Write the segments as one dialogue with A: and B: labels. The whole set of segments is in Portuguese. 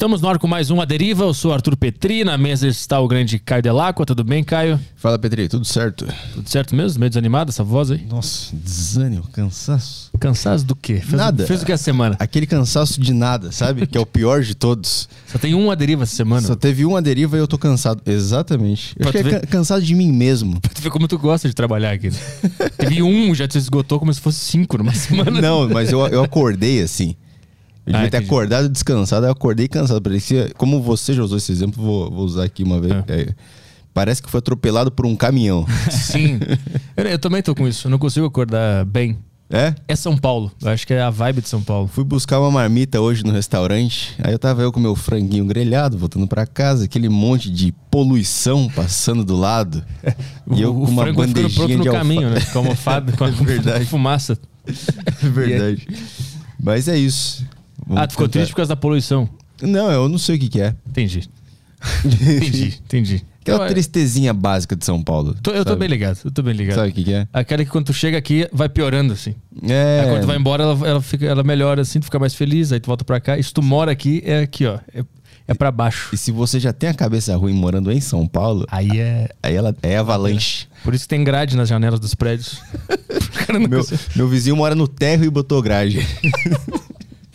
A: Estamos no ar com mais um A Deriva. Eu sou Arthur Petri. Na mesa está o grande Caio Delacqua. Tudo bem, Caio?
B: Fala, Petri. Tudo certo?
A: Tudo certo mesmo? Meio desanimado essa voz aí?
B: Nossa, desânimo, cansaço.
A: Cansaço do quê? Fez,
B: Nada.
A: Fez o que essa semana?
B: Aquele cansaço de nada, sabe? que é o pior de todos.
A: Só tem um A Deriva essa semana.
B: Só teve uma deriva e eu tô cansado. Exatamente. Eu é
A: ver-
B: ca- cansado de mim mesmo.
A: Pra tu ver como tu gosta de trabalhar aqui. né? Teve um, já te esgotou como se fosse cinco numa semana.
B: Não, mas eu, eu acordei assim. Eu
A: Ah,
B: devia ter
A: entendi.
B: acordado descansado, eu acordei cansado. Parecia, como você já usou esse exemplo, vou, vou usar aqui uma vez.
A: Ah.
B: É, parece que foi atropelado por um caminhão.
A: Sim. Eu, eu também tô com isso. Eu não consigo acordar bem.
B: é?
A: É São Paulo. Eu acho que é a vibe de São Paulo.
B: Fui buscar uma marmita hoje no restaurante. Aí eu tava eu com meu franguinho grelhado, voltando pra casa, aquele monte de poluição passando do lado. E eu
A: o,
B: com
A: o
B: uma bandejinha
A: no
B: de alfa-
A: caminho, né? Com almofada, com a
B: É
A: fumaça.
B: É verdade. Mas é isso. Vamos
A: Ah, tu ficou
B: tentar-
A: triste por causa da poluição.
B: Não, eu não sei o que, que é.
A: Entendi. Entendi, entendi.
B: Aquela
A: Eu-
B: tristezinha básica de São Paulo.
A: Tô- eu tô bem ligado, eu tô bem ligado.
B: Sabe o que, que é?
A: Aquela que quando tu chega aqui, vai piorando, assim.
B: É.
A: Aí quando tu vai embora, ela, ela, fica, ela melhora, assim, tu fica mais feliz, aí tu volta pra cá. E se tu mora aqui, é aqui, ó. É, é pra baixo.
B: E se você já tem a cabeça ruim morando em São Paulo,
A: Aí é...
B: aí ela é avalanche.
A: Por isso que tem grade nas janelas dos prédios.
B: Meu, meu vizinho mora no térreo e botou grade.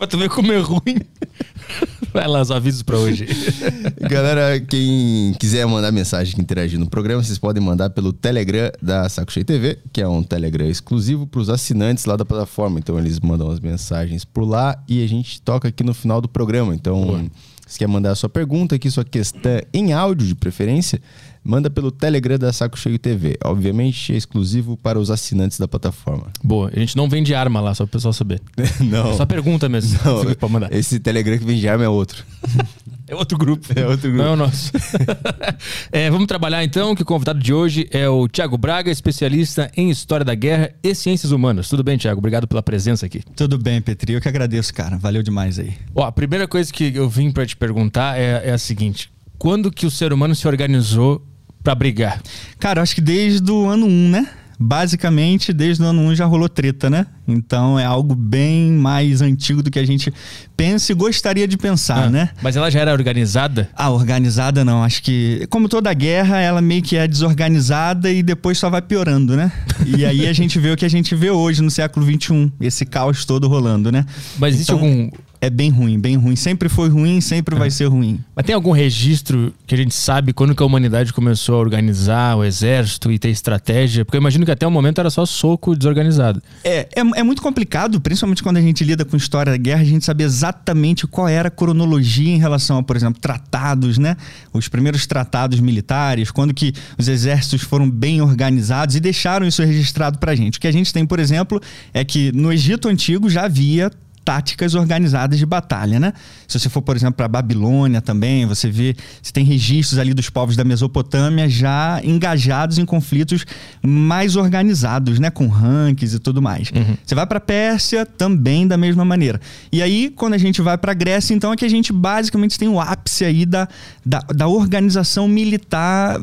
A: Pra tu ver como é ruim. Vai lá, os avisos pra hoje.
B: Galera, quem quiser mandar mensagem que interagir no programa, vocês podem mandar pelo Telegram da Saco Cheio TV, que é um Telegram exclusivo para os assinantes lá da plataforma. Então eles mandam as mensagens por lá e a gente toca aqui no final do programa. Então, se quer mandar a sua pergunta aqui, sua questão em áudio de preferência, manda pelo Telegram da Saco Cheio TV. Obviamente é exclusivo para os assinantes da plataforma.
A: Boa, a gente não vende arma lá, só pro pessoal saber.
B: Não.
A: Só pergunta mesmo.
B: Não,
A: mandar.
B: esse Telegram que vem de arma é outro.
A: É outro grupo.
B: É outro grupo.
A: Não é o nosso. É, vamos trabalhar então, que o convidado de hoje é o Tiago Braga, especialista em História da Guerra e Ciências Humanas. Tudo bem, Tiago? Obrigado pela presença aqui.
C: Tudo bem, Petri. Eu que agradeço, cara. Valeu demais aí.
A: Ó, a primeira coisa que eu vim pra te perguntar é, é a seguinte. Quando que o ser humano se organizou pra brigar?
C: Cara, acho que desde o ano 1, né? Basicamente, desde o ano 1 já rolou treta, né? Então é algo bem mais antigo do que a gente pensa e gostaria de pensar,
A: Ah,
C: né?
A: Mas ela já era organizada?
C: Ah, organizada não. Acho que, como toda guerra, ela meio que é desorganizada e depois só vai piorando, né? E aí a gente vê o que a gente vê hoje no século XXI, esse caos todo rolando, né?
A: Mas existe
C: Então,
A: algum.
C: É bem ruim, bem ruim. Sempre foi ruim, sempre vai ser ruim.
A: Mas tem algum registro que a gente sabe quando que a humanidade começou a organizar o exército e ter estratégia? Porque eu imagino que até o momento era só soco desorganizado.
C: É, é, é muito complicado, principalmente quando a gente lida com história da guerra, a gente saber exatamente qual era a cronologia em relação a, por exemplo, tratados, né? Os primeiros tratados militares, quando que os exércitos foram bem organizados e deixaram isso registrado pra gente. O que a gente tem, por exemplo, é que no Egito Antigo já havia táticas organizadas de batalha, né? Se você for, por exemplo, para Babilônia também, você vê, você tem registros ali dos povos da Mesopotâmia já engajados em conflitos mais organizados, né, com rankings e tudo mais. Você vai para Pérsia também da mesma maneira. E aí, quando a gente vai para Grécia, então é que a gente basicamente tem o ápice aí da, da, da organização militar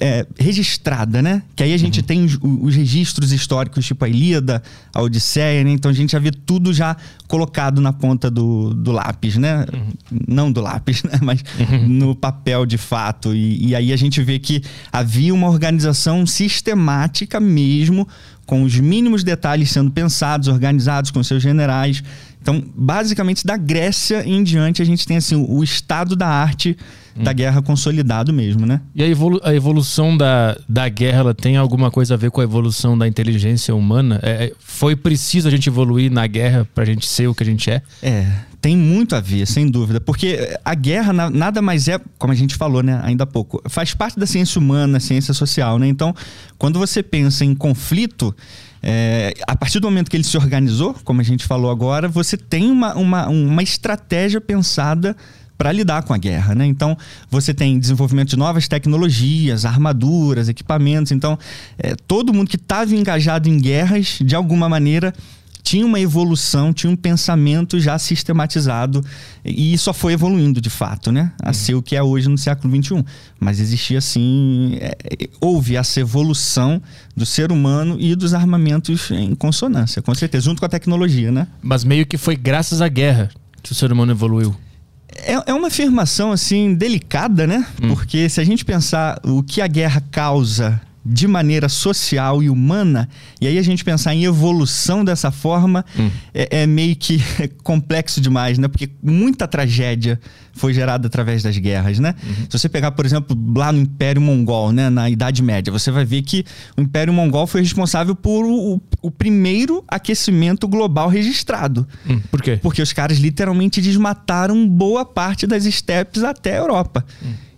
C: é, registrada, né? Que aí a gente tem os, os registros históricos, tipo a Ilíada, a Odisseia, né? Então a gente já vê tudo já colocado na ponta do, do lápis, né? Não do lápis, né? Mas no papel de fato. E, e aí a gente vê que havia uma organização sistemática mesmo, com os mínimos detalhes sendo pensados, organizados com seus generais. Então, basicamente, da Grécia em diante, a gente tem assim, o estado da arte da guerra consolidado mesmo, né?
A: E a, evolu- a evolução da, da guerra ela tem alguma coisa a ver com a evolução da inteligência humana? É, é, foi preciso a gente evoluir na guerra pra gente ser o que a gente é?
C: É, tem muito a ver, sem dúvida. Porque a guerra na- nada mais é, como a gente falou, né, ainda há pouco, faz parte da ciência humana, ciência social, né? Então, quando você pensa em conflito, é, a partir do momento que ele se organizou, como a gente falou agora, você tem uma, uma, uma estratégia pensada para lidar com a guerra, né? Então você tem desenvolvimento de novas tecnologias, armaduras, equipamentos. Então é, todo mundo que estava engajado em guerras, de alguma maneira, tinha uma evolução, tinha um pensamento já sistematizado e só foi evoluindo de fato, né? A ser o que é hoje no século XXI. Mas existia assim, é, houve essa evolução do ser humano e dos armamentos em consonância, com certeza, junto com a tecnologia, né?
A: Mas meio que foi graças à guerra que o ser humano evoluiu.
C: É, é uma afirmação assim delicada, né?
A: Hum.
C: Porque se a gente pensar o que a guerra causa de maneira social e humana, e aí a gente pensar em evolução dessa forma,
A: Hum.
C: é, é meio que complexo demais, né? Porque muita tragédia foi gerada através das guerras, né? Se você pegar, por exemplo, lá no Império Mongol, né, na Idade Média, você vai ver que o Império Mongol foi responsável por o, o primeiro aquecimento global registrado.
A: Hum, por quê?
C: Porque os caras literalmente desmataram boa parte das estepes até a Europa.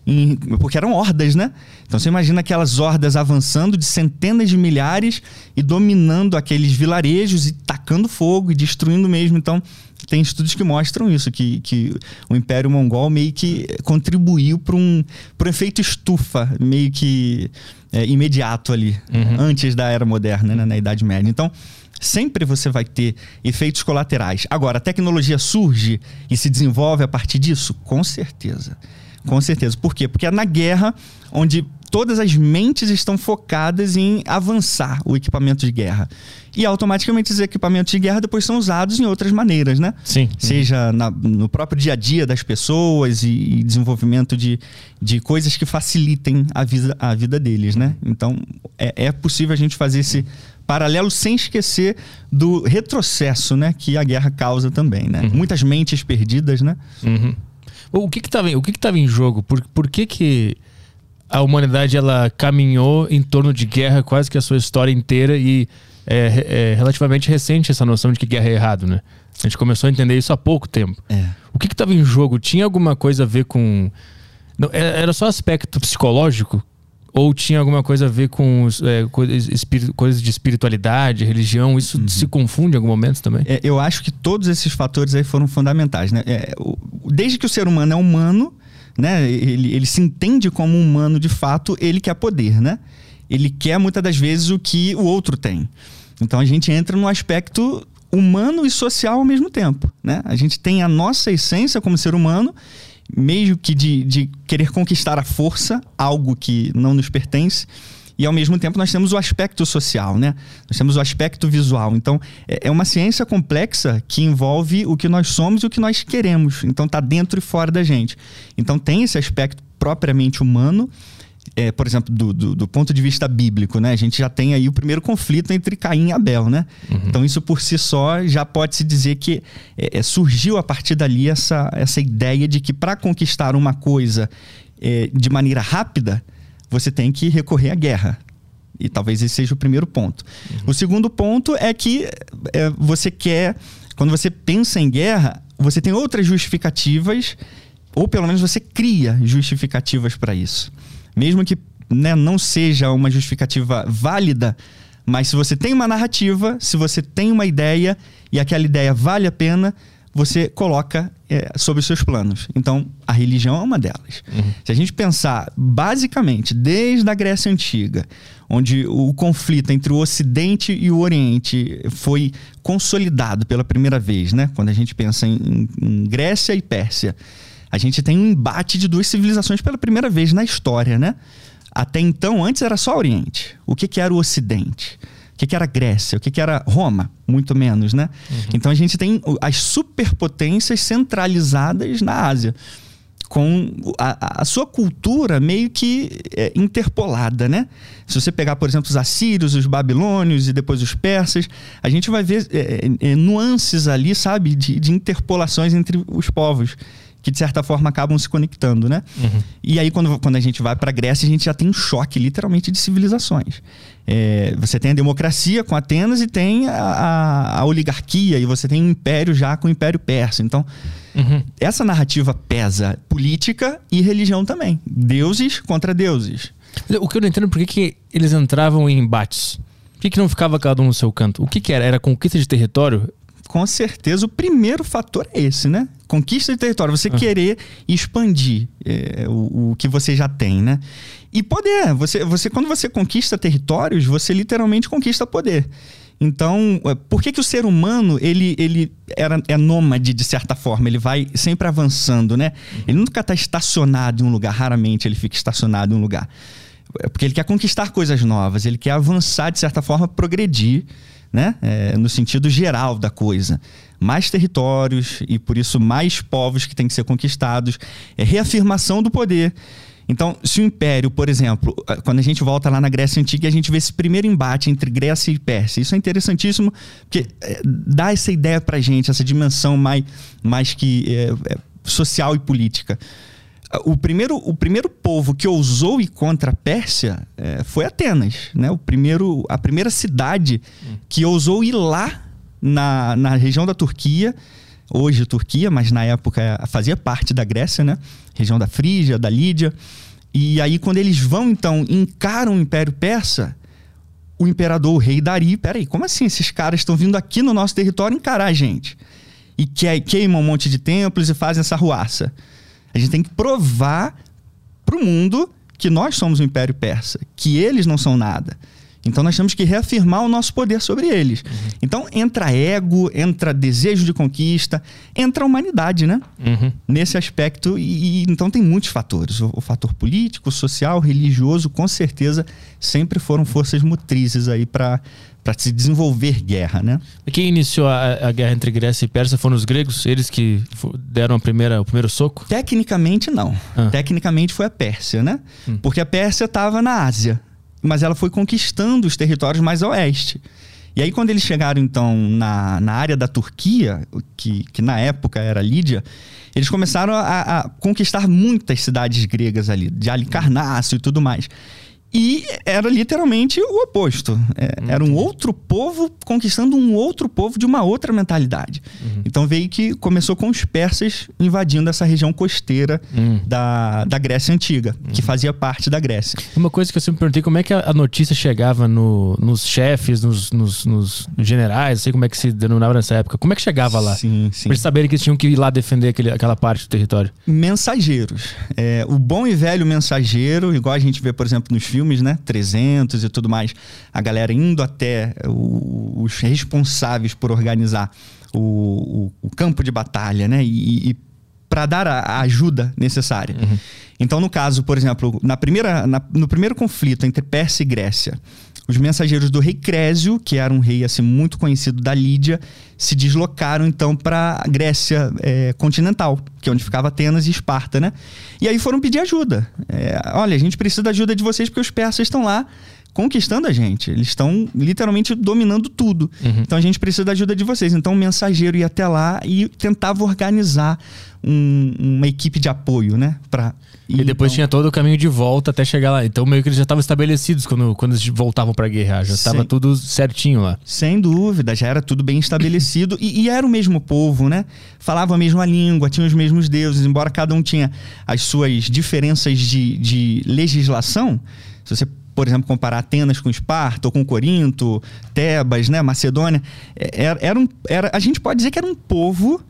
C: Em- porque eram hordas, né? Então você imagina aquelas hordas avançando de centenas de milhares e dominando aqueles vilarejos e tacando fogo e destruindo mesmo. Então tem estudos que mostram isso, que, que o Império Mongol meio que contribuiu para um, pra um efeito estufa, meio que é, imediato ali, antes da Era Moderna, né, na Idade Média. Então, sempre você vai ter efeitos colaterais. Agora, a tecnologia surge e se desenvolve a partir disso? Com certeza. Com certeza. Por quê? Porque é na guerra onde todas as mentes estão focadas em avançar o equipamento de guerra. E automaticamente esses equipamentos de guerra depois são usados em outras maneiras, né?
A: Sim.
C: Seja na- no próprio dia a dia das pessoas e, e desenvolvimento de, de coisas que facilitem a vida, a vida deles, né? Então, é, é possível a gente fazer esse paralelo sem esquecer do retrocesso, né? Que a guerra causa também, né? Muitas mentes perdidas, né?
A: Uhum. O que que tava, em- o que que tava em jogo? Por, por que que a humanidade ela caminhou em torno de guerra quase que a sua história inteira e é, é relativamente recente essa noção de que guerra é errado, né? A gente começou a entender isso há pouco tempo.
C: É.
A: O que que tava em jogo? Tinha alguma coisa a ver com... Não, era era só aspecto psicológico? Ou tinha alguma coisa a ver com é, coisas, de espiritualidade, religião? Isso se confunde em algum momento também?
C: É, eu acho que todos esses fatores aí foram fundamentais, né? É, o- desde que o ser humano é humano, né? Ele, ele se entende como humano de fato, ele quer poder, né? Ele quer muitas das vezes o que o outro tem. Então a gente entra no aspecto humano e social ao mesmo tempo, né? A gente tem a nossa essência como ser humano, meio que de, de querer conquistar a força, algo que não nos pertence. E ao mesmo tempo nós temos o aspecto social, né? Nós temos o aspecto visual. Então é é uma ciência complexa que envolve o que nós somos e o que nós queremos. Então tá dentro e fora da gente. Então tem esse aspecto propriamente humano. É, por exemplo, do, do, do ponto de vista bíblico, né? A gente já tem aí o primeiro conflito entre Caim e Abel, né? Então isso por si só já pode se dizer que é, é, surgiu a partir dali essa, essa ideia de que para conquistar uma coisa é, de maneira rápida, você tem que recorrer à guerra. E talvez esse seja o primeiro ponto. O segundo ponto é que é, você quer, quando você pensa em guerra, você tem outras justificativas, ou pelo menos você cria justificativas para isso. Mesmo que né, não seja uma justificativa válida, mas se você tem uma narrativa, se você tem uma ideia e aquela ideia vale a pena, você coloca é, sobre os seus planos. Então, a religião é uma delas. Se a gente pensar basicamente desde a Grécia Antiga, onde o conflito entre o Ocidente e o Oriente foi consolidado pela primeira vez, né? Quando a gente pensa em, em Grécia e Pérsia, a gente tem um embate de duas civilizações pela primeira vez na história, né? Até então, antes era só Oriente. O que, que era o Ocidente? O que, que era Grécia? O que, que era Roma? Muito menos, né? Então a gente tem as superpotências centralizadas na Ásia. Com a, a- a sua cultura meio que é, interpolada, né? Se você pegar, por exemplo, os assírios, os babilônios e depois os persas, a gente vai ver é, é, nuances ali, sabe? De, de interpolações entre os povos que de certa forma acabam se conectando, né? E aí quando, quando a gente vai para a Grécia, a gente já tem um choque literalmente de civilizações. É, você tem a democracia com Atenas e tem a, a- a oligarquia e você tem o império já com o Império Persa. Então
A: Uhum.
C: essa narrativa pesa política e religião também. Deuses contra deuses.
A: O que eu não entendo é por que, que eles entravam em embates. Por que, que não ficava cada um no seu canto? O que, que era? Era conquista de território?
C: Com certeza, o primeiro fator é esse, né? Conquista de território, você querer expandir é, o, o que você já tem, né? E poder, você, você quando você conquista territórios, você literalmente conquista poder. Então, é, por que, que o ser humano ele, ele era, é nômade de certa forma? Ele vai sempre avançando, né? Ele nunca está estacionado em um lugar, raramente ele fica estacionado em um lugar. é porque ele quer conquistar coisas novas, ele quer avançar, de certa forma, progredir, né? É, no sentido geral da coisa. Mais territórios e, por isso, mais povos que têm que ser conquistados. É reafirmação do poder. Então, se o Império, por exemplo, quando a gente volta lá na Grécia Antiga, a gente vê esse primeiro embate entre Grécia e Pérsia. Isso é interessantíssimo, porque é, dá essa ideia pra gente, essa dimensão mais, mais que é, é, social e política. O primeiro, o primeiro povo que ousou ir contra a Pérsia é, foi Atenas, né? O primeiro, a primeira cidade que ousou ir lá na, na região da Turquia, hoje Turquia, mas na época fazia parte da Grécia, né? Região da Frígia, da Lídia. E aí, quando eles vão, então, encaram o Império Persa, o imperador, o rei Dari, peraí, como assim esses caras estão vindo aqui no nosso território encarar a gente? E que, queimam um monte de templos e fazem essa ruaça. A gente tem que provar para o mundo que nós somos o Império Persa, que eles não são nada. Então nós temos que reafirmar o nosso poder sobre eles. Uhum. Então entra ego, entra desejo de conquista, entra a humanidade, né? Uhum. Nesse aspecto. E, e, então tem muitos fatores. O, o, fator político, social, religioso, com certeza, sempre foram forças motrizes aí para para se desenvolver guerra, né?
A: Quem iniciou a, a, guerra entre Grécia e Pérsia foram os gregos? Eles que deram a primeira, o primeiro soco?
C: Tecnicamente não. Ah. Tecnicamente foi a Pérsia, né? Hum. Porque a Pérsia estava na Ásia mas ela foi conquistando os territórios mais a oeste. E aí, quando eles chegaram, então, na, na área da Turquia, que, que na época era Lídia, eles começaram a, a conquistar muitas cidades gregas ali, de Alicarnasso e tudo mais. E era literalmente o oposto. É, era um outro povo conquistando um outro povo de uma outra mentalidade. Uhum. Então veio que começou com os persas invadindo essa região costeira uhum. da, da Grécia Antiga, uhum. que fazia parte da Grécia.
A: Uma coisa que eu sempre perguntei, como é que a notícia chegava no, nos chefes, nos, nos, nos, generais, não sei como é que se denominava nessa época. Como é que chegava lá?
C: Sim, sim.
A: Pra eles saberem que eles tinham que ir lá defender aquele, aquela parte do território.
C: Mensageiros. É, o bom e velho mensageiro, igual a gente vê, por exemplo, nos filmes, filmes, né? 300 e tudo mais. A galera indo até os responsáveis por organizar o, o, o, campo de batalha, né? E, e para dar a, ajuda necessária. Uhum. Então, no caso, por exemplo, na primeira, na, no primeiro conflito entre Pérsia e Grécia, os mensageiros do rei Crésio, que era um rei assim muito conhecido da Lídia, se deslocaram então para a Grécia é, continental, que é onde ficava Atenas e Esparta, né? E aí foram pedir ajuda. É, olha, a gente precisa da ajuda de vocês porque os persas estão lá conquistando a gente. Eles estão literalmente dominando tudo. Uhum. Então a gente precisa da ajuda de vocês. Então o mensageiro ia até lá e tentava organizar um, uma equipe de apoio, né? Pra
A: e depois então... tinha todo o caminho de volta até chegar lá. Então meio que eles já estavam estabelecidos quando, quando eles voltavam para guerrear. Já estava tudo certinho lá.
C: Sem dúvida, já era tudo bem estabelecido. e, e, era o mesmo povo, né? Falava a mesma língua, tinha os mesmos deuses, embora cada um tinha as suas diferenças de, de legislação. Se você por exemplo, comparar Atenas com Esparta ou com Corinto, Tebas, né, Macedônia, é, era, era, um, era, a gente pode dizer que era um povo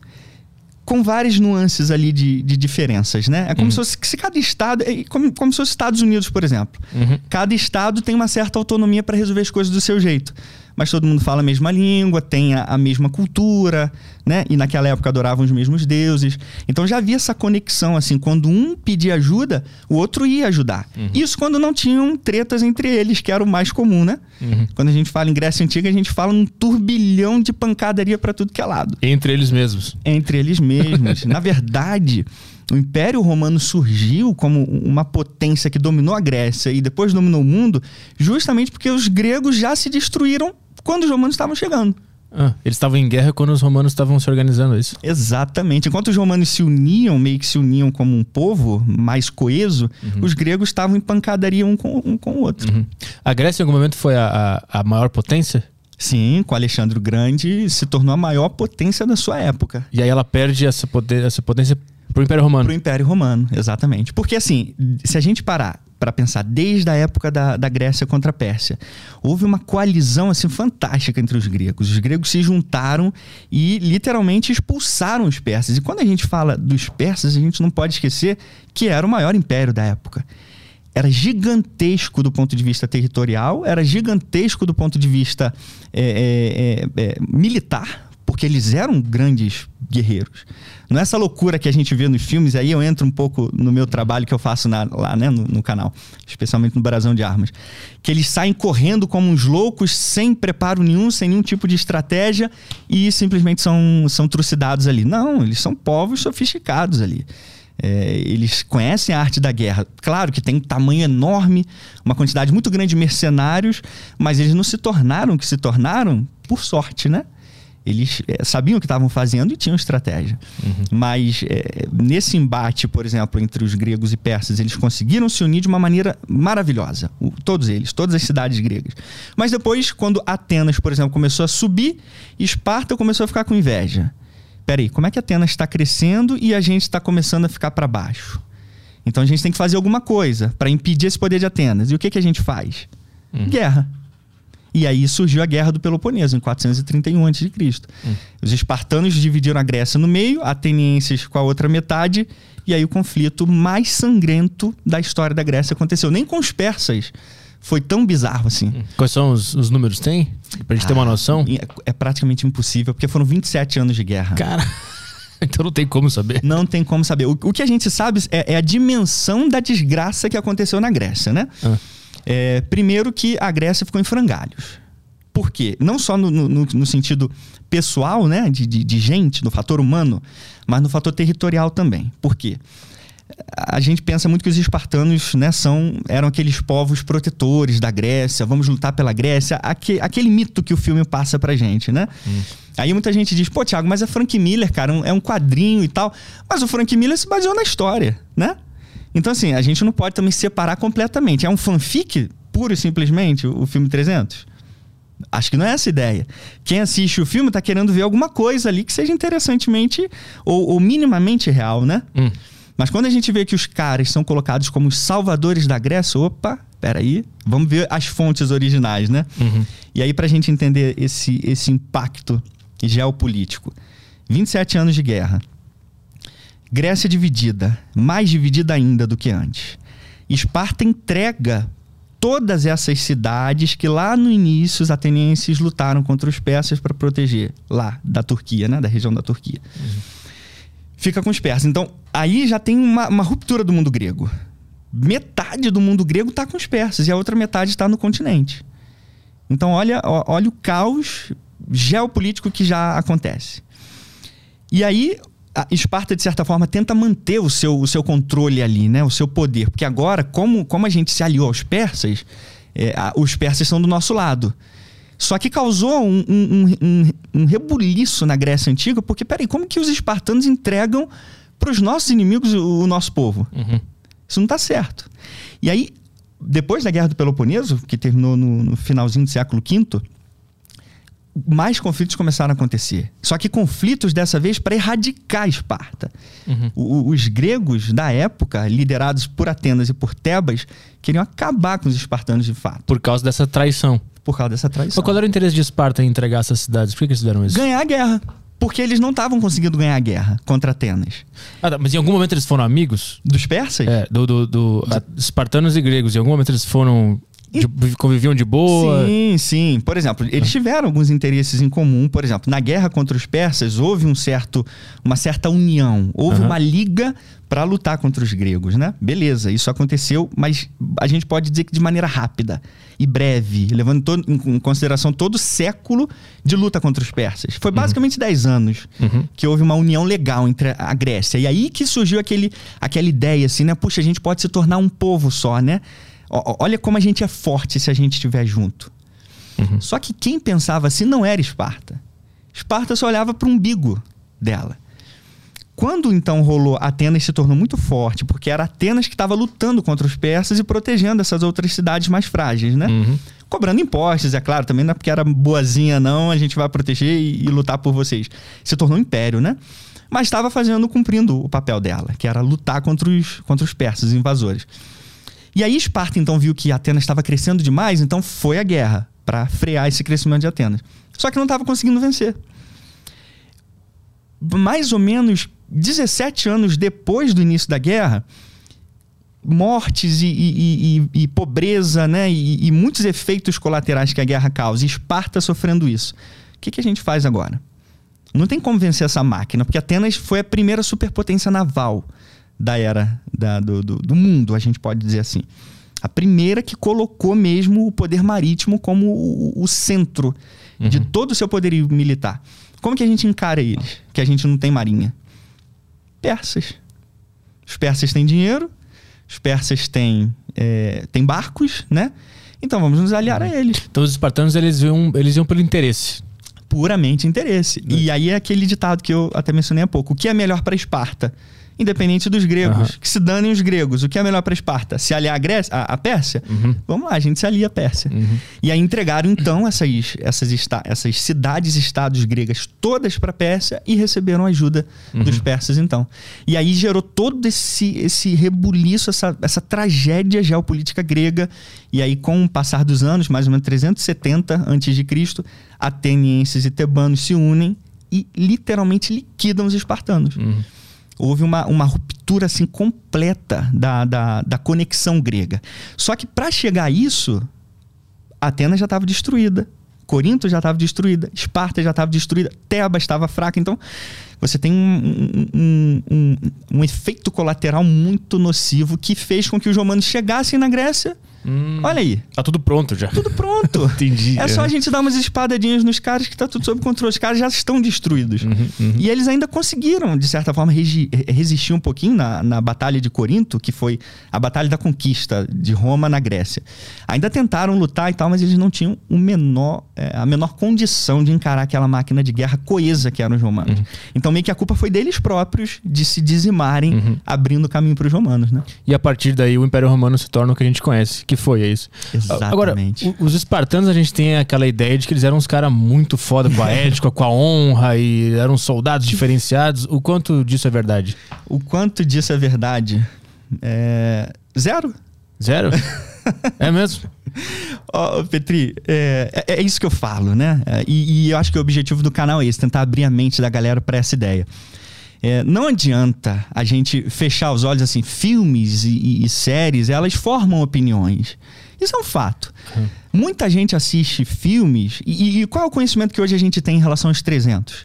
C: com várias nuances ali de, de diferenças, né? É como uhum. se fosse se cada estado, é como, como se fosse Estados Unidos, por exemplo. Uhum. Cada estado tem uma certa autonomia para resolver as coisas do seu jeito mas todo mundo fala a mesma língua, tem a, a, mesma cultura, né? E naquela época adoravam os mesmos deuses. Então já havia essa conexão, assim, quando um pedia ajuda, o outro ia ajudar. Uhum. Isso quando não tinham tretas entre eles, que era o mais comum, né? Uhum. Quando a gente fala em Grécia Antiga, a gente fala um turbilhão de pancadaria para tudo que é lado.
A: Entre eles mesmos.
C: Entre eles mesmos. Na verdade, o Império Romano surgiu como uma potência que dominou a Grécia e depois dominou o mundo, justamente porque os gregos já se destruíram quando os romanos estavam chegando.
A: Ah, eles estavam em guerra quando os romanos estavam se organizando, é isso?
C: Exatamente. Enquanto os romanos se uniam, meio que se uniam como um povo mais coeso, uhum. os gregos estavam em pancadaria um com, um com o outro. Uhum.
A: A Grécia, em algum momento, foi a, a, a maior potência?
C: Sim, com Alexandre o Grande se tornou a maior potência da sua época.
A: E aí ela perde essa, poder, essa potência pro Império Romano.
C: Pro Império Romano, exatamente. Porque assim, se a gente parar para pensar desde a época da, da Grécia contra a Pérsia. Houve uma coalizão assim fantástica entre os gregos. Os gregos se juntaram e literalmente expulsaram os persas. E quando a gente fala dos persas, a gente não pode esquecer que era o maior império da época. Era gigantesco do ponto de vista territorial, era gigantesco do ponto de vista é, é, é, militar, porque eles eram grandes guerreiros. Não é essa loucura que a gente vê nos filmes, aí eu entro um pouco no meu trabalho que eu faço na, lá né, no, no, canal, especialmente no Brasão de Armas. Que eles saem correndo como uns loucos, sem preparo nenhum, sem nenhum tipo de estratégia e simplesmente são, são trucidados ali. Não, eles são povos sofisticados ali. É, eles conhecem a arte da guerra. Claro que tem um tamanho enorme, uma quantidade muito grande de mercenários, mas eles não se tornaram o que se tornaram por sorte, né? Eles é, sabiam o que estavam fazendo e tinham estratégia. Uhum. Mas é, nesse embate, por exemplo, entre os gregos e persas, eles conseguiram se unir de uma maneira maravilhosa. O, todos eles, todas as cidades gregas. Mas depois, quando Atenas, por exemplo, começou a subir, Esparta começou a ficar com inveja. Peraí, como é que Atenas está crescendo e a gente está começando a ficar para baixo? Então a gente tem que fazer alguma coisa para impedir esse poder de Atenas. E o que, que a gente faz? Uhum. Guerra. E aí surgiu a Guerra do Peloponeso, em 431 a.C. Hum. Os espartanos dividiram a Grécia no meio, atenienses com a outra metade, e aí o conflito mais sangrento da história da Grécia aconteceu. Nem com os persas foi tão bizarro assim. Hum.
A: Quais são os, os números? Tem? Pra gente ah, ter uma ah, noção?
C: É, é, praticamente impossível, porque foram 27 anos de guerra.
A: Cara. Então não tem como saber.
C: Não tem como saber. O, o que a gente sabe é, é, a dimensão da desgraça que aconteceu na Grécia, né? Ah. É, primeiro que a Grécia ficou em frangalhos. Por quê? Não só no, no, no sentido pessoal, né, de, de, de, gente, no fator humano, mas no fator territorial também. Por quê? A gente pensa muito que os espartanos né, são, eram aqueles povos protetores da Grécia, vamos lutar pela Grécia, aquele, aquele mito que o filme passa pra gente, né? Hum. Aí muita gente diz, pô, Thiago, mas é Frank Miller, cara, é um quadrinho e tal. Mas o Frank Miller se baseou na história, né? Então, assim, a gente não pode também separar completamente. É um fanfic, puro e simplesmente, o, filme 300? Acho que não é essa a ideia. Quem assiste o filme está querendo ver alguma coisa ali que seja interessantemente ou, ou minimamente real, né? Hum. Mas quando a gente vê que os caras são colocados como os salvadores da Grécia, opa, peraí, vamos ver as fontes originais, né? Uhum. E aí, para a gente entender esse, esse impacto geopolítico, 27 anos de guerra, Grécia dividida, mais dividida ainda do que antes. Esparta entrega todas essas cidades que lá no início os atenienses lutaram contra os persas para proteger, lá da Turquia, né, da região da Turquia. Uhum. Fica com os persas. Então, aí já tem uma, uma ruptura do mundo grego. Metade do mundo grego está com os persas e a outra metade está no continente. Então, olha, olha o caos geopolítico que já acontece. E aí, a Esparta, de certa forma, tenta manter o seu, o seu controle ali, né? O seu poder. Porque agora, como, como a gente se aliou aos persas, é, a, os persas são do nosso lado. Só que causou um, um, um, um rebuliço na Grécia Antiga, porque, peraí, como que os espartanos entregam para os nossos inimigos o, o nosso povo? Uhum. Isso não está certo. E aí, depois da Guerra do Peloponeso, que terminou no, no finalzinho do século V, mais conflitos começaram a acontecer. Só que conflitos dessa vez para erradicar Esparta. Uhum. O, os gregos da época, liderados por Atenas e por Tebas, queriam acabar com os espartanos de fato.
A: Por causa dessa traição.
C: Por causa dessa traição.
A: Mas qual era o interesse de Esparta em entregar essas cidades? Por que, eles fizeram isso?
C: Ganhar a guerra. Porque eles não estavam conseguindo ganhar a guerra contra Atenas.
A: Ah, tá. Mas em algum momento eles foram amigos?
C: Dos persas?
A: É, do, do, do espartanos e gregos. Em algum momento eles foram de, conviviam de boa?
C: Sim, sim. Por exemplo, eles tiveram alguns interesses em comum. Por exemplo, na guerra contra os persas houve um certo, uma certa união, houve uhum. uma liga para lutar contra os gregos, né? Beleza, isso aconteceu, mas a gente pode dizer que de maneira rápida e breve, levando todo, em consideração todo o século de luta contra os persas. Foi uhum. basicamente uhum. 10 anos uhum. que houve uma união legal entre a Grécia. E aí que surgiu aquele, aquela ideia assim, né? Puxa, a gente pode se tornar um povo só, né? Olha como a gente é forte se a gente estiver junto. Uhum. Só que quem pensava assim não era Esparta. Esparta só olhava para o umbigo dela. Quando então rolou, Atenas se tornou muito forte, porque era Atenas que estava lutando contra os persas e protegendo essas outras cidades mais frágeis, né? Uhum. Cobrando impostos, é claro, também não é porque era boazinha, não, a gente vai proteger e, e lutar por vocês. Se tornou um império, né? Mas estava fazendo, cumprindo o papel dela, que era lutar contra os, contra os persas, os invasores. E aí Esparta então viu que Atenas estava crescendo demais, então foi à guerra para frear esse crescimento de Atenas. Só que não estava conseguindo vencer. Mais ou menos 17 anos depois do início da guerra, mortes e, e, e, e pobreza, né? E, muitos efeitos colaterais que a guerra causa. Esparta sofrendo isso. O que, que a gente faz agora? Não tem como vencer essa máquina, porque Atenas foi a primeira superpotência naval da era da, do, do, do mundo, a gente pode dizer assim. A primeira que colocou mesmo o poder marítimo como o, o centro uhum. de todo o seu poderio militar. Como que a gente encara eles? Que a gente não tem marinha? Persas. Os persas têm dinheiro, os persas têm, é, têm barcos, né? Então vamos nos aliar a uhum. eles.
A: Então os espartanos eles iam, eles iam pelo interesse.
C: Puramente interesse. Uhum. E aí é aquele ditado que eu até mencionei há pouco. O que é melhor para Esparta? Independente dos gregos. Uhum. Que se danem os gregos. O que é melhor para Esparta? Se aliar a, Grécia, a, a Pérsia? Uhum. Vamos lá, a gente se alia a Pérsia. Uhum. E aí entregaram então essas, essas, essas cidades-estados gregas todas para a Pérsia e receberam ajuda dos uhum. persas então. E aí gerou todo esse, esse rebuliço, essa, essa tragédia geopolítica grega. E aí, com o passar dos anos, mais ou menos 370 a.C., atenienses e tebanos se unem e literalmente liquidam os espartanos. Uhum houve uma, uma ruptura assim completa da, da, da conexão grega. Só que para chegar a isso, Atenas já estava destruída. Corinto já estava destruída, Esparta já estava destruída, Tebas estava fraca. Então, você tem um, um, um, um, efeito colateral muito nocivo que fez com que os romanos chegassem na Grécia Hum, Olha aí.
A: Tá tudo pronto já.
C: Tudo pronto.
A: Entendi.
C: É, é só a gente dar umas espadadinhas nos caras que tá tudo sob controle. Os caras já estão destruídos. Uhum, uhum. E eles ainda conseguiram, de certa forma, resistir um pouquinho na, na Batalha de Corinto, que foi a Batalha da Conquista de Roma na Grécia. Ainda tentaram lutar e tal, mas eles não tinham o menor, é, a menor condição de encarar aquela máquina de guerra coesa que eram os romanos. Uhum. Então, meio que a culpa foi deles próprios de se dizimarem, uhum. abrindo caminho para os romanos, né?
A: E a partir daí o Império Romano se torna o que a gente conhece que foi, é isso.
C: Exatamente.
A: Agora, os espartanos, a gente tem aquela ideia de que eles eram uns caras muito foda com a ética, com a honra e eram soldados diferenciados. O quanto disso é verdade?
C: O quanto disso é verdade? É... Zero.
A: Zero? é mesmo?
C: Oh, Petri, é, é, é, isso que eu falo, né? É, e, e, eu acho que o objetivo do canal é esse, tentar abrir a mente da galera para essa ideia. É, não adianta a gente fechar os olhos assim, filmes e, e, séries, elas formam opiniões. Isso é um fato. Uhum. Muita gente assiste filmes, e, e, qual é o conhecimento que hoje a gente tem em relação aos 300?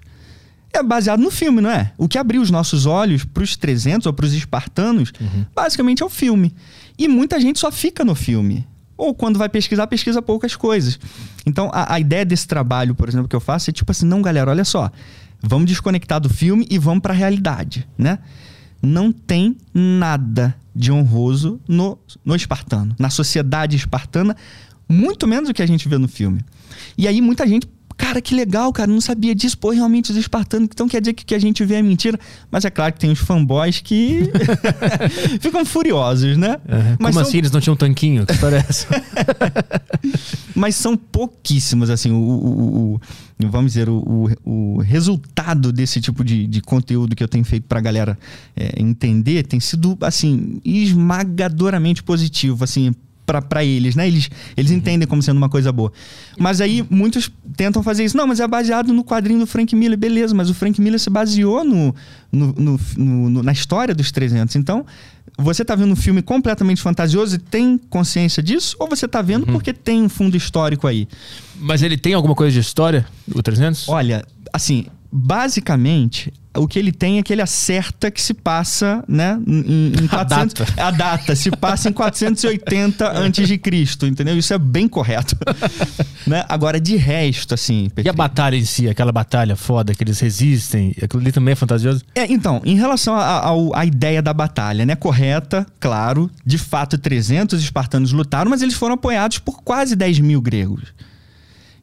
C: É baseado no filme, não é? O que abriu os nossos olhos para os 300 ou para os espartanos, uhum. basicamente é o filme. E muita gente só fica no filme. Ou quando vai pesquisar, pesquisa poucas coisas. Então, a, a ideia desse trabalho, por exemplo, que eu faço é tipo assim: não, galera, olha só. Vamos desconectar do filme e vamos para a realidade, né? Não tem nada de honroso no, no espartano, na sociedade espartana, muito menos do que a gente vê no filme. E aí muita gente Cara, que legal, cara, não sabia disso. Pô, realmente os espartanos, então quer dizer que o que a gente vê é mentira. Mas é claro que tem os fanboys que ficam furiosos, né?
A: Mas Como são... assim? Eles não tinham um tanquinho? Que história é?
C: Mas são pouquíssimos, assim, o, o, o vamos dizer, o, o, resultado desse tipo de, de conteúdo que eu tenho feito pra galera é, entender tem sido, assim, esmagadoramente positivo, assim, para eles, né? Eles, eles uhum. entendem como sendo uma coisa boa. Mas aí muitos tentam fazer isso. Não, mas é baseado no quadrinho do Frank Miller. Beleza, mas o Frank Miller se baseou no, no, no, no na história dos 300. Então, você está vendo um filme completamente fantasioso e tem consciência disso? Ou você está vendo uhum. porque tem um fundo histórico aí?
A: Mas ele tem alguma coisa de história, o 300?
C: Olha, assim, basicamente, o que ele tem é que ele acerta que se passa, né, em, em 400, a data. A data se passa em 480 antes de Cristo, entendeu? Isso é bem correto. né? Agora de resto, assim,
A: E a batalha em si, aquela batalha foda que eles resistem, aquilo ali também é fantasioso?
C: É, então, em relação à ideia da batalha, né, correta, claro, de fato 300 espartanos lutaram, mas eles foram apoiados por quase 10 mil gregos.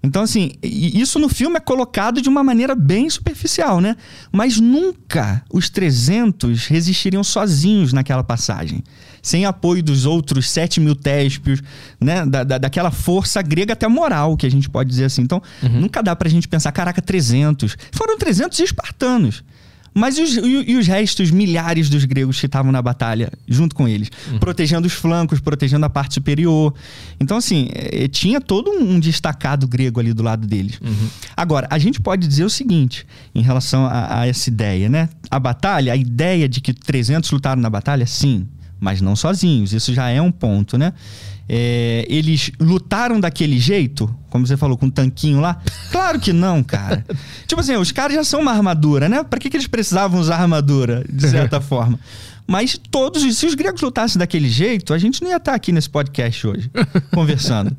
C: Então, assim, isso no filme é colocado de uma maneira bem superficial, né? Mas nunca os 300 resistiriam sozinhos naquela passagem. Sem apoio dos outros 7 mil téspios, né? Da, da, daquela força grega até moral, que a gente pode dizer assim. Então, uhum. nunca dá pra gente pensar, caraca, 300. Foram 300 espartanos. Mas e os, e os, restos, milhares dos gregos que estavam na batalha junto com eles, uhum. protegendo os flancos, protegendo a parte superior. Então, assim, é, tinha todo um destacado grego ali do lado deles. Uhum. Agora, a gente pode dizer o seguinte em relação a, a, essa ideia, né? A batalha, a ideia de que 300 lutaram na batalha, sim. mas não sozinhos. Isso já é um ponto, né? É, eles lutaram daquele jeito, como você falou, com um tanquinho lá? Claro que não, cara. tipo assim, os caras já são uma armadura, né? Pra que, que eles precisavam usar armadura, de certa forma? Mas todos, se os gregos lutassem daquele jeito, a gente não ia estar aqui nesse podcast hoje, conversando.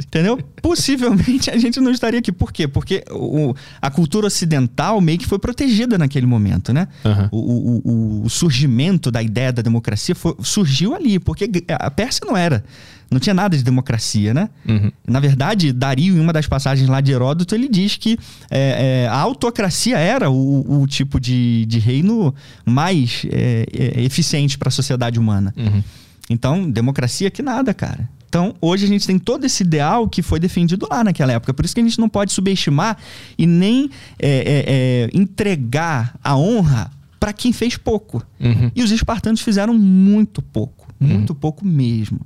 C: Entendeu? Possivelmente a gente não estaria aqui. Por quê? Porque o, a cultura ocidental meio que foi protegida naquele momento, né?
A: Uhum.
C: O, o, o, surgimento da ideia da democracia foi, surgiu ali, porque a Pérsia não era. Não tinha nada de democracia, né?
A: Uhum.
C: Na verdade, Dario, em uma das passagens lá de Heródoto, ele diz que é, é, a autocracia era o, tipo de, de, reino mais é, é eficiente para a sociedade humana.
A: Uhum.
C: Então, democracia que nada, cara. Então, hoje a gente tem todo esse ideal que foi defendido lá naquela época. Por isso que a gente não pode subestimar e nem é, é, é, entregar a honra para quem fez pouco.
A: Uhum.
C: E os espartanos fizeram muito pouco. Muito uhum. pouco mesmo.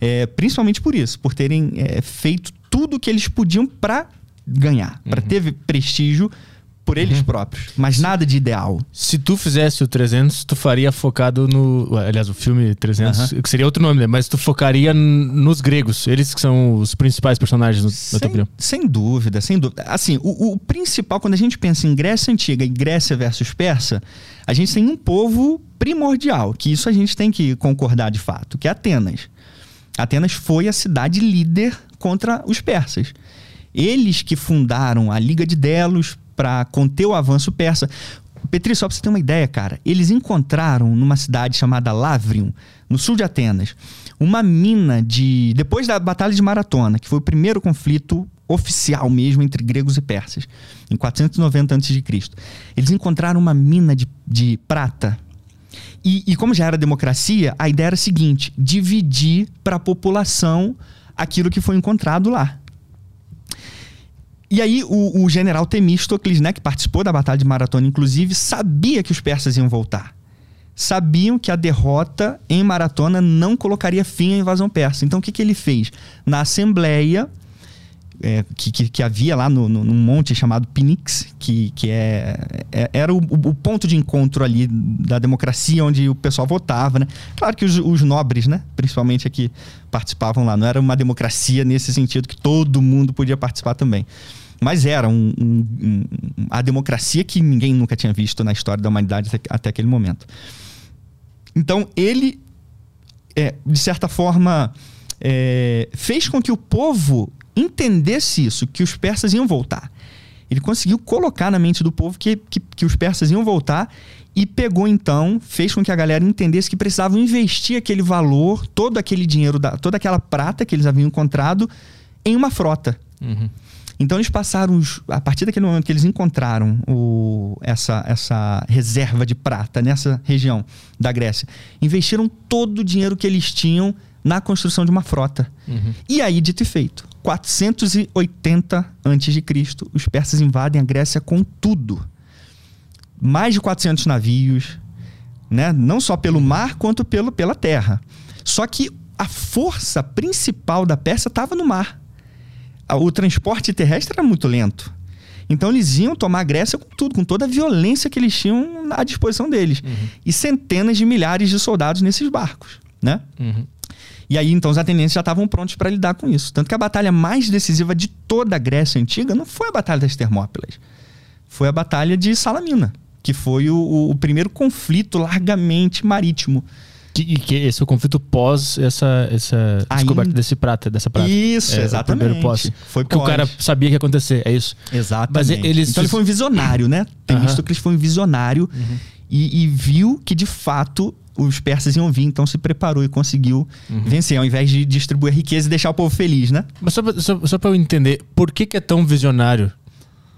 C: É, principalmente por isso, por terem é, feito tudo o que eles podiam para ganhar, para uhum. ter prestígio por eles uhum. próprios, mas nada de ideal.
A: Se tu fizesse o 300, tu faria focado no. Aliás, o filme 300, uhum. que seria outro nome, né? Mas tu focaria nos gregos, eles que são os principais personagens, no, sem, na tua opinião.
C: Sem dúvida, sem dúvida. Assim, o, o, principal, quando a gente pensa em Grécia Antiga e Grécia versus Persa, a gente tem um povo primordial, que isso a gente tem que concordar de fato, que é Atenas. Atenas foi a cidade líder contra os persas. Eles que fundaram a Liga de Delos, para conter o avanço persa. Petri, só para você ter uma ideia, cara, eles encontraram numa cidade chamada Lavrium, no sul de Atenas, uma mina de. Depois da Batalha de Maratona, que foi o primeiro conflito oficial mesmo entre gregos e persas, em 490 a.C. Eles encontraram uma mina de, de prata. E, e como já era democracia, a ideia era a seguinte: dividir para a população aquilo que foi encontrado lá. E aí o, o general Temístocles, né, que participou da batalha de Maratona, inclusive, sabia que os persas iam voltar. Sabiam que a derrota em Maratona não colocaria fim à invasão persa. Então o que, que ele fez? Na assembleia é, que, que, que, havia lá no, no, num monte chamado Pinix, que, que é, é era o, o, ponto de encontro ali da democracia, onde o pessoal votava, né? Claro que os, os, nobres, né? Principalmente aqui, participavam lá. Não era uma democracia nesse sentido que todo mundo podia participar também. Mas era um, um, um, a democracia que ninguém nunca tinha visto na história da humanidade até, até aquele momento. Então, ele, é, de certa forma, é, fez com que o povo entendesse isso, que os persas iam voltar. Ele conseguiu colocar na mente do povo que, que, que, os persas iam voltar e pegou então, fez com que a galera entendesse que precisavam investir aquele valor, todo aquele dinheiro, da, toda aquela prata que eles haviam encontrado em uma frota.
A: Uhum.
C: Então eles passaram, a partir daquele momento que eles encontraram o, essa, essa reserva de prata nessa região da Grécia, investiram todo o dinheiro que eles tinham na construção de uma frota.
A: Uhum.
C: E aí, dito e feito, 480 a.C., os persas invadem a Grécia com tudo. Mais de 400 navios, né? não só pelo mar quanto pelo, pela terra. Só que a força principal da Pérsia estava no mar. O transporte terrestre era muito lento. Então eles iam tomar a Grécia com tudo, com toda a violência que eles tinham à disposição deles.
A: Uhum.
C: E centenas de milhares de soldados nesses barcos, né?
A: Uhum.
C: E aí, então, os atenienses já estavam prontos para lidar com isso. Tanto que a batalha mais decisiva de toda a Grécia Antiga não foi a Batalha das Termópilas. Foi a Batalha de Salamina, que foi o, o primeiro conflito largamente marítimo.
A: Que, que esse é o conflito pós essa, essa descoberta desse prata, dessa prata.
C: Isso,
A: é,
C: exatamente.
A: primeiro pós.
C: Foi
A: Porque o cara sabia que ia acontecer, é isso.
C: Exatamente.
A: Mas eles...
C: Então ele foi um visionário, né? Tem visto que ele foi um visionário
A: uhum.
C: e, e viu que, de fato, os persas iam vir, então se preparou e conseguiu uhum. vencer, ao invés de distribuir riqueza e deixar o povo feliz, né?
A: Mas só pra, só, só pra eu entender, por que, que é tão visionário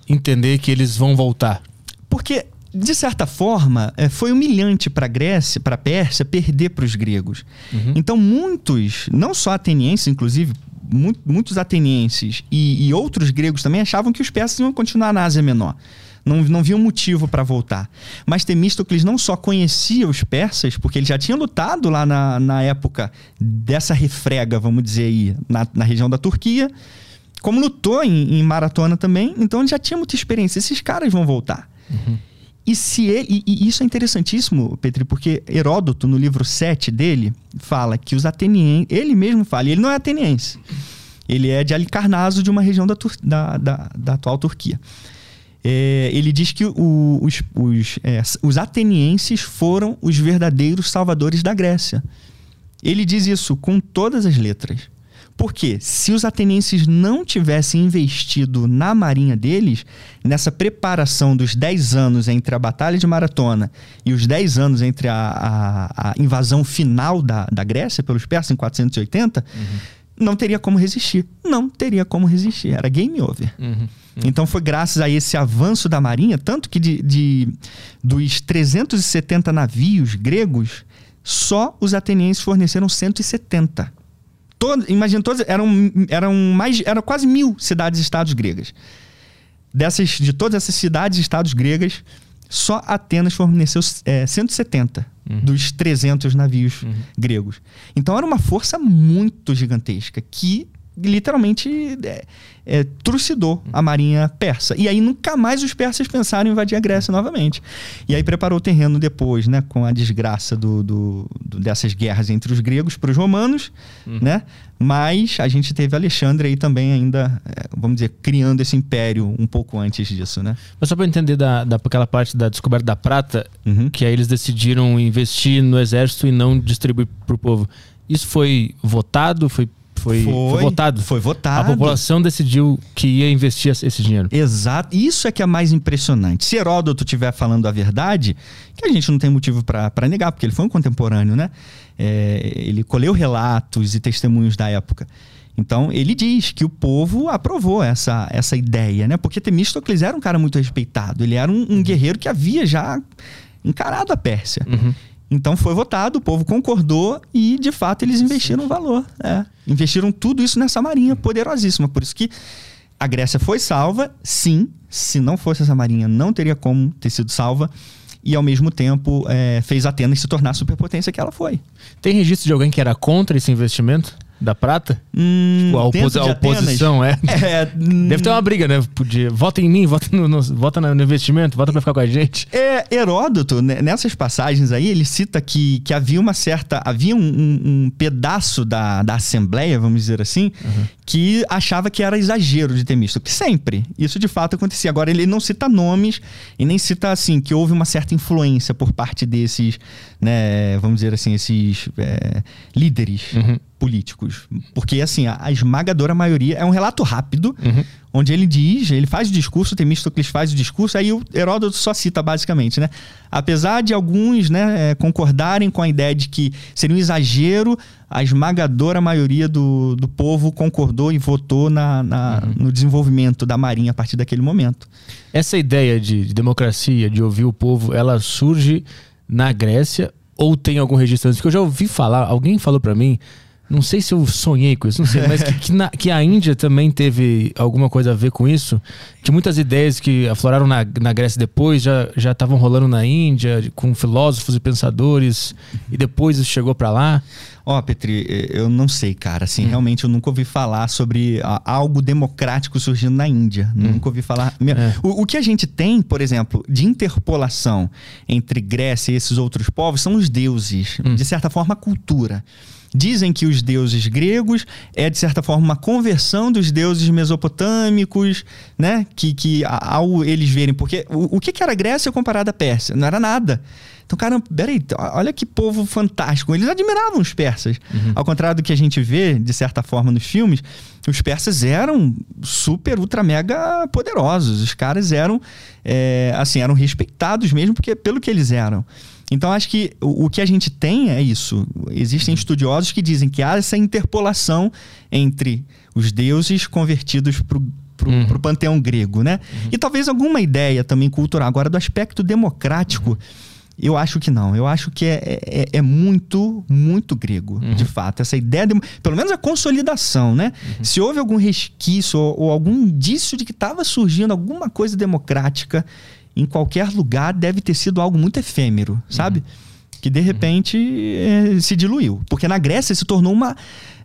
A: entender que eles vão voltar?
C: Porque de certa forma, é, foi humilhante para a Grécia, para a Pérsia, perder para os gregos.
A: Uhum.
C: Então, muitos, não só atenienses, inclusive, muitos atenienses e, e, outros gregos também achavam que os persas iam continuar na Ásia Menor. Não, não viam motivo para voltar. Mas Temístocles não só conhecia os persas, porque ele já tinha lutado lá na, na época dessa refrega, vamos dizer aí, na, na região da Turquia, como lutou em, em, maratona também, então ele já tinha muita experiência. Esses caras vão voltar.
A: Uhum.
C: E se ele, e, isso é interessantíssimo, Petri, porque Heródoto, no livro 7 dele, fala que os atenienses, ele mesmo fala, e ele não é ateniense, ele é de Alicarnaso, de uma região da, da, da, da atual Turquia. É, ele diz que o, os, os, é, os atenienses foram os verdadeiros salvadores da Grécia. Ele diz isso com todas as letras. Porque se os atenienses não tivessem investido na marinha deles, nessa preparação dos 10 anos entre a Batalha de Maratona e os 10 anos entre a, a, a invasão final da, da Grécia pelos persas em 480, uhum. não teria como resistir. Não teria como resistir. Era game over. Uhum. Uhum. Então foi graças a esse avanço da marinha, tanto que de, de dos 370 navios gregos, só os atenienses forneceram 170. Todo, imagina, todos eram, eram mais eram quase mil cidades estados gregas. Dessas, de todas essas cidades estados gregas, só Atenas forneceu é, 170 uhum. dos 300 navios uhum. gregos. Então era uma força muito gigantesca que literalmente é, é, trucidou a marinha persa. E aí nunca mais os persas pensaram em invadir a Grécia novamente. E aí preparou o terreno depois, né, com a desgraça do, do, do dessas guerras entre os gregos para os romanos, uhum. né? Mas a gente teve Alexandre aí também ainda, é, vamos dizer, criando esse império um pouco antes disso, né?
A: Mas só para entender da, daquela parte da descoberta da prata, uhum. que aí eles decidiram investir no exército e não distribuir para o povo. Isso foi votado, foi foi, foi, foi, votado.
C: Foi votado.
A: A população decidiu que ia investir esse dinheiro.
C: Exato. Isso é que é mais impressionante. Se Heródoto estiver falando a verdade, que a gente não tem motivo para negar, porque ele foi um contemporâneo, né? É, ele colheu relatos e testemunhos da época. Então, ele diz que o povo aprovou essa, essa ideia, né? Porque Temístocles era um cara muito respeitado. Ele era um, um guerreiro que havia já encarado a Pérsia. Uhum. Então foi votado, o povo concordou e, de fato, eles investiram um valor. É. Investiram tudo isso nessa marinha poderosíssima. Por isso que a Grécia foi salva, sim. Se não fosse essa marinha, não teria como ter sido salva. E, ao mesmo tempo, é, fez Atenas se tornar a superpotência que ela foi.
A: Tem registro de alguém que era contra esse investimento? Da prata?
C: Hum, tipo, a, a
A: oposição, é. é. Deve ter uma briga, né? Podia, vota em mim, vota no, no, vota no investimento, vota pra ficar com a gente.
C: É, Heródoto, né, nessas passagens aí, ele cita que, que havia uma certa. Havia um, um, um pedaço da, da Assembleia, vamos dizer assim, uhum. que achava que era exagero de que Sempre. Isso de fato acontecia. Agora, ele não cita nomes e nem cita, assim, que houve uma certa influência por parte desses, né, vamos dizer assim, esses é, líderes. Uhum políticos. Porque, assim, a, a esmagadora maioria é um relato rápido, uhum. onde ele diz, ele faz o discurso, Temístocles faz o discurso, aí o Heródoto só cita, basicamente, né? Apesar de alguns né, é, concordarem com a ideia de que seria um exagero, a esmagadora maioria do, do povo concordou e votou na, na uhum. no desenvolvimento da Marinha a partir daquele momento.
A: Essa ideia de, de democracia, de ouvir o povo, ela surge na Grécia ou tem algum registro antes? Porque eu já ouvi falar, alguém falou para mim não sei se eu sonhei com isso, não sei, mas que, que, na, que, a Índia também teve alguma coisa a ver com isso. Que muitas ideias que afloraram na, na Grécia depois já estavam rolando na Índia, com filósofos e pensadores, e depois isso chegou para lá.
C: Ó, oh, Petri, eu não sei, cara. Assim, hum. realmente eu nunca ouvi falar sobre algo democrático surgindo na Índia. Hum. Nunca ouvi falar. É. O, o, que a gente tem, por exemplo, de interpolação entre Grécia e esses outros povos são os deuses. Hum. De certa forma, a cultura. Dizem que os deuses gregos é, de certa forma, uma conversão dos deuses mesopotâmicos, né? Que, que ao eles verem. Porque o, o que era a Grécia comparado à Pérsia? Não era nada. Então, cara, peraí, olha que povo fantástico. Eles admiravam os persas. Uhum. Ao contrário do que a gente vê, de certa forma, nos filmes, os persas eram super, ultra, mega poderosos. Os caras eram, é, assim, eram respeitados mesmo porque, pelo que eles eram. Então, acho que o, o, que a gente tem é isso. Existem uhum. estudiosos que dizem que há essa interpolação entre os deuses convertidos para o uhum. panteão grego, né? Uhum. E talvez alguma ideia também cultural. Agora, do aspecto democrático, uhum. eu acho que não. Eu acho que é, é, é muito, muito grego, uhum. de fato. Essa ideia, de, pelo menos a consolidação, né? Uhum. Se houve algum resquício ou, ou algum indício de que estava surgindo alguma coisa democrática em qualquer lugar deve ter sido algo muito efêmero, sabe? Uhum. Que de repente é, se diluiu. Porque na Grécia se tornou uma.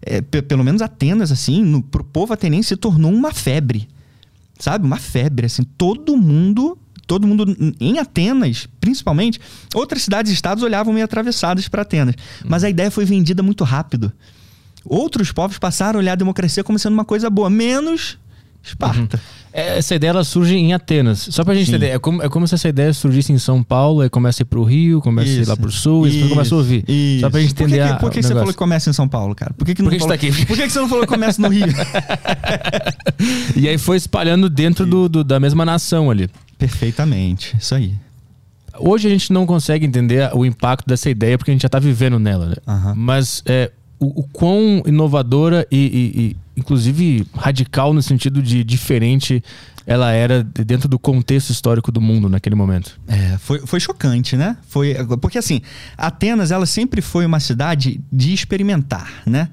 C: É, pelo menos Atenas, assim, no, pro povo ateniense se tornou uma febre. Sabe? Uma febre, assim. Todo mundo todo mundo em Atenas, principalmente, outras cidades e estados olhavam meio atravessadas para Atenas. Mas a ideia foi vendida muito rápido. Outros povos passaram a olhar a democracia como sendo uma coisa boa, menos Esparta. Uhum.
A: Essa ideia ela surge em Atenas. Só pra gente Sim. entender, é como, é como se essa ideia surgisse em São Paulo, aí começa a ir pro Rio, começa isso. a ir lá pro sul, isso. e começa a ouvir. Isso. Só pra gente entender.
C: Por que, por que, que você falou que começa em São Paulo, cara? Por que, que não
A: por que
C: falou...
A: Tá aqui?
C: Por que, que você não falou que começa no Rio?
A: e aí foi espalhando dentro do, do, da mesma nação ali.
C: Perfeitamente, isso aí.
A: Hoje a gente não consegue entender o impacto dessa ideia porque a gente já tá vivendo nela, né? Uhum. Mas é, o, o quão inovadora e, e, e, inclusive, radical no sentido de diferente ela era dentro do contexto histórico do mundo naquele momento.
C: É, foi, foi chocante, né? Foi, porque assim, Atenas ela sempre foi uma cidade de experimentar, né?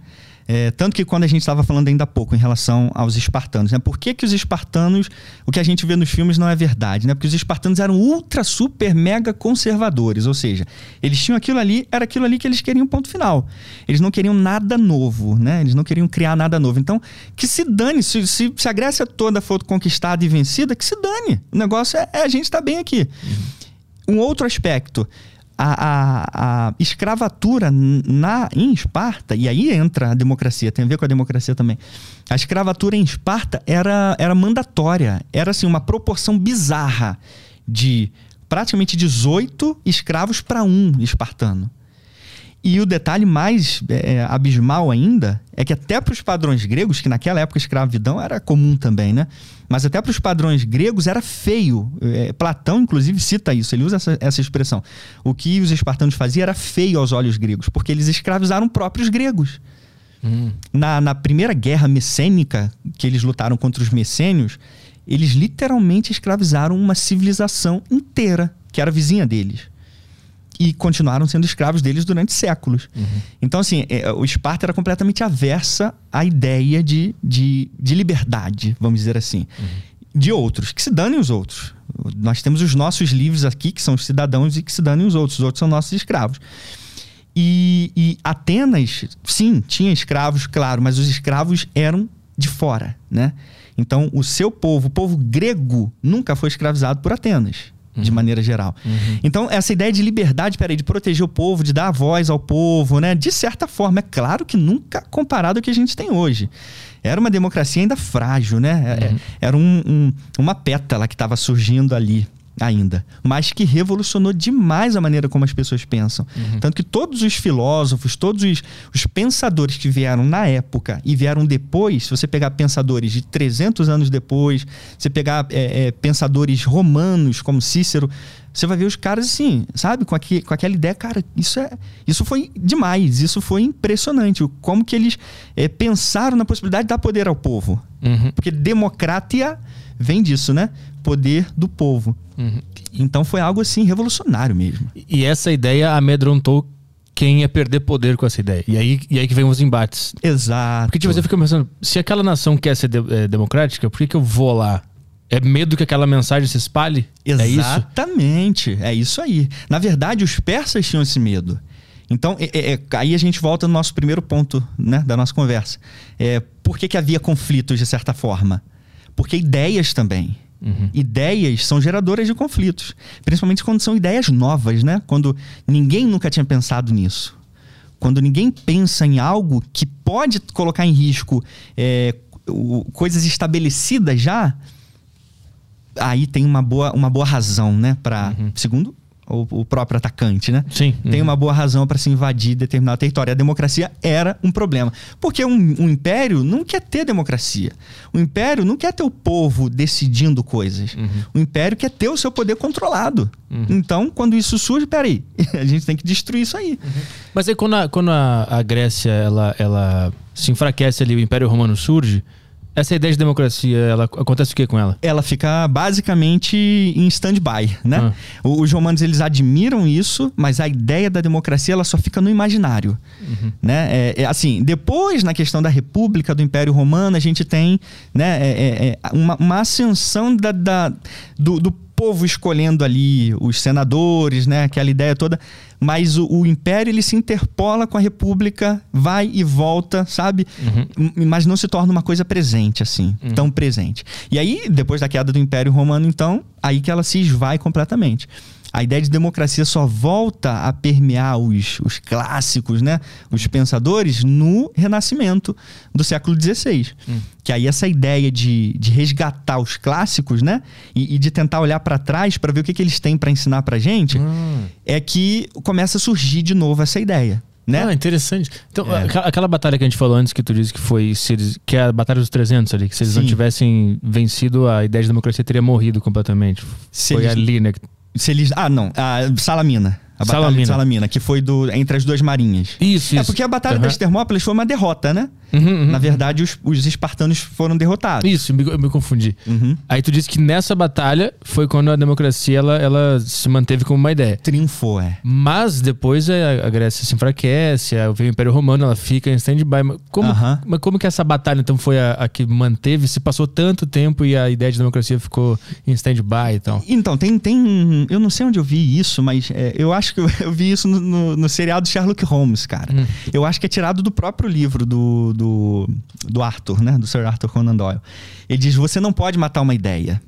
C: É, tanto que quando a gente estava falando ainda há pouco em relação aos espartanos, né? Por que, que os espartanos, o que a gente vê nos filmes não é verdade, né? Porque os espartanos eram ultra, super, mega conservadores, ou seja, eles tinham aquilo ali, era aquilo ali que eles queriam, ponto final. Eles não queriam nada novo, né? Eles não queriam criar nada novo. Então, que se dane, se, se, se a Grécia toda for conquistada e vencida, que se dane. O negócio é, é a gente estar tá bem aqui. Uhum. Um outro aspecto, a, a, a, escravatura na, em Esparta, e aí entra a democracia, tem a ver com a democracia também. A escravatura em Esparta era, era mandatória, era assim, uma proporção bizarra de praticamente 18 escravos para um espartano. E o detalhe mais é, abismal ainda é que até para os padrões gregos, que naquela época a escravidão era comum também, né? Mas até para os padrões gregos era feio. É, Platão, inclusive, cita isso, ele usa essa, essa expressão. O que os espartanos faziam era feio aos olhos gregos, porque eles escravizaram próprios gregos. Hum. Na, na primeira guerra messênica, que eles lutaram contra os messênios, eles literalmente escravizaram uma civilização inteira, que era vizinha deles e continuaram sendo escravos deles durante séculos. Uhum. Então, assim, é, o Esparta era completamente aversa à ideia de, de, de liberdade, vamos dizer assim. Uhum. De outros, que se danem os outros. Nós temos os nossos livros aqui, que são os cidadãos, e que se danem os outros. Os outros são nossos escravos. E, e Atenas, sim, tinha escravos, claro, mas os escravos eram de fora, né? Então, o seu povo, o povo grego, nunca foi escravizado por Atenas uhum. de maneira geral. Uhum. Então, essa ideia de liberdade, peraí, de proteger o povo, de dar voz ao povo, né? De certa forma, é claro que nunca comparado ao que a gente tem hoje. Era uma democracia ainda frágil, né? É, uhum. Era um, um, uma pétala que estava surgindo ali ainda, mas que revolucionou demais a maneira como as pessoas pensam. Uhum. Tanto que todos os filósofos, todos os, os, pensadores que vieram na época e vieram depois, se você pegar pensadores de 300 anos depois, você pegar é, é, pensadores romanos como Cícero, você vai ver os caras assim, sabe? Com, aqui, com aquela ideia, cara, isso, é, isso foi demais, isso foi impressionante. Como que eles é, pensaram na possibilidade de dar poder ao povo. Uhum. Porque democratia vem disso, né? Poder do povo. Uhum. Então foi algo assim revolucionário mesmo.
A: E essa ideia amedrontou quem ia perder poder com essa ideia. E aí, e aí que vem os embates.
C: Exato.
A: Porque tipo, você fica pensando, se aquela nação quer ser de, é, democrática, por que, que eu vou lá? É medo que aquela mensagem se espalhe?
C: Exatamente. É isso? é isso aí. Na verdade, os persas tinham esse medo. Então, é, é, é, aí a gente volta no nosso primeiro ponto né, da nossa conversa. É, por que, que havia conflitos, de certa forma? Porque ideias também. Uhum. Ideias são geradoras de conflitos. Principalmente quando são ideias novas, né? Quando ninguém nunca tinha pensado nisso. Quando ninguém pensa em algo que pode colocar em risco é, o, coisas estabelecidas já, aí tem uma boa, uma boa razão, né? Para, uhum. segundo o, o próprio atacante, né?
A: Sim.
C: Uhum. Tem uma boa razão para se invadir determinado território. A democracia era um problema. Porque um, um, império não quer ter democracia. O império não quer ter o povo decidindo coisas. Uhum. O império quer ter o seu poder controlado. Uhum. Então, quando isso surge, peraí, a gente tem que destruir isso aí.
A: Uhum. Mas aí quando a, quando a, a Grécia ela, ela se enfraquece ali, o Império Romano surge essa ideia de democracia, ela acontece o que com ela?
C: Ela fica basicamente em stand-by, né? Ah. Os romanos eles admiram isso, mas a ideia da democracia ela só fica no imaginário, uhum. né? É, é, assim, depois na questão da República do Império Romano a gente tem, né, é, é, é uma, uma, ascensão da, da do, do povo escolhendo ali os senadores, né? Aquela ideia toda. Mas o, o império ele se interpola com a república, vai e volta, sabe? Uhum. Mas não se torna uma coisa presente assim, uhum. tão presente. E aí, depois da queda do Império Romano, então, aí que ela se esvai completamente a ideia de democracia só volta a permear os, os clássicos, né? Os pensadores no Renascimento do século XVI. Hum. Que aí essa ideia de, de resgatar os clássicos, né? E, e de tentar olhar para trás para ver o que, que eles têm para ensinar para gente, hum. é que começa a surgir de novo essa ideia. Né?
A: Ah, interessante. Então, é. aquela, batalha que a gente falou antes, que tu disse que foi eles, que é a Batalha dos 300 ali, que se eles Sim. não tivessem vencido, a ideia de democracia teria morrido completamente. Se foi eles... ali, né?
C: Se eles. Ah, não. A Salamina. A Batalha Salamina. de Salamina, que foi do, entre as duas marinhas.
A: Isso,
C: é,
A: isso.
C: porque a Batalha uhum. das Termópilas foi uma derrota, né? Uhum, uhum, Na verdade, os, os, espartanos foram derrotados.
A: Isso, eu me, confundi. Uhum. Aí tu disse que nessa batalha foi quando a democracia ela, ela se manteve como uma ideia.
C: Triunfou, é.
A: Mas depois a, a Grécia se enfraquece, vem o Império Romano, ela fica em stand-by. Como, mas como que essa batalha então foi a, a, que manteve? Se passou tanto tempo e a ideia de democracia ficou em stand-by então?
C: Então, tem, tem. Eu não sei onde eu vi isso, mas é, eu acho que eu, eu vi isso no, no, no, seriado Sherlock Holmes, cara. Hum. Eu acho que é tirado do próprio livro do do, do Arthur, né? Do Sir Arthur Conan Doyle. Ele diz: você não pode matar uma ideia.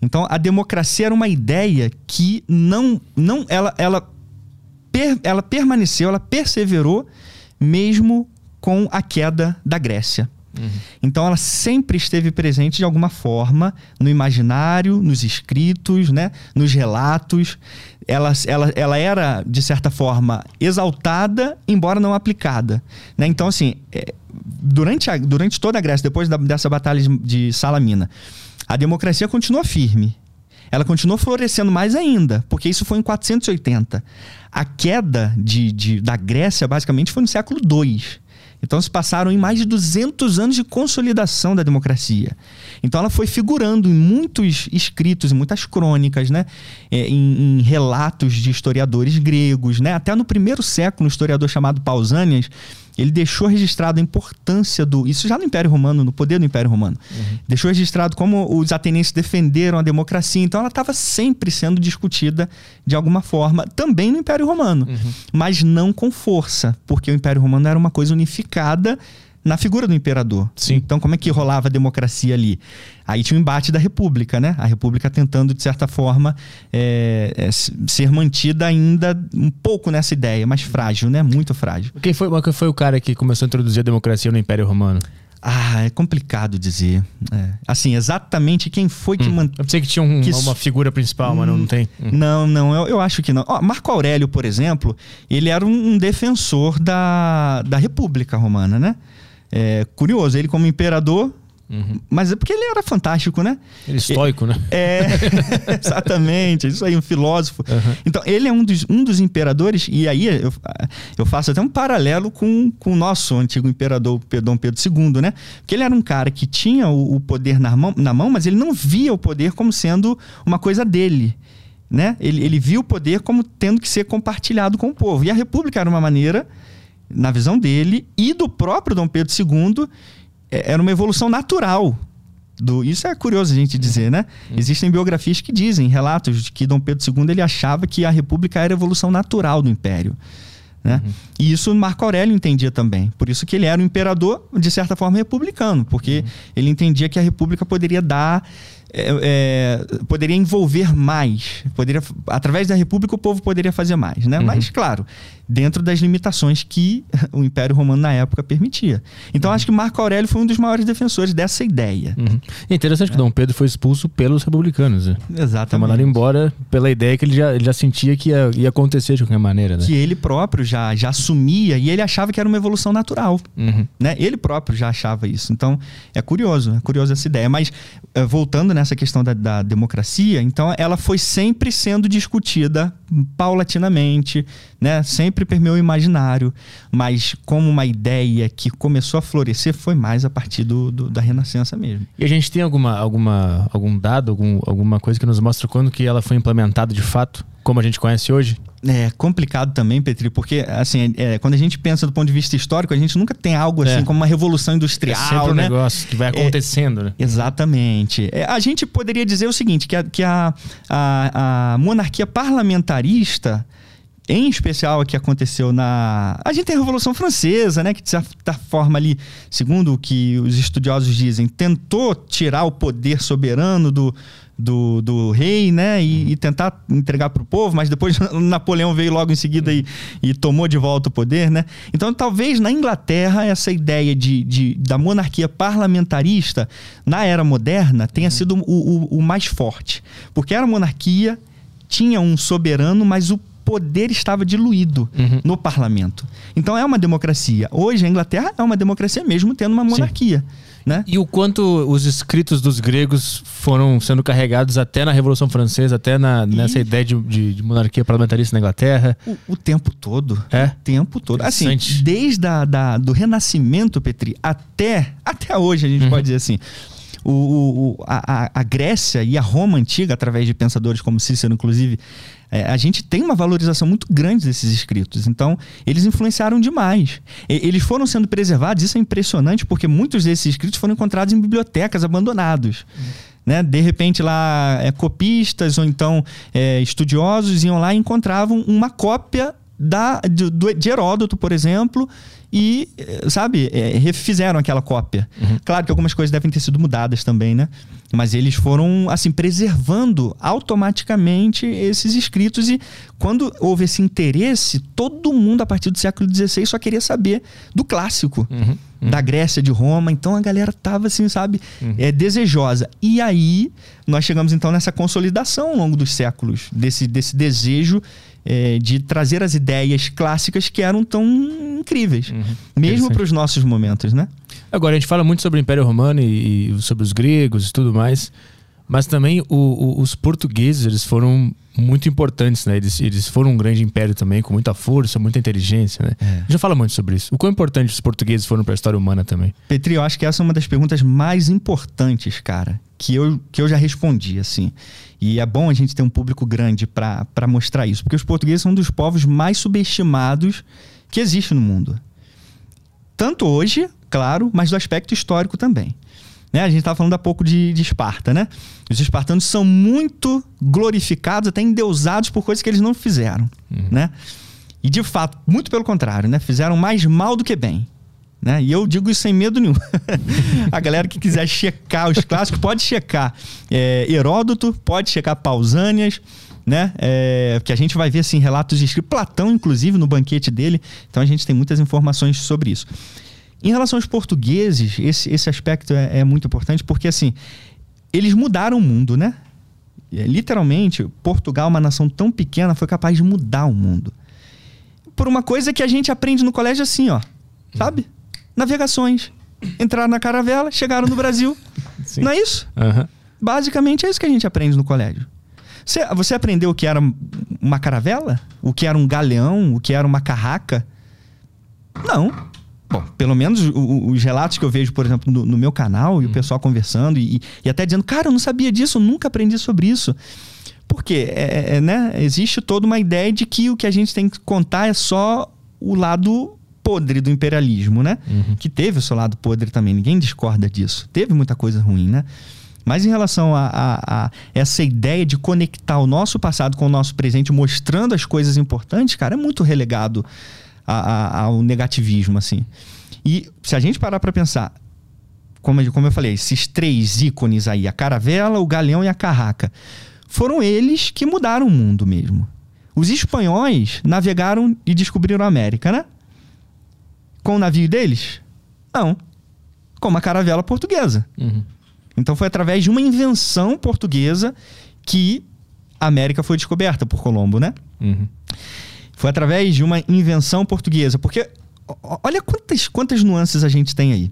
C: Então, a democracia era uma ideia que não, não ela, ela, per, ela permaneceu, ela perseverou mesmo com a queda da Grécia. Uhum. Então ela sempre esteve presente de alguma forma no imaginário, nos escritos, né, nos relatos. Ela, ela, ela era, de certa forma, exaltada, embora não aplicada. Né? Então, assim, é, durante, a, durante toda a Grécia, depois da, dessa batalha de, de Salamina, a democracia continuou firme. Ela continuou florescendo mais ainda, porque isso foi em 480. A queda de, de da Grécia, basicamente, foi no século II. Então se passaram em mais de 200 anos de consolidação da democracia. Então ela foi figurando em muitos escritos, em muitas crônicas, né? É, em, em, relatos de historiadores gregos. Né? Até no primeiro século, um historiador chamado Pausanias ele deixou registrado a importância do. Isso já no Império Romano, no poder do Império Romano. Uhum. Deixou registrado como os atenienses defenderam a democracia. Então ela estava sempre sendo discutida de alguma forma, também no Império Romano. Uhum. Mas não com força, porque o Império Romano era uma coisa unificada na figura do imperador.
A: Sim.
C: Então, como é que rolava a democracia ali? Aí tinha o um embate da República, né? A República tentando, de certa forma, é, é, ser mantida ainda um pouco nessa ideia, mas frágil, né? Muito frágil.
A: Quem foi, quem foi o cara que começou a introduzir a democracia no Império Romano?
C: Ah, é complicado dizer. É. Assim, exatamente quem foi que
A: hum. manteve. Eu pensei que tinha um, que... uma figura principal, hum. mas não, não tem.
C: Hum. Não, não, eu, eu, acho que não. Ó, Marco Aurélio, por exemplo, ele era um, um defensor da, da República Romana, né? É, curioso, ele como imperador Uhum. Mas é porque ele era fantástico, né?
A: Ele é estoico, né?
C: É, exatamente. Isso aí, um filósofo. Uhum. Então, ele é um dos, um dos imperadores, e aí eu, eu faço até um paralelo com, com o nosso antigo imperador Dom Pedro II, né? Porque ele era um cara que tinha o, o poder na mão, na mão, mas ele não via o poder como sendo uma coisa dele. Né? Ele, ele via o poder como tendo que ser compartilhado com o povo. E a república era uma maneira na visão dele e do próprio Dom Pedro II, é, era uma evolução natural. Do, isso é curioso a gente dizer, né? Uhum. Existem biografias que dizem, relatos de que Dom Pedro II ele achava que a república era a evolução natural do império. Né? Uhum. E isso Marco Aurélio entendia também. Por isso que ele era um imperador, de certa forma, republicano, porque uhum. ele entendia que a república poderia dar é, é, poderia envolver mais. Poderia, através da República, o povo poderia fazer mais. Né? Uhum. Mas, claro, dentro das limitações que o Império Romano na época permitia. Então, uhum. acho que Marco Aurélio foi um dos maiores defensores dessa ideia.
A: Uhum. É interessante que Dom Pedro foi expulso pelos republicanos. Né?
C: Exatamente. Foi
A: mandado embora pela ideia que ele já, ele já sentia que ia, ia, acontecer de qualquer maneira. Né?
C: Que ele próprio já, já assumia e ele achava que era uma evolução natural. Uhum. Né? Ele próprio já achava isso. Então, é curioso, é curioso essa ideia. Mas, eh, voltando nessa questão da, da, democracia, então ela foi sempre sendo discutida paulatinamente, né? Sempre permeou o imaginário, mas como uma ideia que começou a florescer foi mais a partir do, do, da Renascença mesmo.
A: E a gente tem alguma, alguma, algum dado, algum, alguma coisa que nos mostra quando que ela foi implementada de fato, como a gente conhece hoje?
C: É complicado também, Petri, porque assim, é, quando a gente pensa do ponto de vista histórico, a gente nunca tem algo assim
A: É.
C: como uma revolução
A: É
C: industrial,
A: sempre um
C: né?
A: negócio que vai acontecendo, né?
C: Exatamente. É, a gente poderia dizer o seguinte, que a, que a, a, a monarquia parlamentarista, em especial a que aconteceu na... A gente tem a Revolução Francesa, né? Que de certa forma ali, segundo o que os estudiosos dizem, tentou tirar o poder soberano do, do, do rei, né? E, e tentar entregar para o povo, mas depois Napoleão veio logo em seguida e, e tomou de volta o poder, né? Então, talvez na Inglaterra, essa ideia de, de- da monarquia parlamentarista na era moderna tenha sido o, o- o mais forte. Porque era monarquia, tinha um soberano, mas o poder estava diluído
A: Uhum.
C: no parlamento. Então é uma democracia. Hoje a Inglaterra é uma democracia mesmo tendo uma monarquia, né?
A: E o quanto os escritos dos gregos foram sendo carregados até na Revolução Francesa, até na, nessa ideia de, de- de monarquia parlamentarista na Inglaterra.
C: O, o tempo todo.
A: É?
C: O tempo todo. Assim, desde a, da, do Renascimento, Petri, até, até hoje, a gente
A: Uhum.
C: pode dizer assim. O, o- a- a Grécia e a Roma antiga, através de pensadores como Cícero, inclusive, é, a gente tem uma valorização muito grande desses escritos. Então, eles influenciaram demais. E- eles foram sendo preservados, isso é impressionante, porque muitos desses escritos foram encontrados em bibliotecas abandonados. Né? De repente, lá, é, copistas ou então é, estudiosos iam lá e encontravam uma cópia da, do- de Heródoto, por exemplo, e, eh, sabe, eh, refizeram aquela cópia. Claro que algumas coisas devem ter sido mudadas também, né? Mas eles foram, assim, preservando automaticamente esses escritos e quando houve esse interesse, todo mundo, a partir do século XVI, só queria saber do clássico
A: Uhum.
C: da Grécia, de Roma. Então a galera tava assim, sabe, é, desejosa. E aí nós chegamos então nessa consolidação ao longo dos séculos, desse, desse desejo é, de trazer as ideias clássicas que eram tão incríveis, mesmo
A: Interessante.
C: para os nossos momentos, né?
A: Agora, a gente fala muito sobre o Império Romano e, e sobre os gregos e tudo mais, mas também o- o- os portugueses, eles foram muito importantes, né? Eles, eles foram um grande império também, com muita força, muita inteligência, né? A gente já fala muito sobre isso. O quão importante os portugueses foram para a história humana também.
C: Petri, eu acho que essa é uma das perguntas mais importantes, cara, que eu, que eu já respondi, assim. E é bom a gente ter um público grande para mostrar isso, porque os portugueses são um dos povos mais subestimados que existe no mundo. Tanto hoje, claro, mas do aspecto histórico também. Né? A gente estava falando há pouco de, de Esparta, né? Os espartanos são muito glorificados, até endeusados por coisas que eles não fizeram, né? E de fato, muito pelo contrário, né? Fizeram mais mal do que bem. Né? E eu digo isso sem medo nenhum. a galera que quiser checar os clássicos, pode checar é, Heródoto, pode checar Pausânias, né? É, que a gente vai ver assim, relatos escritos. Platão, inclusive, no banquete dele. Então a gente tem muitas informações sobre isso. Em relação aos portugueses, esse, esse aspecto é, é muito importante porque assim, eles mudaram o mundo, né? É, Literalmente, Portugal, uma nação tão pequena, foi capaz de mudar o mundo. Por uma coisa que a gente aprende no colégio assim, ó. Sabe? Navegações. Entraram na caravela, chegaram no Brasil.
A: Sim.
C: Não é isso?
A: Aham.
C: Basicamente é isso que a gente aprende no colégio. Você, você aprendeu o que era uma caravela? O que era um galeão? O que era uma carraca? Não. Bom, pelo menos o- os relatos que eu vejo, por exemplo, no, no meu canal e o pessoal conversando e, e até dizendo, cara, eu não sabia disso, eu nunca aprendi sobre isso. Por quê? É, é, né? Existe toda uma ideia de que o que a gente tem que contar é só o lado podre do imperialismo, né? Que teve o seu lado podre também, ninguém discorda disso. Teve muita coisa ruim, né? Mas em relação a, a- a essa ideia de conectar o nosso passado com o nosso presente, mostrando as coisas importantes, cara, é muito relegado a- a- ao negativismo, assim. E se a gente parar para pensar, como, eu- como eu falei, esses três ícones aí, a caravela, o galeão e a carraca, foram eles que mudaram o mundo mesmo. Os espanhóis navegaram e descobriram a América, né? Com o navio deles? Não. Com uma caravela portuguesa.
A: Uhum.
C: Então foi através de uma invenção portuguesa que a América foi descoberta por Colombo, né?
A: Uhum.
C: Foi através de uma invenção portuguesa. Porque olha quantas, quantas nuances a gente tem aí.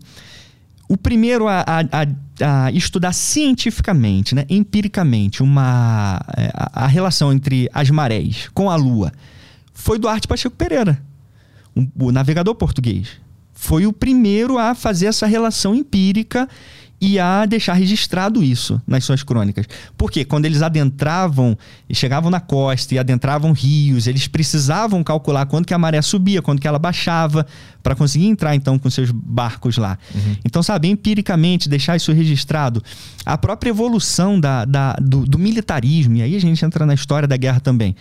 C: O primeiro a, a- a- a estudar cientificamente, né, empiricamente, uma, é, a, a relação entre as marés com a Lua foi Duarte Pacheco Pereira, um- o navegador português. Foi o primeiro a fazer essa relação empírica e a deixar registrado isso nas suas crônicas. Porque quando eles adentravam, chegavam na costa e adentravam rios, eles precisavam calcular quando que a maré subia, quando que ela baixava, para conseguir entrar então com seus barcos lá. Uhum. Então, sabe, empiricamente, deixar isso registrado. A própria evolução da, da do, do, militarismo, e aí a gente entra na história da guerra também.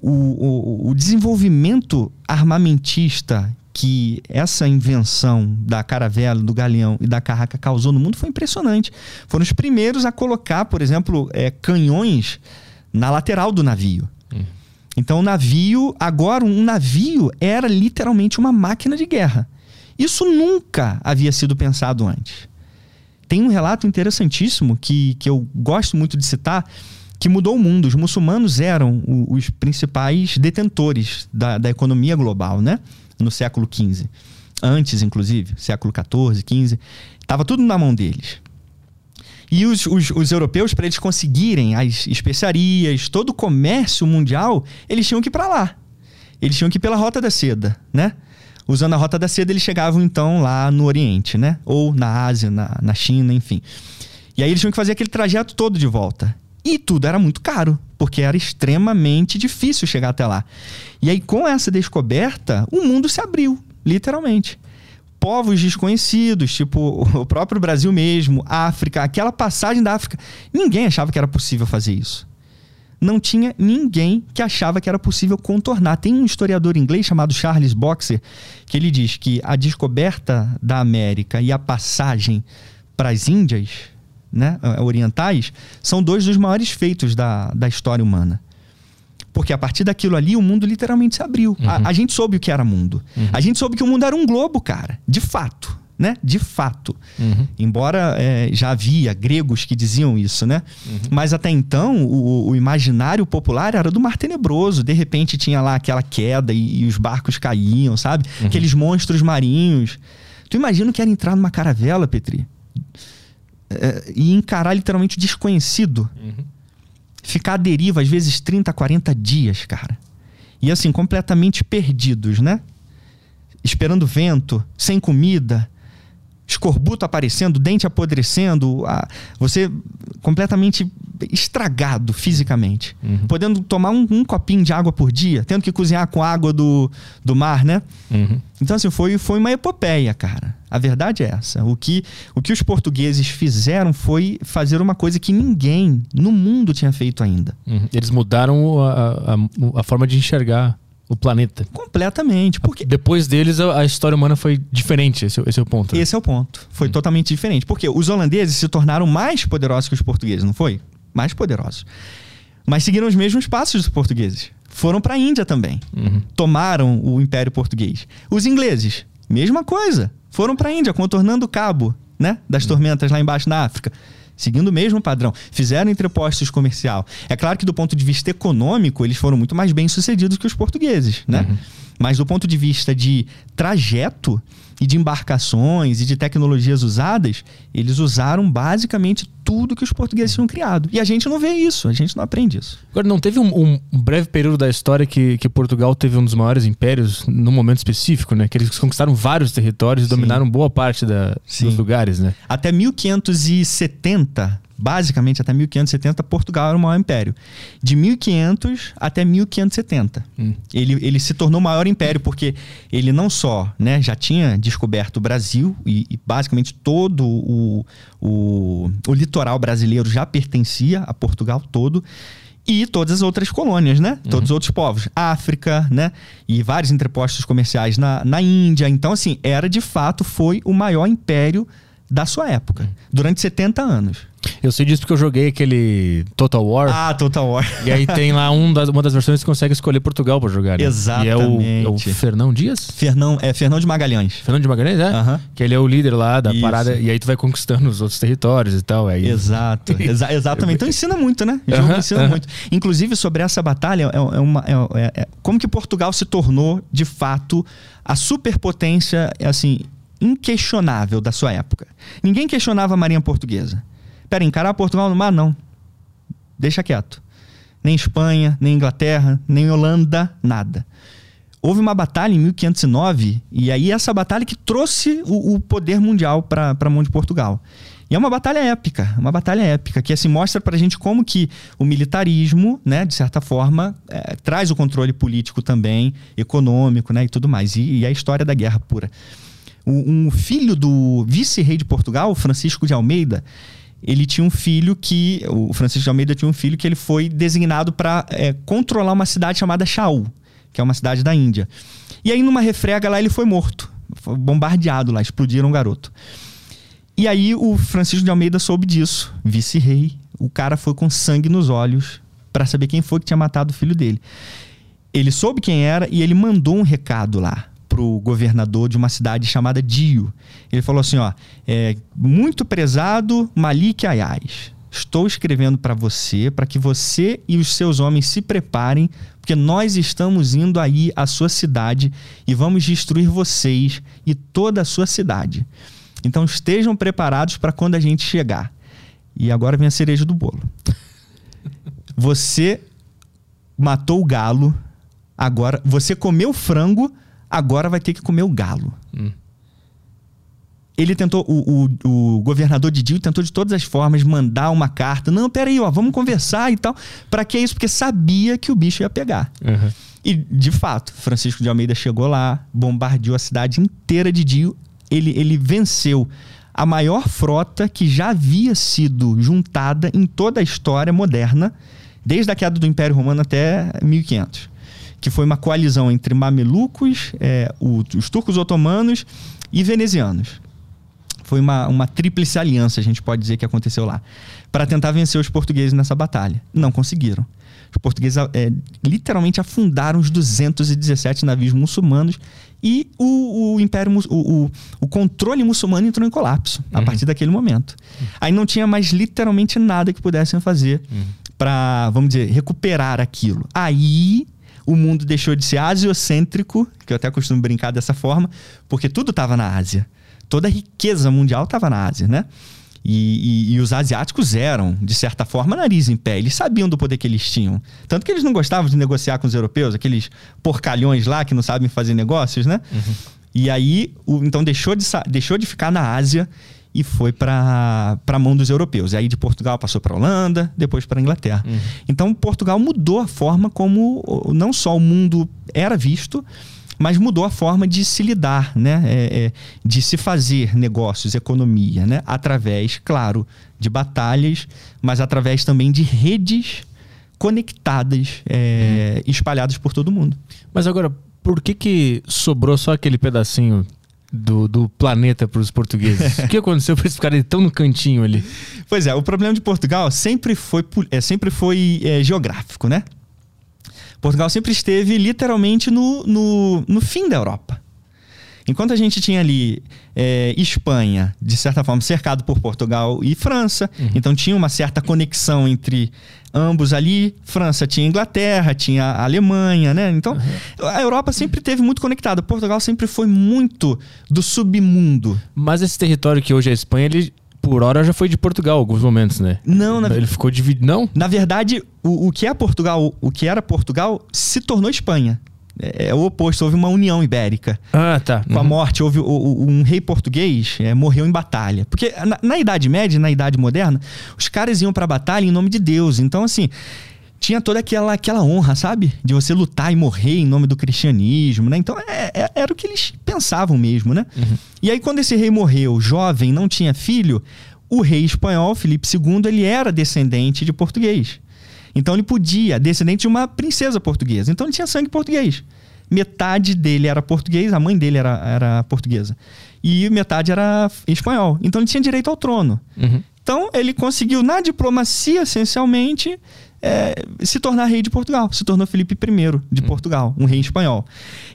C: o, o, o desenvolvimento armamentista que essa invenção da caravela, do galeão e da carraca causou no mundo foi impressionante. Foram os primeiros a colocar, por exemplo, é, canhões na lateral do navio. Hum. Então, o navio, agora, um navio era literalmente uma máquina de guerra. Isso nunca havia sido pensado antes. Tem um relato interessantíssimo que, que eu gosto muito de citar, que mudou o mundo. Os muçulmanos eram os principais detentores da, da economia global, né? No século XV. Antes, inclusive, século XIV, XV. Estava tudo na mão deles. E os, os, os europeus, para eles conseguirem as especiarias, todo o comércio mundial, eles tinham que ir para lá. Eles tinham que ir pela Rota da Seda, né? Usando a Rota da Seda, eles chegavam então lá no Oriente, né? Ou na Ásia, na, na China, enfim. E aí eles tinham que fazer aquele trajeto todo de volta. E tudo era muito caro, porque era extremamente difícil chegar até lá. E aí, com essa descoberta, o mundo se abriu, literalmente. Povos desconhecidos, tipo o próprio Brasil mesmo, África, aquela passagem da África, ninguém achava que era possível fazer isso. Não tinha ninguém que achava que era possível contornar. Tem um historiador inglês chamado Charles Boxer que ele diz que a descoberta da América e a passagem para as Índias né, orientais, são dois dos maiores feitos da, da história humana. Porque a partir daquilo ali, o mundo literalmente se abriu. Uhum. A, a, gente soube o que era mundo. Uhum. A gente soube que o mundo era um globo, cara. De fato. Né? De fato. Uhum. Embora é, já havia gregos que diziam isso, né? Uhum. Mas até então, o, o, imaginário popular era do mar tenebroso. De repente tinha lá aquela queda e, e os barcos caíam, sabe? Uhum. Aqueles monstros marinhos. Tu imagina que era entrar numa caravela, Petri? É, e encarar literalmente o desconhecido. Uhum. Ficar à deriva, às vezes 30, 40 dias, cara. E assim, completamente perdidos, né? Esperando vento, sem comida, escorbuto aparecendo, dente apodrecendo, a, você completamente estragado fisicamente. Uhum. Podendo tomar um, um, copinho de água por dia, tendo que cozinhar com água do, do mar, né? Uhum. Então, assim, foi, foi uma epopeia, cara. A verdade é essa. O que, o que os portugueses fizeram foi fazer uma coisa que ninguém no mundo tinha feito ainda.
A: Uhum. Eles mudaram a, a, a forma de enxergar planeta.
C: Completamente. Porque...
A: Depois deles, a, história humana foi diferente. Esse, esse é o ponto.
C: Né? Esse é o ponto. Foi hum. totalmente diferente. Porque os holandeses se tornaram mais poderosos que os portugueses, não foi? Mais poderosos. Mas seguiram os mesmos passos dos portugueses. Foram para a Índia também. Uhum. Tomaram o Império Português. Os ingleses, mesma coisa. Foram para a Índia, contornando o cabo né, das uhum. tormentas lá embaixo na África seguindo o mesmo padrão. Fizeram entrepostos comercial. É claro que do ponto de vista econômico, eles foram muito mais bem sucedidos que os portugueses, né? Uhum. Mas do ponto de vista de trajeto e de embarcações e de tecnologias usadas, eles usaram basicamente tudo que os portugueses tinham criado. E a gente não vê isso, a gente não aprende isso.
A: Agora, não teve um, um breve período da história que, que Portugal teve um dos maiores impérios num momento específico, né? Que eles conquistaram vários territórios e dominaram boa parte da, dos lugares, né?
C: Até 1570, basicamente até 1570, Portugal era o maior império. De 1500 até 1570. Hum. Ele, ele se tornou o maior império porque ele não só né, já tinha descoberto o Brasil e, e basicamente todo o, o, o litoral brasileiro já pertencia a Portugal todo e todas as outras colônias, né? Uhum. Todos os outros povos. África, né? E vários entrepostos comerciais na, na Índia. Então, assim, era de fato, foi o maior império da sua época, durante 70 anos.
A: Eu sei disso porque eu joguei aquele Total War.
C: Ah, Total War.
A: E aí tem lá um das, uma das versões que consegue escolher Portugal para jogar. Né?
C: Exatamente.
A: E é o, é o Fernão Dias?
C: Fernão, é Fernão de Magalhães.
A: Fernão de Magalhães, é? Uhum. Que ele é o líder lá da Isso. parada. E aí tu vai conquistando os outros territórios e tal. Aí...
C: Exato. Exa exatamente. Então ensina muito, né? O jogo uhum, ensina uhum. muito. Inclusive, sobre essa batalha, é, é uma, é, é, é, como que Portugal se tornou, de fato, a superpotência, assim, inquestionável da sua época. Ninguém questionava a marinha portuguesa. Pera, encarar Portugal no mar? Não. Deixa quieto. Nem Espanha, nem Inglaterra, nem Holanda, nada. Houve uma batalha em 1509, e aí essa batalha que trouxe o, o poder mundial para a mão de Portugal. E é uma batalha épica, uma batalha épica, que assim mostra pra gente como que o militarismo, né, de certa forma, é, traz o controle político também, econômico, né, e tudo mais. E, e a história da guerra pura. Um, um filho do vice-rei de Portugal, Francisco de Almeida, ele tinha um filho que. O Francisco de Almeida tinha um filho que ele foi designado para é, controlar uma cidade chamada Shaul, que é uma cidade da Índia. E aí, numa refrega lá, ele foi morto. Foi bombardeado lá, explodiram o garoto. E aí, o Francisco de Almeida soube disso, vice-rei. O cara foi com sangue nos olhos para saber quem foi que tinha matado o filho dele. Ele soube quem era e ele mandou um recado lá pro governador de uma cidade chamada Dio. Ele falou assim, ó, é, muito prezado Malik Ayaz, estou escrevendo para você, para que você e os seus homens se preparem, porque nós estamos indo aí à sua cidade e vamos destruir vocês e toda a sua cidade. Então estejam preparados para quando a gente chegar. E agora vem a cereja do bolo. Você matou o galo, agora você comeu frango, agora vai ter que comer o galo.
A: Hum.
C: Ele tentou, o, o, o governador de Dio tentou de todas as formas mandar uma carta. Não, peraí, ó, vamos conversar e tal. Para que isso? Porque sabia que o bicho ia pegar.
A: Uhum.
C: E, de fato, Francisco de Almeida chegou lá, bombardeou a cidade inteira de Dio. Ele, ele venceu a maior frota que já havia sido juntada em toda a história moderna, desde a queda do Império Romano até 1500 que foi uma coalizão entre mamelucos, é, o, os turcos otomanos e venezianos. Foi uma, uma tríplice aliança, a gente pode dizer que aconteceu lá, para tentar vencer os portugueses nessa batalha. Não conseguiram. Os portugueses é, literalmente afundaram os 217 navios muçulmanos e o, o império, o, o, o, controle muçulmano entrou em colapso a
A: Uhum.
C: partir daquele momento. Aí não tinha mais literalmente nada que pudessem fazer
A: Uhum.
C: para, vamos dizer, recuperar aquilo. Aí o mundo deixou de ser asiocêntrico, que eu até costumo brincar dessa forma, porque tudo estava na Ásia. Toda a riqueza mundial estava na Ásia, né? E, e- e os asiáticos eram, de certa forma, nariz em pé. Eles sabiam do poder que eles tinham. Tanto que eles não gostavam de negociar com os europeus, aqueles porcalhões lá que não sabem fazer negócios, né? E aí, o- então deixou de, deixou de ficar na Ásia e foi para a mão dos europeus. E aí de Portugal passou para Holanda, depois para Inglaterra. Então Portugal mudou a forma como não só o mundo era visto, mas mudou a forma de se lidar, né? É, é, de se fazer negócios, economia, né? Através, claro, de batalhas, mas através também de redes conectadas, é, espalhadas por todo mundo.
A: Mas agora, por que que sobrou só aquele pedacinho do, do planeta para os portugueses? o que aconteceu para eles ficarem tão no cantinho ali?
C: Pois é, o problema de Portugal sempre foi, é, sempre foi é, geográfico, né? Portugal sempre esteve literalmente no, no, no fim da Europa. Enquanto a gente tinha ali é, Espanha, de certa forma, cercado por Portugal e França, então tinha uma certa conexão entre ambos ali. França tinha Inglaterra, tinha Alemanha, né? Então a Europa sempre teve muito conectada. Portugal sempre foi muito do submundo.
A: Mas esse território que hoje é a Espanha, ele por hora já foi de Portugal, em alguns momentos, né?
C: Não, na
A: Ele ficou dividido. Não?
C: Na verdade, o, o que é Portugal, o que era Portugal, se tornou Espanha. É, é o oposto, houve uma união ibérica.
A: Ah, tá.
C: Com a
A: Uhum.
C: morte, houve o- o- um rei português é, morreu em batalha. Porque na, na Idade Média, na Idade Moderna, os caras iam pra batalha em nome de Deus. Então, assim, tinha toda aquela, aquela honra, sabe? De você lutar e morrer em nome do cristianismo, né? Então, é- é- era o que eles pensavam mesmo, né? E aí, quando esse rei morreu, jovem, não tinha filho, o rei espanhol, Felipe II, ele era descendente de português. Então ele podia, descendente de uma princesa portuguesa. Então ele tinha sangue português. Metade dele era português, a mãe dele era, era portuguesa. E metade era espanhol. Então ele tinha direito ao trono.
A: Uhum.
C: Então ele conseguiu, na diplomacia, essencialmente, é, se tornar rei de Portugal. Se tornou Felipe I de Portugal, um rei espanhol.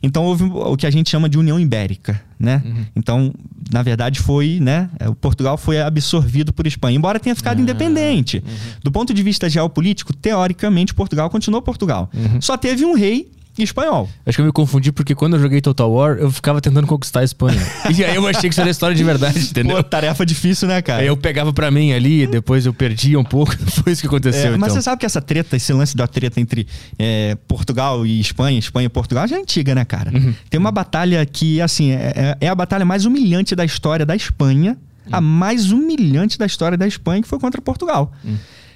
C: Então houve o que a gente chama de União Ibérica, né? Então, na verdade, foi, né? é, Portugal foi absorvido por Espanha, embora tenha ficado independente. Do ponto de vista geopolítico, teoricamente, Portugal continuou Portugal. Só teve um rei espanhol.
A: Acho que eu me confundi porque quando eu joguei Total War, eu ficava tentando conquistar a Espanha. e aí eu achei que isso era história de verdade, entendeu?
C: Pô, tarefa difícil, né, cara?
A: Aí eu pegava pra mim ali, depois eu perdia um pouco. Foi isso que
C: É,
A: aconteceu,
C: mas
A: então.
C: você sabe que essa treta, esse lance da treta entre é, Portugal e Espanha, Espanha e Portugal, já é antiga, né, cara?
A: Uhum.
C: Tem uma batalha que, assim, é, é- é a batalha mais humilhante da história da Espanha a mais humilhante da história da Espanha, que foi contra Portugal.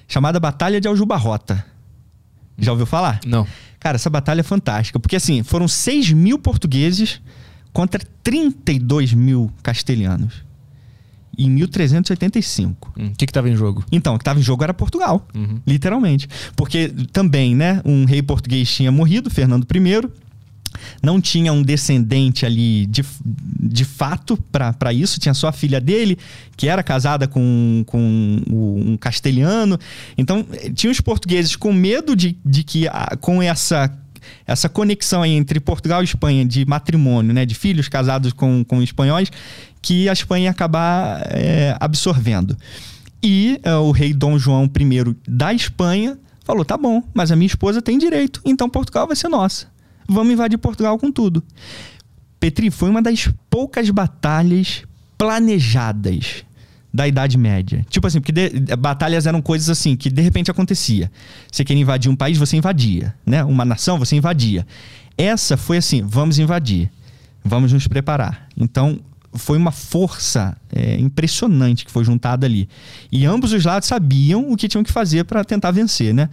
C: Chamada Batalha de Aljubarrota. Já ouviu falar?
A: Não.
C: Cara, essa batalha é fantástica, porque assim, foram 6 mil portugueses contra 32 mil castelhanos. Em 1385.
A: Hum, O que que tava em jogo?
C: Então, o que estava em jogo era Portugal,
A: Uhum.
C: literalmente. Porque também, né, um rei português tinha morrido, Fernando I, não tinha um descendente ali de, de fato para isso, tinha só a filha dele, que era casada com, com um castelhano. Então, eh, tinha os portugueses com medo de, de que com essa. Essa conexão entre Portugal e Espanha de matrimônio, né, de filhos casados com, com espanhóis, que a Espanha ia acabar eh, absorvendo. E eh, o rei Dom João I da Espanha falou: tá bom, mas a minha esposa tem direito, então Portugal vai ser nossa. Vamos invadir Portugal com tudo. Petri foi uma das poucas batalhas planejadas da Idade Média. Tipo assim, porque de- batalhas eram coisas assim que de repente acontecia. Você queria invadir um país, você invadia, né? Uma nação, você invadia. Essa foi assim, vamos invadir, vamos nos preparar. Então foi uma força é, impressionante que foi juntada ali. E ambos os lados sabiam o que tinham que fazer para tentar vencer, né?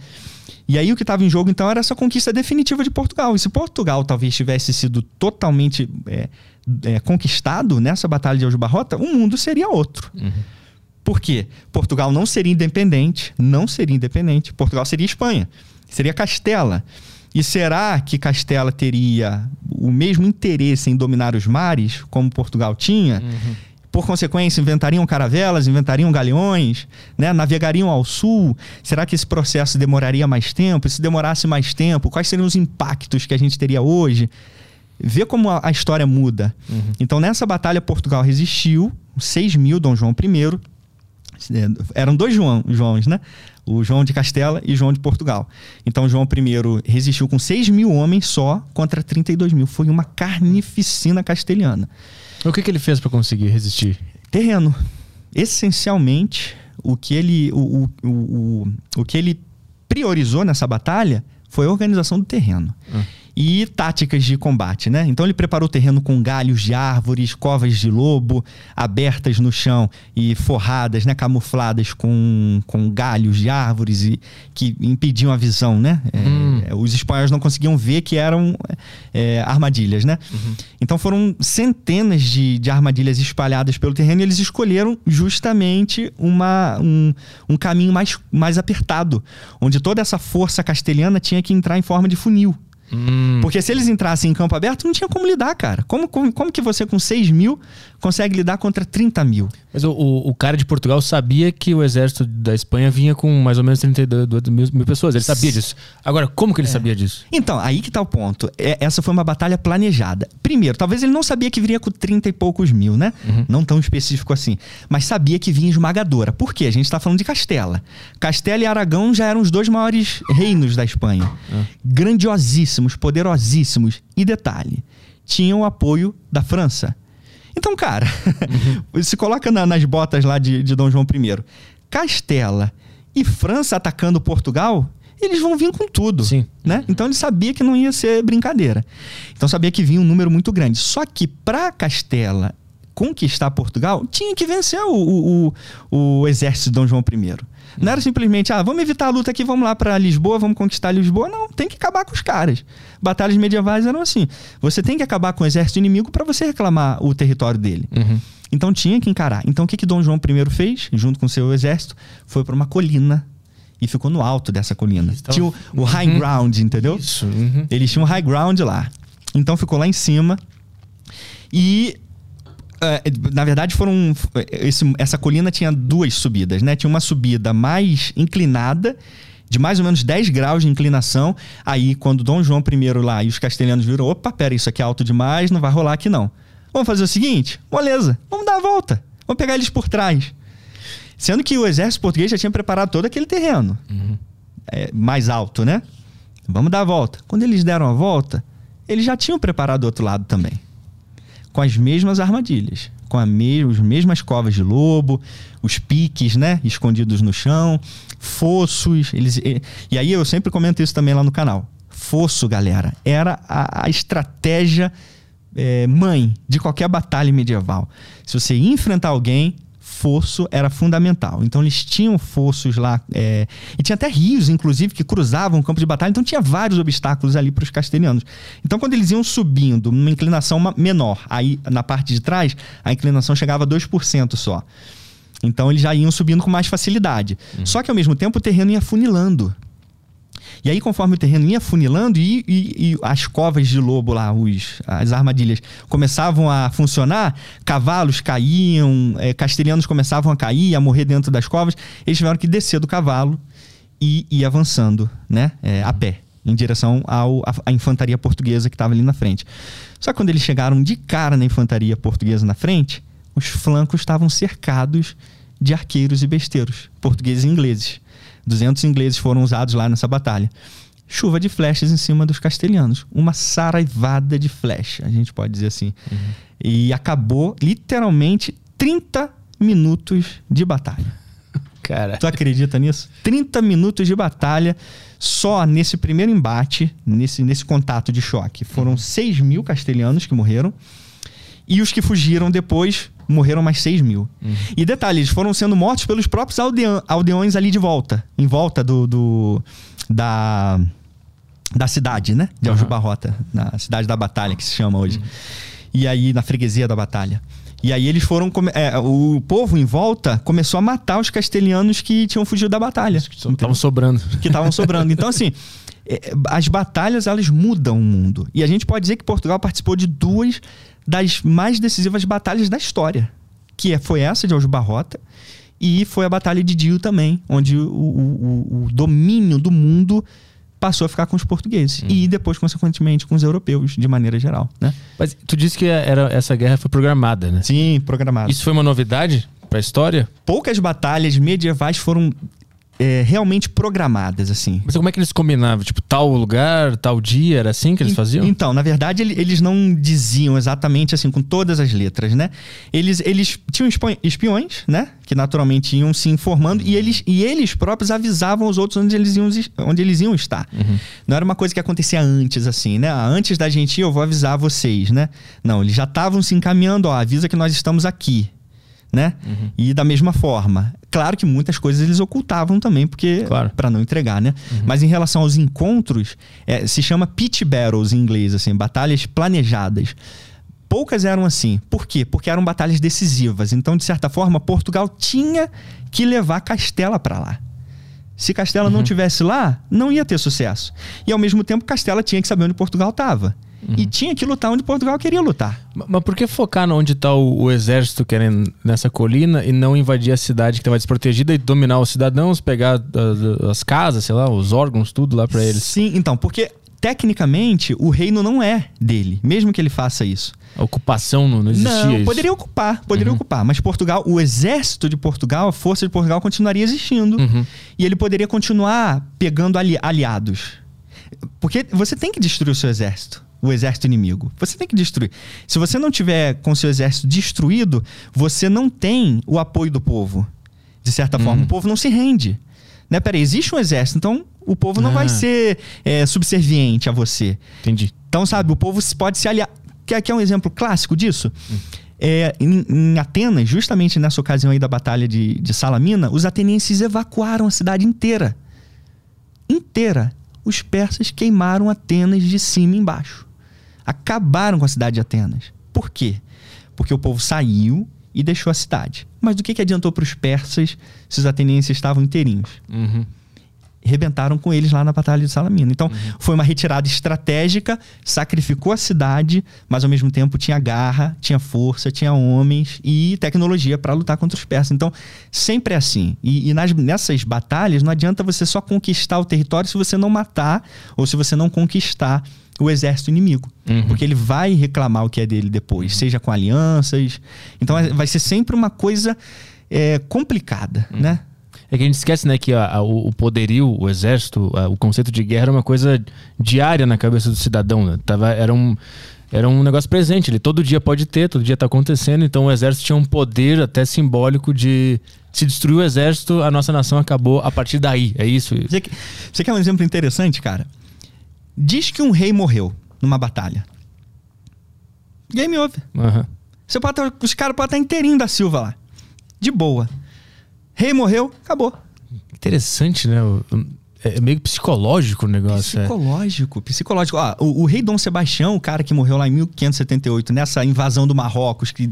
C: E aí o que estava em jogo então era essa conquista definitiva de Portugal. E se Portugal talvez tivesse sido totalmente é, é, conquistado nessa batalha de Aljubarrota, o mundo seria outro. Por quê? Portugal não seria independente, não seria independente. Portugal seria Espanha, seria Castela. E será que Castela teria o mesmo interesse em dominar os mares, como Portugal tinha? Por consequência, inventariam caravelas, inventariam galeões, né? navegariam ao sul. Será que esse processo demoraria mais tempo? E se demorasse mais tempo, quais seriam os impactos que a gente teria hoje? Vê como a, a história muda. Então, nessa batalha, Portugal resistiu, 6 mil, Dom João I. É, Eram dois João, Joões, né? O João de Castela e João de Portugal. Então, João I resistiu com 6 mil homens só contra 32 mil. Foi uma carnificina castelhana.
A: O que que ele fez pra conseguir resistir?
C: Terreno. Essencialmente, o que ele, o, o, o, o que ele priorizou nessa batalha foi a organização do terreno. E táticas de combate, né? Então ele preparou o terreno com galhos de árvores, covas de lobo, abertas no chão e forradas, né? Camufladas com, com galhos de árvores e que impediam a visão, né? É,
A: Hum.
C: os espanhóis não conseguiam ver que eram é, armadilhas, né? Então foram centenas de, de armadilhas espalhadas pelo terreno e eles escolheram justamente uma, um, um caminho mais, mais apertado, onde toda essa força castelhana tinha que entrar em forma de funil.
A: Hum,
C: Porque se eles entrassem em campo aberto, não tinha como lidar, cara. Como, como, como que você com 6 mil consegue lidar contra 30 mil?
A: Mas o, o, o cara de Portugal sabia que o exército da Espanha vinha com mais ou menos 32 mil, mil pessoas. Ele sabia disso. Agora, como que ele sabia disso?
C: Então, aí que tá o ponto. É- essa foi uma batalha planejada. Primeiro, talvez ele não sabia que viria com 30 e poucos mil, né? Não tão específico assim. Mas sabia que vinha esmagadora. Por quê? A gente tá falando de Castela. Castela e Aragão já eram os dois maiores reinos da Espanha. Poderosíssimos. E detalhe, tinham o apoio da França. Então, cara, se coloca na- nas botas lá de, de Dom João I. Castela e França atacando Portugal, eles vão vir com tudo.
A: Sim.
C: Né? Então ele sabia que não ia ser brincadeira. Então sabia que vinha um número muito grande. Só que para Castela conquistar Portugal, tinha que vencer o, o, o, o exército de Dom João I. Não era simplesmente, ah, vamos evitar a luta aqui, vamos lá para Lisboa, vamos conquistar Lisboa. Não, tem que acabar com os caras. Batalhas medievais eram assim. Você tem que acabar com o exército inimigo para você reclamar o território dele.
A: Uhum.
C: Então tinha que encarar. Então o que, que Dom João I fez, junto com seu exército? Foi para uma colina e ficou no alto dessa colina.
A: Estava-
C: Tinha o, o high
A: Uhum.
C: ground, entendeu?
A: Isso. uhum.
C: Eles tinham high ground lá. Então ficou lá em cima. E. eh, na verdade, foram. esse- essa colina tinha duas subidas, né? Tinha uma subida mais inclinada, de mais ou menos 10 graus de inclinação. Aí, quando Dom João I lá e os castelhanos viram: opa, pera, isso aqui é alto demais, não vai rolar aqui não. Vamos fazer o seguinte? Moleza, vamos dar a volta. Vamos pegar eles por trás. Sendo que o exército português já tinha preparado todo aquele terreno é, mais alto, né? Vamos dar a volta. Quando eles deram a volta, eles já tinham preparado o outro lado também. Com as mesmas armadilhas. Com a me as mesmas covas de lobo, os piques, né? Escondidos no chão, fossos. Eles, e, e aí eu sempre comento isso também lá no canal. Fosso, galera, era a, a estratégia é, mãe de qualquer batalha medieval. Se você enfrentar alguém, fosso era fundamental. Então eles tinham fossos lá, é, e tinha até rios, inclusive, que cruzavam o campo de batalha, então tinha vários obstáculos ali para os castelhanos. Então quando eles iam subindo numa inclinação menor, aí na parte de trás, a inclinação chegava a 2% só. Então eles já iam subindo com mais facilidade. Uhum. Só que ao mesmo tempo o terreno ia funilando. E aí, conforme o terreno ia funilando e, e, e as covas de lobo lá, os, as armadilhas, começavam a funcionar, cavalos caíam, é, castelhanos começavam a cair, a morrer dentro das covas, eles tiveram que descer do cavalo e ir avançando, né? É, a pé, em direção ao, à, à infantaria portuguesa que estava ali na frente. Só que quando eles chegaram de cara na infantaria portuguesa na frente, os flancos estavam cercados de arqueiros e besteiros, portugueses e ingleses. 200 ingleses foram usados lá nessa batalha. Chuva de flechas em cima dos castelhanos. Uma saraivada de flecha, a gente pode dizer assim. Uhum. E acabou literalmente 30 minutos de batalha.
A: Cara.
C: Tu acredita nisso? 30 minutos de batalha só nesse primeiro embate, nesse, nesse contato de choque. Foram uhum. 6 mil castelhanos que morreram. E os que fugiram depois morreram mais 6 mil. Uhum. E detalhe, eles foram sendo mortos pelos próprios aldeões ali de volta, em volta do, do da, da cidade, né? De Aljubarrota, uhum. na cidade da batalha, que se chama hoje. Uhum. E aí, na freguesia da batalha. E aí eles foram. É, o povo em volta começou a matar os castelhanos que tinham fugido da batalha. Que
A: estavam sobrando.
C: Que estavam sobrando. Então, assim, é, as batalhas elas mudam o mundo. E a gente pode dizer que Portugal participou de duas das mais decisivas batalhas da história, que é, foi essa de Aljubarrota e foi a Batalha de Dio também, onde o, o, o domínio do mundo passou a ficar com os portugueses. Hum. E depois, consequentemente, com os europeus, de maneira geral. Né?
A: Mas tu disse que era, essa guerra foi programada, né?
C: Sim, programada.
A: Isso foi uma novidade para a história?
C: Poucas batalhas medievais foram é, realmente programadas, assim.
A: Mas como é que eles combinavam? Tipo, tal lugar, tal dia, era assim que eles faziam?
C: Então, na verdade, eles não diziam exatamente assim, com todas as letras, né? Eles, eles tinham espiões, né? Que naturalmente iam se informando e eles, e eles próprios avisavam os outros onde eles iam, onde eles iam estar. Uhum. Não era uma coisa que acontecia antes, assim, né? Ah, antes da gente ir, eu vou avisar vocês, né? Não, eles já estavam se encaminhando, ó, avisa que nós estamos aqui né? Uhum. E da mesma forma. Claro que muitas coisas eles ocultavam também, porque claro. para não entregar, né? Uhum. Mas em relação aos encontros, é, se chama pitch battles em inglês, assim, batalhas planejadas. Poucas eram assim. Por quê? Porque eram batalhas decisivas. Então, de certa forma, Portugal tinha que levar Castela para lá. Se Castela uhum. não tivesse lá, não ia ter sucesso. E ao mesmo tempo, Castela tinha que saber onde Portugal estava. Uhum. E tinha que lutar onde Portugal queria lutar.
A: Mas por que focar onde está o, o, exército querendo nessa colina e não invadir a cidade que estava desprotegida e dominar os cidadãos, pegar as, as casas, sei lá, os órgãos, tudo lá para eles?
C: Sim, então, porque tecnicamente o reino não é dele, mesmo que ele faça isso.
A: A ocupação não, não existia Não,
C: isso. poderia ocupar, poderia uhum. ocupar. Mas Portugal, o exército de Portugal, a força de Portugal continuaria existindo. Uhum. E ele poderia continuar pegando ali, aliados. Porque você tem que destruir o seu exército o exército inimigo. Você tem que destruir. Se você não tiver com seu exército destruído, você não tem o apoio do povo. De certa uhum. forma, o povo não se rende. Né? Peraí, existe um exército, então o povo não ah. vai ser é, subserviente a você.
A: Entendi.
C: Então, sabe, o povo pode se aliar. Quer, quer um exemplo clássico disso? Hum. É, em, em, Atenas, justamente nessa ocasião aí da batalha de, de Salamina, os atenienses evacuaram a cidade inteira. Inteira. Os persas queimaram Atenas de cima e embaixo acabaram com a cidade de Atenas. Por quê? Porque o povo saiu e deixou a cidade. Mas do que, que adiantou para os persas se os atenienses estavam inteirinhos? Uhum. Rebentaram com eles lá na Batalha de Salamina. Então, uhum. foi uma retirada estratégica, sacrificou a cidade, mas ao mesmo tempo tinha garra, tinha força, tinha homens e tecnologia para lutar contra os persas. Então, sempre é assim. E, e nas, nessas batalhas, não adianta você só conquistar o território se você não matar ou se você não conquistar o exército inimigo. Uhum. Porque ele vai reclamar o que é dele depois, seja com alianças. Então vai ser sempre uma coisa é, complicada, uhum. né?
A: É que a gente esquece, né, que a, a, o poderio, o exército, a, o conceito de guerra é uma coisa diária na cabeça do cidadão. Né? Tava, era, um, era um negócio presente. Ele todo dia pode ter, todo dia está acontecendo. Então o exército tinha um poder até simbólico de se destruir o exército, a nossa nação acabou a partir daí. É isso?
C: Você, você quer um exemplo interessante, cara? Diz que um rei morreu numa batalha. Game over. Uhum. Você pode os caras podem estar inteirinho da Silva lá. De boa. Rei morreu, acabou.
A: Interessante, né? O- É meio psicológico o negócio. é.
C: Psicológico, psicológico. Ó, o, o rei Dom Sebastião, o cara que morreu lá em 1578, nessa invasão do Marrocos, que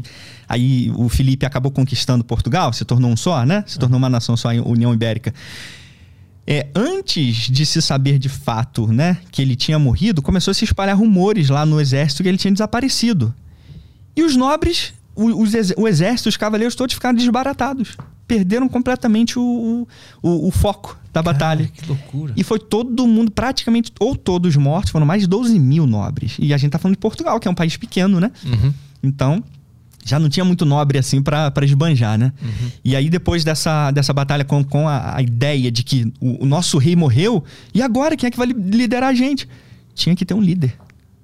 C: aí o Felipe acabou conquistando Portugal, se tornou um só, né? Se tornou uma nação só, a União Ibérica. É, antes de se saber de fato, né, que ele tinha morrido, começou a se espalhar rumores lá no exército que ele tinha desaparecido. E os nobres, o, os o exército, os cavaleiros todos ficaram desbaratados. Perderam completamente o, o, o- foco da batalha.
A: Cara, que loucura.
C: E foi todo mundo, praticamente, ou todos mortos, foram mais de 12 mil nobres. E a gente tá falando de Portugal, que é um país pequeno, né?
A: Uhum.
C: Então, já não tinha muito nobre assim pra esbanjar, né? E aí, depois dessa, dessa batalha com, com a, a ideia de que o, o nosso rei morreu, e agora quem é que vai li- liderar a gente? Tinha que ter um líder.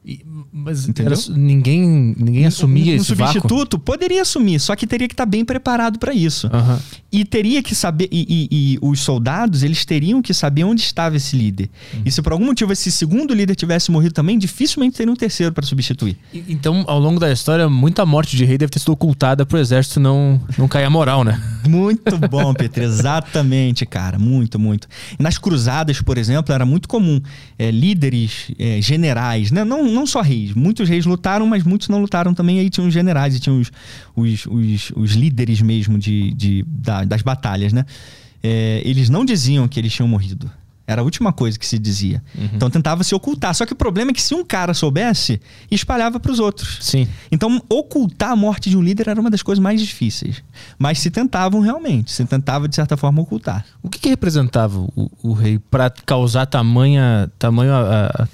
A: E- mas era- ninguém, ninguém assumia
C: um
A: esse vácuo.
C: substituto poderia assumir, só que teria que estar bem preparado para isso.
A: Aham.
C: E teria que saber, e, e- e os soldados, eles teriam que saber onde estava esse líder. E se por algum motivo esse segundo líder tivesse morrido também, dificilmente teria um terceiro para substituir.
A: E- Então, ao longo da história, muita morte de rei deve ter sido ocultada pro exército não, não cair a moral, né?
C: Muito bom, Petro. Exatamente, cara. Muito, muito. Nas cruzadas, por exemplo, era muito comum é, líderes, é, generais, né? não, não só reis. Muitos reis lutaram, mas muitos não lutaram também. Aí tinham os generais e tinham os, os, os, os líderes mesmo de, de, da- das batalhas, né? É, eles não diziam que eles tinham morrido. Era a última coisa que se dizia. Então tentava se ocultar. Só que o problema é que se um cara soubesse, espalhava para os outros.
A: Sim.
C: Então, ocultar a morte de um líder era uma das coisas mais difíceis. Mas se tentavam realmente, se tentava, de certa forma, ocultar.
A: O que, que representava o, o rei para causar tamanha, tamanho a- a-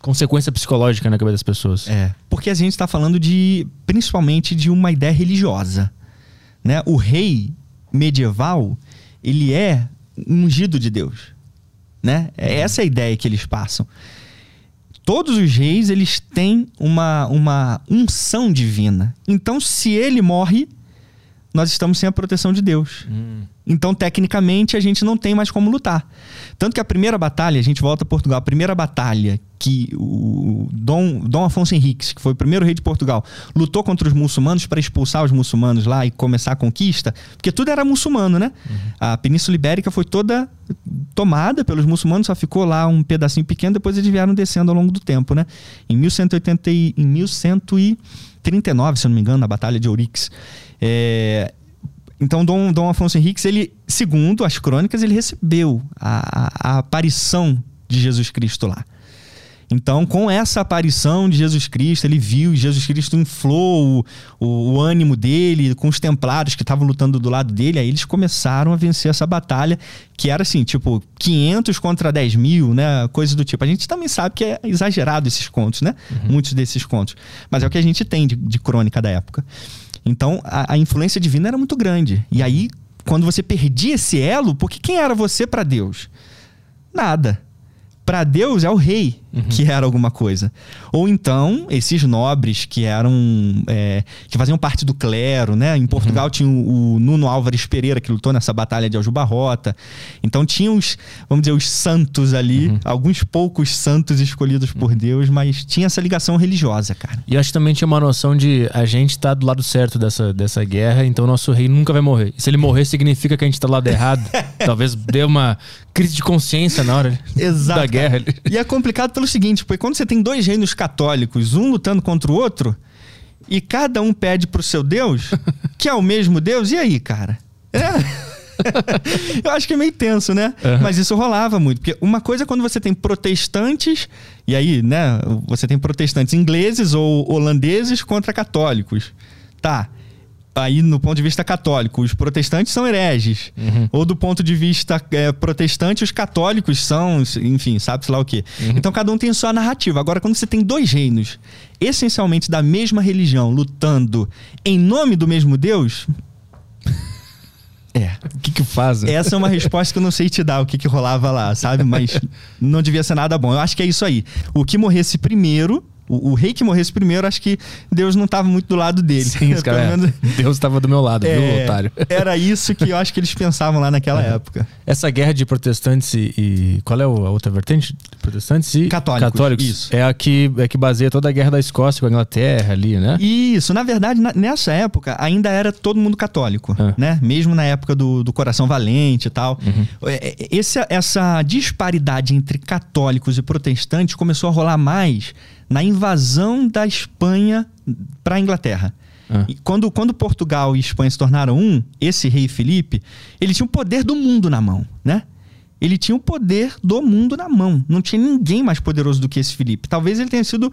A: consequência psicológica na cabeça das pessoas?
C: É. Porque a gente está falando de, principalmente, de uma ideia religiosa. Né? O rei medieval, ele é ungido de Deus. Né? É essa a ideia que eles passam. Todos os reis, eles têm uma, uma unção divina. Então, se ele morre, nós estamos sem a proteção de Deus.
A: Hum.
C: Então, tecnicamente, a gente não tem mais como lutar. Tanto que a primeira batalha, a gente volta a Portugal, a primeira batalha que o Dom, Dom Afonso Henriques, que foi o primeiro rei de Portugal, lutou contra os muçulmanos para expulsar os muçulmanos lá e começar a conquista, porque tudo era muçulmano, né? A Península Ibérica foi toda tomada pelos muçulmanos, só ficou lá um pedacinho pequeno, depois eles vieram descendo ao longo do tempo, né? Em 1180 e, em 1139, se eu não me engano, na Batalha de Ourix. É, então, Dom, Dom Afonso Henriques, ele, segundo as crônicas, ele recebeu a, a- a aparição de Jesus Cristo lá. Então, com essa aparição de Jesus Cristo, ele viu Jesus Cristo inflou o, o, o ânimo dele com os templários que estavam lutando do lado dele. Aí eles começaram a vencer essa batalha, que era assim, tipo, 500 contra 10 mil, né? Coisa do tipo. A gente também sabe que é exagerado esses contos, né? Muitos desses contos. Mas é o que a gente tem de, de crônica da época. Então, a, a influência divina era muito grande. E aí, quando você perdia esse elo, porque quem era você para Deus? Nada. Para Deus é o rei que era alguma coisa. Ou então, esses nobres que eram. é, que faziam parte do clero, né? Em Portugal tinha o, o Nuno Álvares Pereira, que lutou nessa batalha de Aljubarrota. Então tinha os, vamos dizer, os santos ali, alguns poucos santos escolhidos por Deus, mas tinha essa ligação religiosa, cara.
A: E acho que também tinha uma noção de a gente tá do lado certo dessa, dessa guerra, então nosso rei nunca vai morrer. E se ele morrer, significa que a gente tá do lado errado. Talvez dê uma crise de consciência na hora
C: Exato.
A: da guerra.
C: E é complicado pelo seguinte, porque quando você tem dois reinos católicos, um lutando contra o outro, e cada um pede pro seu Deus, que é o mesmo Deus, e aí, cara? É. Eu acho que é meio tenso, né?
A: Aham.
C: Mas isso rolava muito. Porque uma coisa é quando você tem protestantes, e aí, né? Você tem protestantes ingleses ou holandeses contra católicos. Tá. Aí, no ponto de vista católico, os protestantes são hereges. Ou do ponto de vista é, protestante, os católicos são, enfim, sabe-se lá o quê. Então, cada um tem sua narrativa. Agora, quando você tem dois reinos, essencialmente da mesma religião, lutando em nome do mesmo Deus. É.
A: O que que faz? né?
C: Essa é uma resposta que eu não sei te dar, o que, que rolava lá, sabe? Mas não devia ser nada bom. Eu acho que é isso aí. O que morresse primeiro O, o rei que morresse primeiro, acho que Deus não estava muito do lado dele.
A: Sim, cara,
C: menos-
A: Deus estava do meu lado, viu,
C: É,
A: otário?
C: Era isso que eu acho que eles pensavam lá naquela época.
A: Essa guerra de protestantes e, e- qual é o- a outra vertente? Protestantes e
C: Católicos, isso.
A: É a que é que baseia toda a guerra da Escócia com a Inglaterra ali, né?
C: Isso, na verdade, na- nessa época ainda era todo mundo católico,
A: Ah.
C: né? Mesmo na época do, do Coração Valente e tal. É, é, esse- essa disparidade entre católicos e protestantes começou a rolar mais na invasão da Espanha para a Inglaterra.
A: Ah.
C: E quando, quando Portugal e Espanha se tornaram um, esse rei Felipe, ele tinha o poder do mundo na mão, né? Ele tinha o poder do mundo na mão. Não tinha ninguém mais poderoso do que esse Felipe. Talvez ele tenha sido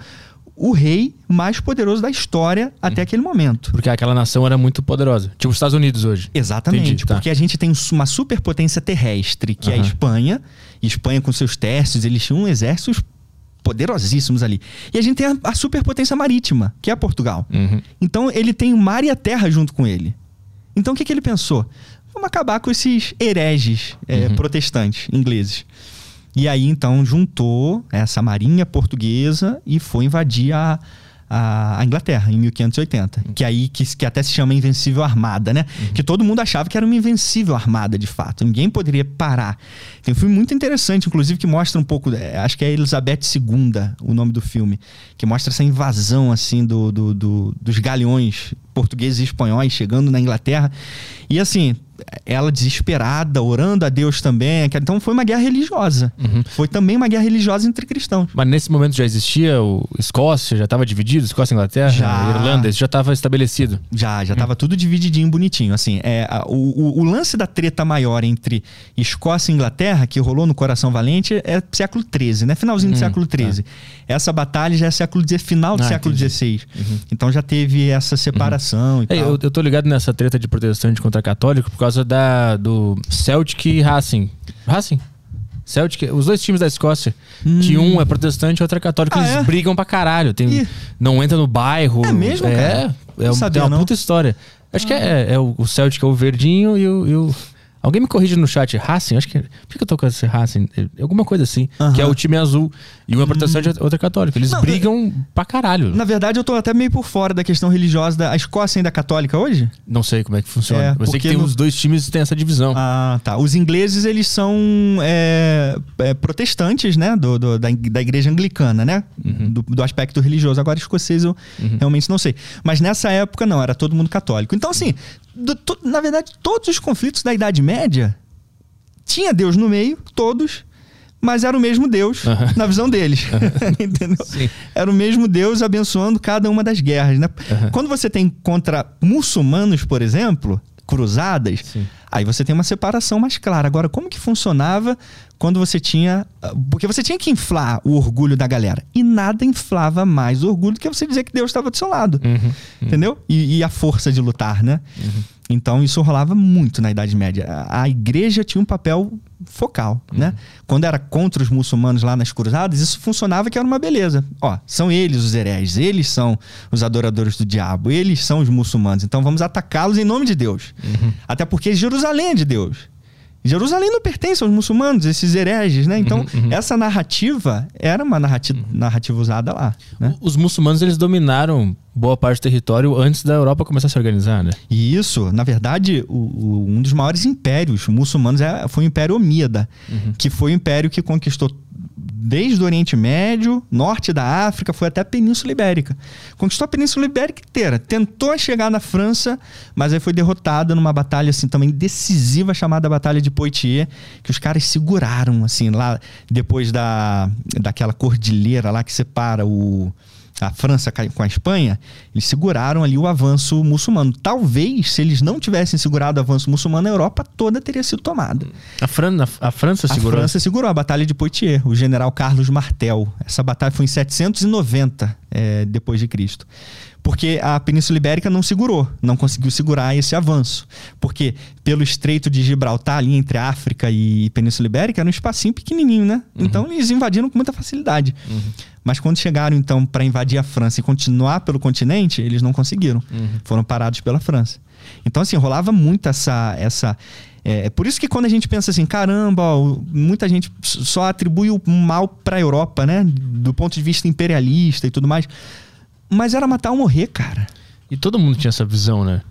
C: o rei mais poderoso da história até aquele momento.
A: Porque aquela nação era muito poderosa. Tipo os Estados Unidos hoje.
C: Exatamente,
A: Entendi, tá.
C: porque a gente tem uma superpotência terrestre, que é a. Espanha. Espanha com seus testes, eles tinham exércitos poderosíssimos ali. E a gente tem a, a superpotência marítima, que é Portugal.
A: Uhum.
C: Então ele tem o mar e a terra junto com ele. Então o que, que ele pensou? Vamos acabar com esses hereges é,
A: Uhum.
C: protestantes ingleses. E aí então juntou essa marinha portuguesa e foi invadir a, a, a Inglaterra em 1580. Que aí que, que até se chama Invencível Armada, né? Que todo mundo achava que era uma invencível armada de fato. Ninguém poderia parar. Tem um filme muito interessante, inclusive, que mostra um pouco. é, acho que é Elizabeth II, o nome do filme. Que mostra essa invasão assim do, do- do- dos galeões portugueses e espanhóis chegando na Inglaterra. E assim, ela desesperada, orando a Deus também. Então foi uma guerra religiosa. Foi também uma guerra religiosa entre cristãos.
A: Mas nesse momento já existia o Escócia, já estava dividido, Escócia e Inglaterra,
C: Já.
A: Irlanda, isso já estava estabelecido.
C: Já, já tava tudo divididinho, bonitinho. Assim, é, o, o- o lance da treta maior entre Escócia e Inglaterra, que rolou no Coração Valente, é século XIII, né? Finalzinho do
A: Hum,
C: século XIII. Essa batalha já é século final do
A: Ah,
C: século. XVI. Então já teve essa separação e
A: É,
C: tal.
A: eu, eu tô ligado nessa treta de protestante contra católico por causa da, do Celtic e Racing. Racing? Celtic, os dois times da Escócia. Que um é protestante e outro é católico.
C: Ah,
A: eles
C: é?
A: brigam pra caralho. Tem,
C: Ih.
A: não entra no bairro.
C: É mesmo,
A: É,
C: cara?
A: é,
C: Não
A: um-
C: sabia,
A: tem uma
C: não.
A: puta história. Acho que é, é o, o Celtic é o verdinho e o, e o- Alguém me corrige no chat. Racing? Acho que. Por que eu tô com esse Racing? Alguma coisa assim.
C: Aham. Hum.
A: Que é o time azul. E um é protestante outro é católico. Eles
C: Não,
A: brigam pra caralho.
C: Na verdade, eu tô até meio por fora da questão religiosa. Da... A Escócia ainda é católica hoje?
A: Não sei como é que funciona.
C: É,
A: eu sei que tem
C: no-
A: os dois times tem essa divisão.
C: Ah, tá. Os ingleses, eles são é, é, protestantes, né? Do, do- da, da igreja anglicana, né?
A: Uhum.
C: Do, do aspecto religioso. Agora, escocês eu realmente não sei. Mas nessa época, não. Era todo mundo católico. Então, assim, do- to- na verdade, todos os conflitos da Idade Média tinha Deus no meio, todos. Mas era o mesmo Deus na visão deles. Entendeu?
A: Sim.
C: Era o mesmo Deus abençoando cada uma das guerras, né? Quando você tem contra muçulmanos, por exemplo, cruzadas,
A: Sim.
C: aí você tem uma separação mais clara. Agora, como que funcionava quando você tinha. ah, Porque você tinha que inflar o orgulho da galera. E nada inflava mais o orgulho do que você dizer que Deus estava do seu lado.
A: Uhum.
C: Entendeu? E, e a força de lutar, né? Então isso rolava muito na Idade Média. A, a igreja tinha um papel focal, né? Quando era contra os muçulmanos lá nas cruzadas, isso funcionava que era uma beleza. Ó, são eles os hereges, eles são os adoradores do diabo, eles são os muçulmanos. Então vamos atacá-los em nome de Deus. Até porque Jerusalém é de Deus. Jerusalém não pertence aos muçulmanos, esses hereges, né? Então, essa narrativa era uma narrativa, narrativa usada lá, né?
A: Os muçulmanos eles dominaram boa parte do território antes da Europa começar a se organizar, né?
C: E isso, na verdade, o- o- um dos maiores impérios muçulmanos é- foi o Império Omíada, que foi o império que conquistou desde o Oriente Médio, norte da África, foi até a Península Ibérica. Conquistou a Península Ibérica inteira. Tentou chegar na França, mas aí foi derrotada numa batalha assim também decisiva chamada Batalha de Poitiers, que os caras seguraram assim lá depois da daquela cordilheira lá que separa o a França com a Espanha, eles seguraram ali o avanço muçulmano. Talvez, se eles não tivessem segurado o avanço muçulmano, a Europa toda teria sido tomada.
A: A, Fran, a, a França
C: A
A: segurou.
C: França segurou a Batalha de Poitiers, o general Carlos Martel. Essa batalha foi em 790 é, depois de Cristo. porque a Península Ibérica não segurou, não conseguiu segurar esse avanço. Porque pelo Estreito de Gibraltar, ali entre África e Península Ibérica, era um espacinho pequenininho, né? Uhum. Então eles invadiram com muita facilidade. Uhum. Mas quando chegaram, então, para invadir a França e continuar pelo continente, eles não conseguiram. Uhum. Foram parados pela França. Então, assim, rolava muito essa. essa é, é por isso que quando a gente pensa assim, caramba, ó, muita gente só atribui o mal para a Europa, né? Do ponto de vista imperialista e tudo mais. Mas era matar ou morrer, cara.
A: E todo mundo tinha essa visão, né?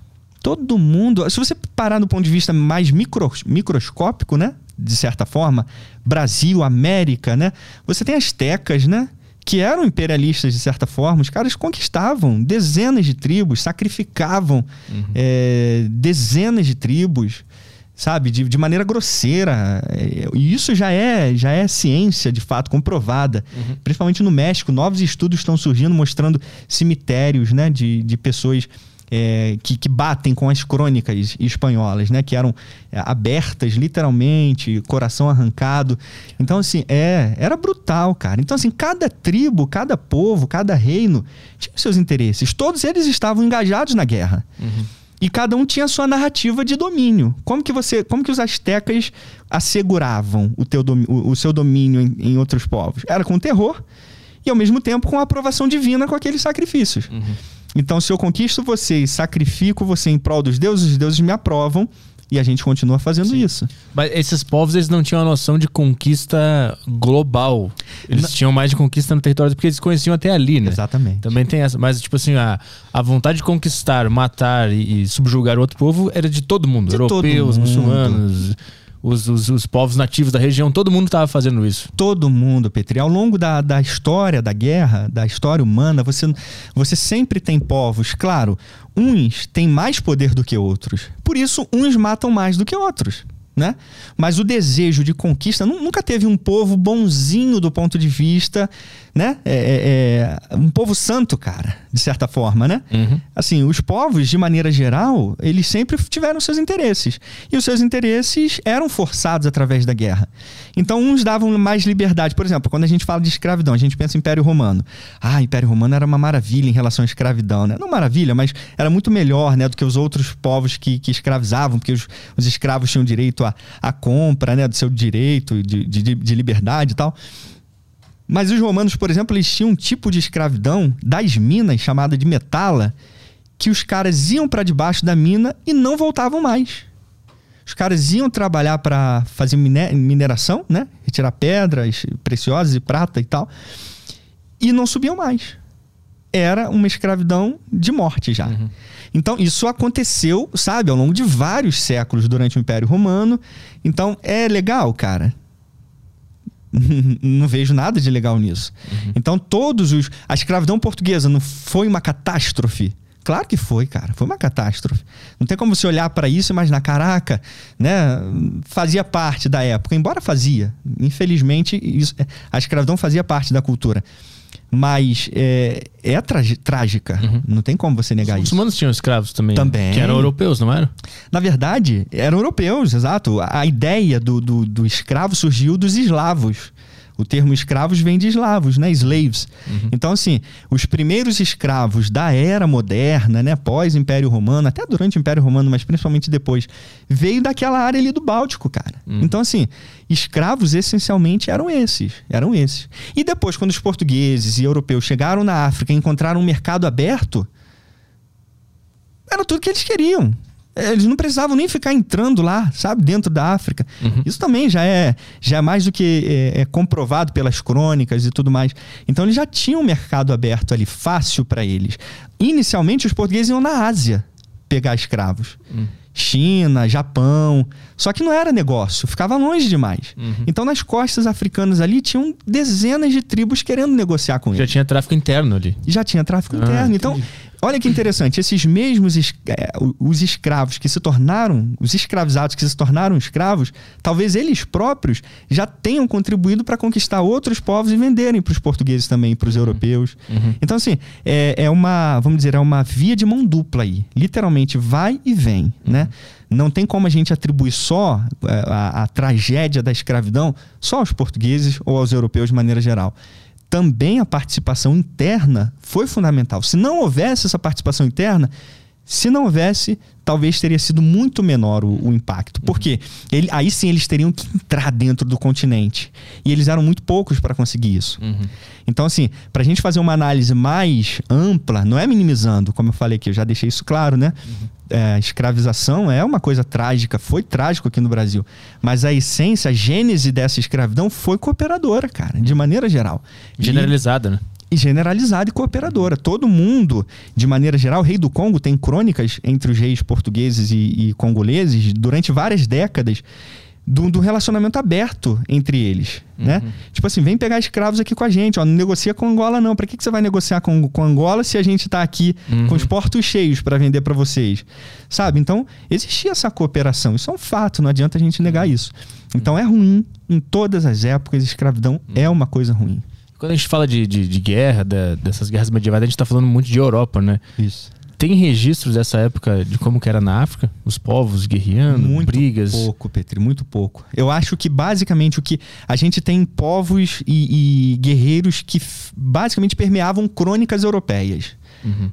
C: Todo mundo. Se você parar do ponto de vista mais micro, microscópico, né? De certa forma, Brasil, América, né? Você tem as tecas, né? Que eram imperialistas de certa forma, os caras conquistavam dezenas de tribos, sacrificavam uhum. é, dezenas de tribos sabe, de, de maneira grosseira. É, e isso já é, já é ciência, de fato, comprovada. Uhum. Principalmente no México, novos estudos estão surgindo mostrando cemitérios né, de, de pessoas é, que, que, batem com as crônicas espanholas, né? Que eram é, abertas, literalmente, coração arrancado. Então, assim, é, era brutal, cara. Então, assim, cada tribo, cada povo, cada reino tinha seus interesses. Todos eles estavam engajados na guerra. Uhum. E cada um tinha a sua narrativa de domínio. Como que você, como que os astecas asseguravam o, teu o, o seu domínio em, em, outros povos? Era com terror e ao mesmo tempo com a aprovação divina com aqueles sacrifícios. Uhum. Então, se eu conquisto você e sacrifico você em prol dos deuses, os deuses me aprovam e a gente continua fazendo Sim. isso.
A: Mas esses povos, eles não tinham a noção de conquista global. Eles não. tinham mais de conquista no território porque eles conheciam até ali, né?
C: Exatamente.
A: Também tem essa. Mas, tipo assim, a, a vontade de conquistar, matar e, e subjugar outro povo era de todo mundo. De Europeus, todo mundo. muçulmanos os, os, os, povos nativos da região, todo mundo estava fazendo isso.
C: Todo mundo, Petri. Ao longo da, da história da guerra, da história humana, você, você sempre tem povos, claro, uns têm mais poder do que outros. Por isso, uns matam mais do que outros né? Mas o desejo de conquista nunca teve um povo bonzinho do ponto de vista, né? É, é, é, um povo santo, cara, de certa forma, né? Uhum. Assim, os povos, de maneira geral, eles sempre tiveram seus interesses. E os seus interesses eram forçados através da guerra. Então, uns davam mais liberdade. Por exemplo, quando a gente fala de escravidão, a gente pensa em Império Romano. Ah, Império Romano era uma maravilha em relação à escravidão, né? Não maravilha, mas era muito melhor, né? Do que os outros povos que, que escravizavam, porque os, os escravos tinham direito a, a compra, né? Do seu direito de, de, de liberdade e tal. Mas os romanos, por exemplo, eles tinham um tipo de escravidão das minas, chamada de metala, que os caras iam para debaixo da mina e não voltavam mais. Os caras iam trabalhar para fazer mineração, né? Retirar pedras preciosas e prata e tal. E não subiam mais. Era uma escravidão de morte já. Uhum. Então, isso aconteceu, sabe, ao longo de vários séculos durante o Império Romano. Então, é legal, cara. não vejo nada de legal nisso. Uhum. Então, todos os. A escravidão portuguesa não foi uma catástrofe Claro que foi, cara. Foi uma catástrofe. Não tem como você olhar para isso e imaginar, caraca, né? Fazia parte da época, embora fazia. Infelizmente, isso, a escravidão fazia parte da cultura. Mas é, é trágica. Uhum. Não tem como você negar
A: Os
C: isso.
A: Os humanos tinham escravos também.
C: Também.
A: Que eram europeus, não eram?
C: Na verdade, eram europeus, exato. A ideia do, do, do escravo surgiu dos eslavos. O termo escravos vem de eslavos, né? Slaves. Uhum. Então, assim, os primeiros escravos da era moderna, né? Pós-Império Romano, até durante o Império Romano, mas principalmente depois, veio daquela área ali do Báltico, cara. Uhum. Então, assim, escravos essencialmente eram esses. Eram esses. E depois, quando os portugueses e europeus chegaram na África e encontraram um mercado aberto, era tudo que eles queriam. É, eles não precisavam nem ficar entrando lá, sabe, dentro da África. Uhum. Isso também já é, já é mais do que é, é, comprovado pelas crônicas e tudo mais. Então eles já tinham um mercado aberto ali, fácil para eles. Inicialmente os portugueses iam na Ásia pegar escravos. Uhum. China, Japão. Só que não era negócio, ficava longe demais. Uhum. Então, nas costas africanas ali, tinham dezenas de tribos querendo negociar com
A: Já
C: eles.
A: Já tinha tráfico interno ali.
C: Já tinha tráfico ah, interno. Então, entendi. Olha que interessante, esses mesmos es é, os escravos que se tornaram, os escravizados que se tornaram escravos, talvez eles próprios já tenham contribuído para conquistar outros povos e venderem para os portugueses também, para os uhum. europeus. Uhum. Então, assim, é, é, uma, vamos dizer, é uma via de mão dupla aí. Literalmente vai e vem, uhum. né? Não tem como a gente atribuir só a, é, a, a tragédia da escravidão só aos portugueses ou aos europeus de maneira geral também a participação interna foi fundamental. Se não houvesse essa participação interna, se não houvesse, talvez teria sido muito menor o, o impacto. Porque ele, aí sim eles teriam que entrar dentro do continente. E eles eram muito poucos para conseguir isso.
A: Uhum.
C: Então, assim, para a gente fazer uma análise mais ampla, não é minimizando, como eu falei aqui, eu já deixei isso claro, né?
A: Uhum.
C: É, escravização é uma coisa trágica, foi trágico aqui no Brasil. Mas a essência, a gênese dessa escravidão foi cooperadora, cara, de maneira geral. E-
A: Generalizada, né?
C: E generalizada e cooperadora. Todo mundo, de maneira geral, o rei do Congo tem crônicas entre os reis portugueses e, e congoleses durante várias décadas do, do relacionamento aberto entre eles, né? Tipo assim, vem pegar escravos aqui com a gente, ó, não negocia com Angola não. Para que, que você vai negociar com, com Angola se a gente tá aqui com os portos cheios para vender para vocês? Sabe? Então, existia essa cooperação. Isso é um fato, não adianta a gente negar isso. Então, é ruim em todas as épocas, escravidão é uma coisa ruim.
A: Quando a gente fala de, de, de guerra, da- dessas guerras medievais, a gente tá falando muito de Europa, né?
C: Isso.
A: Tem registros dessa época de como que era na África? Os povos guerreando,
C: muito
A: brigas.
C: pouco, Petri, muito pouco. Eu acho que basicamente o que a gente tem povos e, e guerreiros que basicamente permeavam crônicas europeias.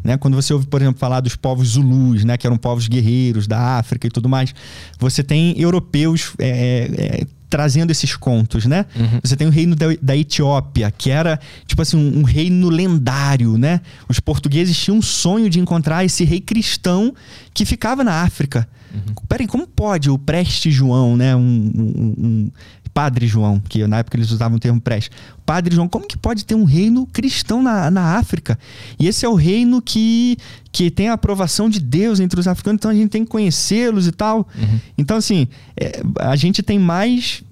C: Né? Quando você ouve, por exemplo, falar dos povos zulus, né? que eram povos guerreiros da África e tudo mais, você tem europeus é, é, trazendo esses contos, né? Você tem o reino da, da Etiópia, que era tipo assim um, um reino lendário, né? Os portugueses tinham um sonho de encontrar esse rei cristão que ficava na África. Peraí, como pode o preste João, né? Um- um- Padre João, que na época eles usavam o termo preste. Padre João, como que pode ter um reino cristão na, na África? E esse é o reino que, que tem a aprovação de Deus entre os africanos, então a gente tem que conhecê-los e tal. Então, assim, é, a gente tem mais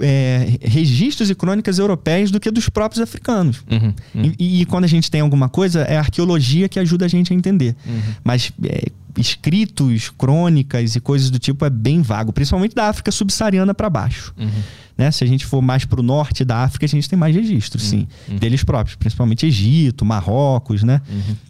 C: é, registros e crônicas europeias do que dos próprios africanos.
A: Uhum, uhum.
C: E, e quando a gente tem alguma coisa, é a arqueologia que ajuda a gente a entender.
A: Uhum.
C: Mas é, escritos, crônicas e coisas do tipo é bem vago, principalmente da África subsaariana para baixo.
A: Uhum.
C: Né? Se a gente for mais para o norte da África, a gente tem mais registros, sim, deles próprios, principalmente Egito, Marrocos, né?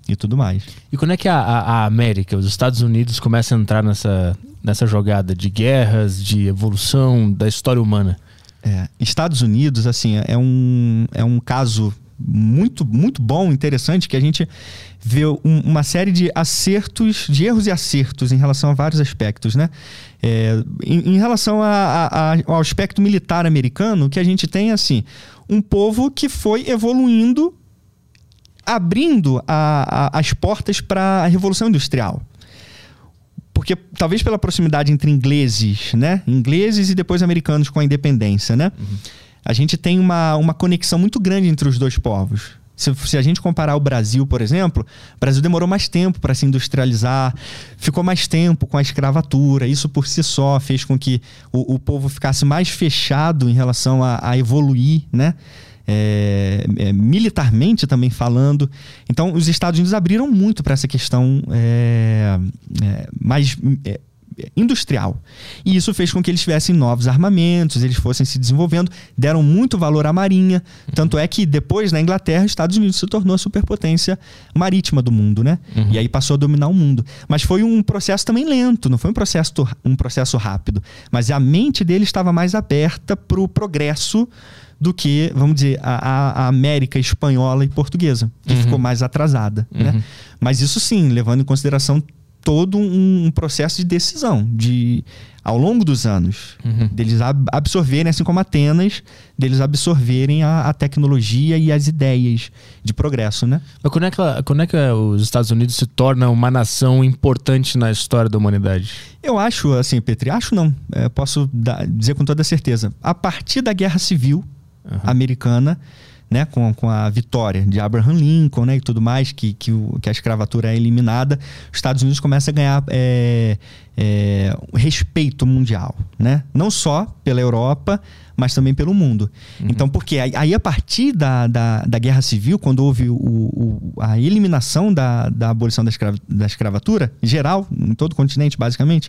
C: E tudo mais.
A: E quando é que a, a- a América, os Estados Unidos, começam a entrar nessa, nessa jogada de guerras, de evolução da história humana?
C: É, Estados Unidos, assim, é um, é um caso muito, muito bom, interessante, que a gente vê um- uma série de acertos, de erros e acertos em relação a vários aspectos, né? É, em, em relação a- a- a- ao aspecto militar americano, que a gente tem, assim, um povo que foi evoluindo, abrindo as portas para a Revolução Industrial porque talvez pela proximidade entre ingleses, né? Ingleses e depois americanos com a independência, né? A gente tem uma, uma conexão muito grande entre os dois povos. Se, se a gente comparar o Brasil, por exemplo, o Brasil demorou mais tempo para se industrializar, ficou mais tempo com a escravatura. Isso por si só fez com que o, o povo ficasse mais fechado em relação a, a evoluir, né? É, é, militarmente também falando. Então, os Estados Unidos abriram muito para essa questão é, é, mais é, industrial. E isso fez com que eles tivessem novos armamentos, eles fossem se desenvolvendo, deram muito valor à marinha. Tanto é que depois, na Inglaterra, os Estados Unidos se tornou a superpotência marítima do mundo, né? E aí passou a dominar o mundo. Mas foi um processo também lento, não foi um processo, um processo rápido. Mas a mente dele estava mais aberta para o progresso do que, vamos dizer, a, a- América espanhola e portuguesa, que ficou mais atrasada. Né? Mas isso sim, levando em consideração todo um, um processo de decisão, de ao longo dos anos, deles ab- absorverem, assim como Atenas, deles absorverem a, a tecnologia e as ideias de progresso, né?
A: Mas quando é, que, ela- quando é que os Estados Unidos se torna uma nação importante na história da humanidade?
C: Eu acho, assim, Petri, acho não, é, posso dar- dizer com toda certeza. A partir da Guerra Civil americana, né, com, com a vitória de Abraham Lincoln né, e tudo mais, que, que, o- que a escravatura é eliminada, os Estados Unidos começam a ganhar é, é, respeito mundial. Né? Não só pela Europa, mas também pelo mundo. Então, porque aí, aí a partir da, da, da Guerra Civil, quando houve o, o- a eliminação da, da abolição da, escrava- da escravatura, geral, em todo o continente, basicamente,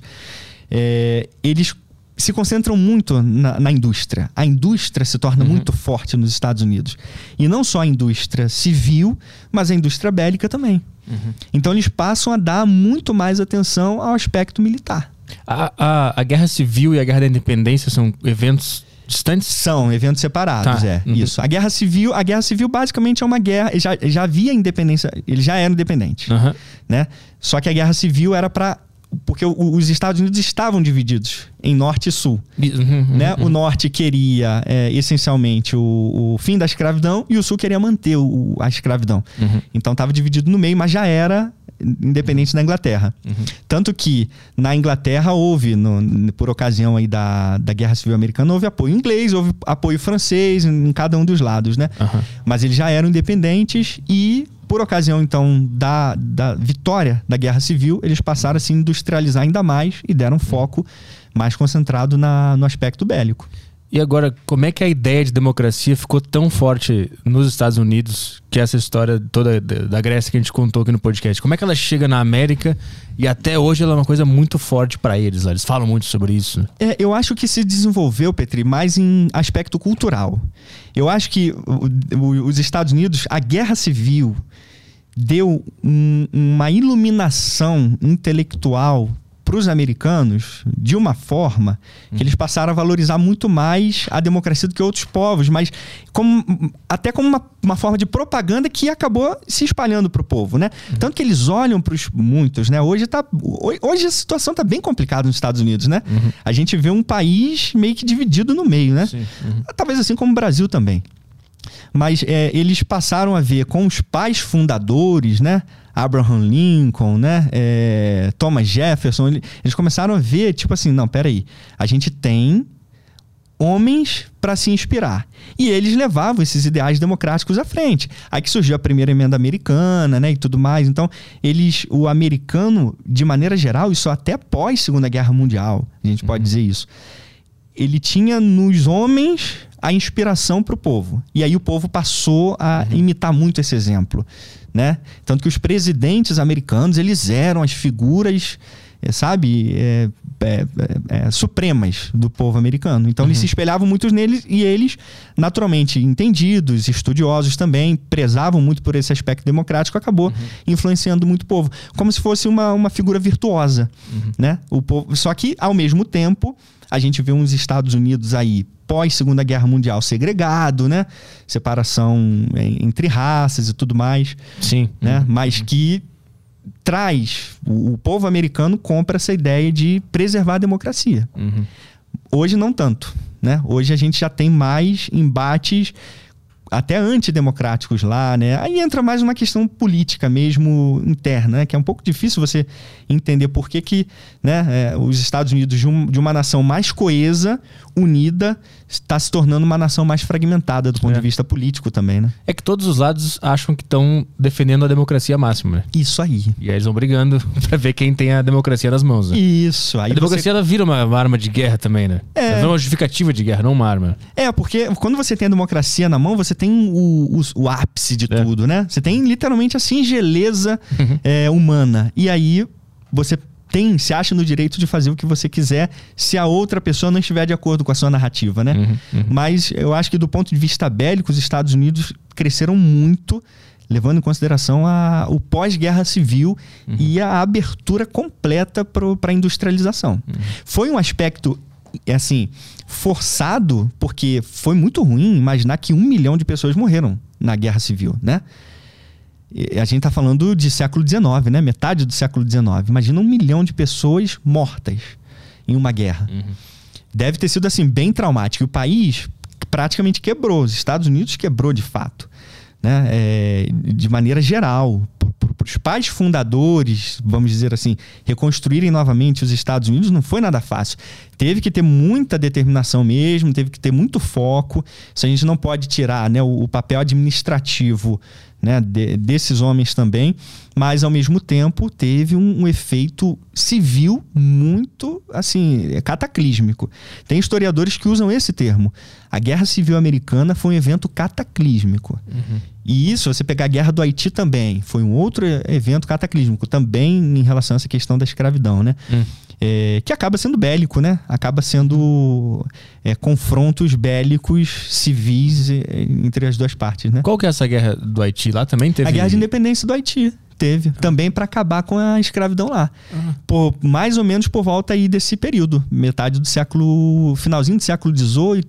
C: é, eles se concentram muito na, na indústria. A indústria se torna muito forte nos Estados Unidos. E não só a indústria civil, mas a indústria bélica também. Então eles passam a dar muito mais atenção ao aspecto militar.
A: A, a, a Guerra Civil e a Guerra da Independência são eventos distantes?
C: São eventos separados,
A: Tá.
C: é.
A: Uhum.
C: Isso. A Guerra Civil, a Guerra Civil basicamente é uma guerra, já, já havia independência, eles já eram independentes,
A: Aham.
C: né? Só que a Guerra Civil era para porque os Estados Unidos estavam divididos em norte e sul,
A: uhum, uhum,
C: né?
A: uhum.
C: O norte queria é, essencialmente o, o fim da escravidão e o sul queria manter o- a escravidão.
A: Uhum.
C: Então estava dividido no meio, mas já era independente da Inglaterra. Tanto que na Inglaterra houve, no- por ocasião aí da, da Guerra Civil Americana, houve apoio inglês, houve apoio francês em, cada um dos lados, né? Mas eles já eram independentes e, por ocasião, então, da, da vitória da Guerra Civil, eles passaram a se industrializar ainda mais e deram foco mais concentrado na, no aspecto bélico.
A: E agora, como é que a ideia de democracia ficou tão forte nos Estados Unidos, que essa história toda da Grécia que a gente contou aqui no podcast? Como é que ela chega na América e até hoje ela é uma coisa muito forte pra eles lá? Eles falam muito sobre isso.
C: É, eu acho que se desenvolveu, Petri, mais em aspecto cultural. Eu acho que os Estados Unidos, a guerra civil, deu um- uma iluminação intelectual para os americanos de uma forma que eles passaram a valorizar muito mais a democracia do que outros povos, mas como, até como uma, uma forma de propaganda que acabou se espalhando para o povo, né? Tanto que eles olham para os muitos, né? Hoje, tá, ho- hoje a situação está bem complicada nos Estados Unidos, né? A gente vê um país meio que dividido no meio, né?
A: Uhum.
C: Talvez assim como o Brasil também. Mas é, eles passaram a ver com os pais fundadores, né? Abraham Lincoln, né? É, Thomas Jefferson, ele- eles começaram a ver, tipo assim, não, peraí, a gente tem homens para se inspirar. E eles levavam esses ideais democráticos à frente. Aí que surgiu a primeira emenda americana, né, e tudo mais. Então, eles, o americano, de maneira geral, isso até pós Segunda Guerra Mundial, a gente pode dizer isso. Ele tinha nos homens a inspiração para o povo. E aí o povo passou a imitar muito esse exemplo, né? Tanto que os presidentes americanos, eles eram as figuras, eh, sabe, é, é, é, supremas do povo americano. Então eles se espelhavam muito neles e eles, naturalmente entendidos, estudiosos também, prezavam muito por esse aspecto democrático, acabou influenciando muito o povo. Como se fosse uma, uma figura virtuosa, né? O povo, só que, ao mesmo tempo, a gente vê uns Estados Unidos aí pós Segunda Guerra Mundial segregado, né? Separação em- entre raças e tudo mais,
A: Sim.
C: né? Mas que traz o, o povo americano compra essa ideia de preservar a democracia.
A: Uhum.
C: Hoje não tanto, né? Hoje a gente já tem mais embates até antidemocráticos lá, né? Aí entra mais uma questão política mesmo interna, né? Que é um pouco difícil você entender por que, que né, é, os Estados Unidos, de, um- de uma nação mais coesa, unida, está se tornando uma nação mais fragmentada do ponto
A: É.
C: de vista político também, né?
A: É que todos os lados acham que estão defendendo a democracia máxima, né?
C: Isso aí.
A: E aí eles vão brigando pra ver quem tem a democracia nas mãos. Né?
C: Isso. Aí
A: a democracia ela vira uma, uma arma de guerra também, né?
C: É.
A: Ela vira uma justificativa de guerra, não uma arma.
C: você... É, porque quando você tem a democracia na mão, você tem o, o, o ápice de
A: É.
C: tudo, né? Você tem literalmente a singeleza é, humana. E aí você tem, se acha no direito de fazer o que você quiser se a outra pessoa não estiver de acordo com a sua narrativa, né?
A: Uhum, uhum.
C: Mas eu acho que do ponto de vista bélico, os Estados Unidos cresceram muito, levando em consideração a, o pós-guerra civil e a abertura completa para a industrialização. Foi um aspecto, assim, forçado, porque foi muito ruim imaginar que um milhão de pessoas morreram na guerra civil, né? A gente está falando de século XIX, né? Metade do século XIX. Imagina um milhão de pessoas mortas em uma guerra. Deve ter sido assim bem traumático. E o país praticamente quebrou. Os Estados Unidos quebrou de fato, né? É, de maneira geral. Para os pais fundadores, vamos dizer assim, reconstruírem novamente os Estados Unidos não foi nada fácil. Teve que ter muita determinação mesmo, teve que ter muito foco. Isso a gente não pode tirar, né? O, o papel administrativo né, de- desses homens também, mas ao mesmo tempo teve um, um efeito civil muito assim cataclísmico. Tem historiadores que usam esse termo. A Guerra Civil Americana foi um evento cataclísmico. E isso, você pegar a Guerra do Haiti também, foi um outro evento cataclísmico, também em relação a essa questão da escravidão, né?
A: Hum.
C: É, que acaba sendo bélico, né? Acaba sendo é, confrontos bélicos civis é, entre as duas partes, né?
A: Qual que é essa guerra do Haiti? Lá também teve.
C: A guerra de independência do Haiti. Teve. Também para acabar com a escravidão lá. Por, mais ou menos por volta aí desse período. Metade do século. Finalzinho do século XVIII,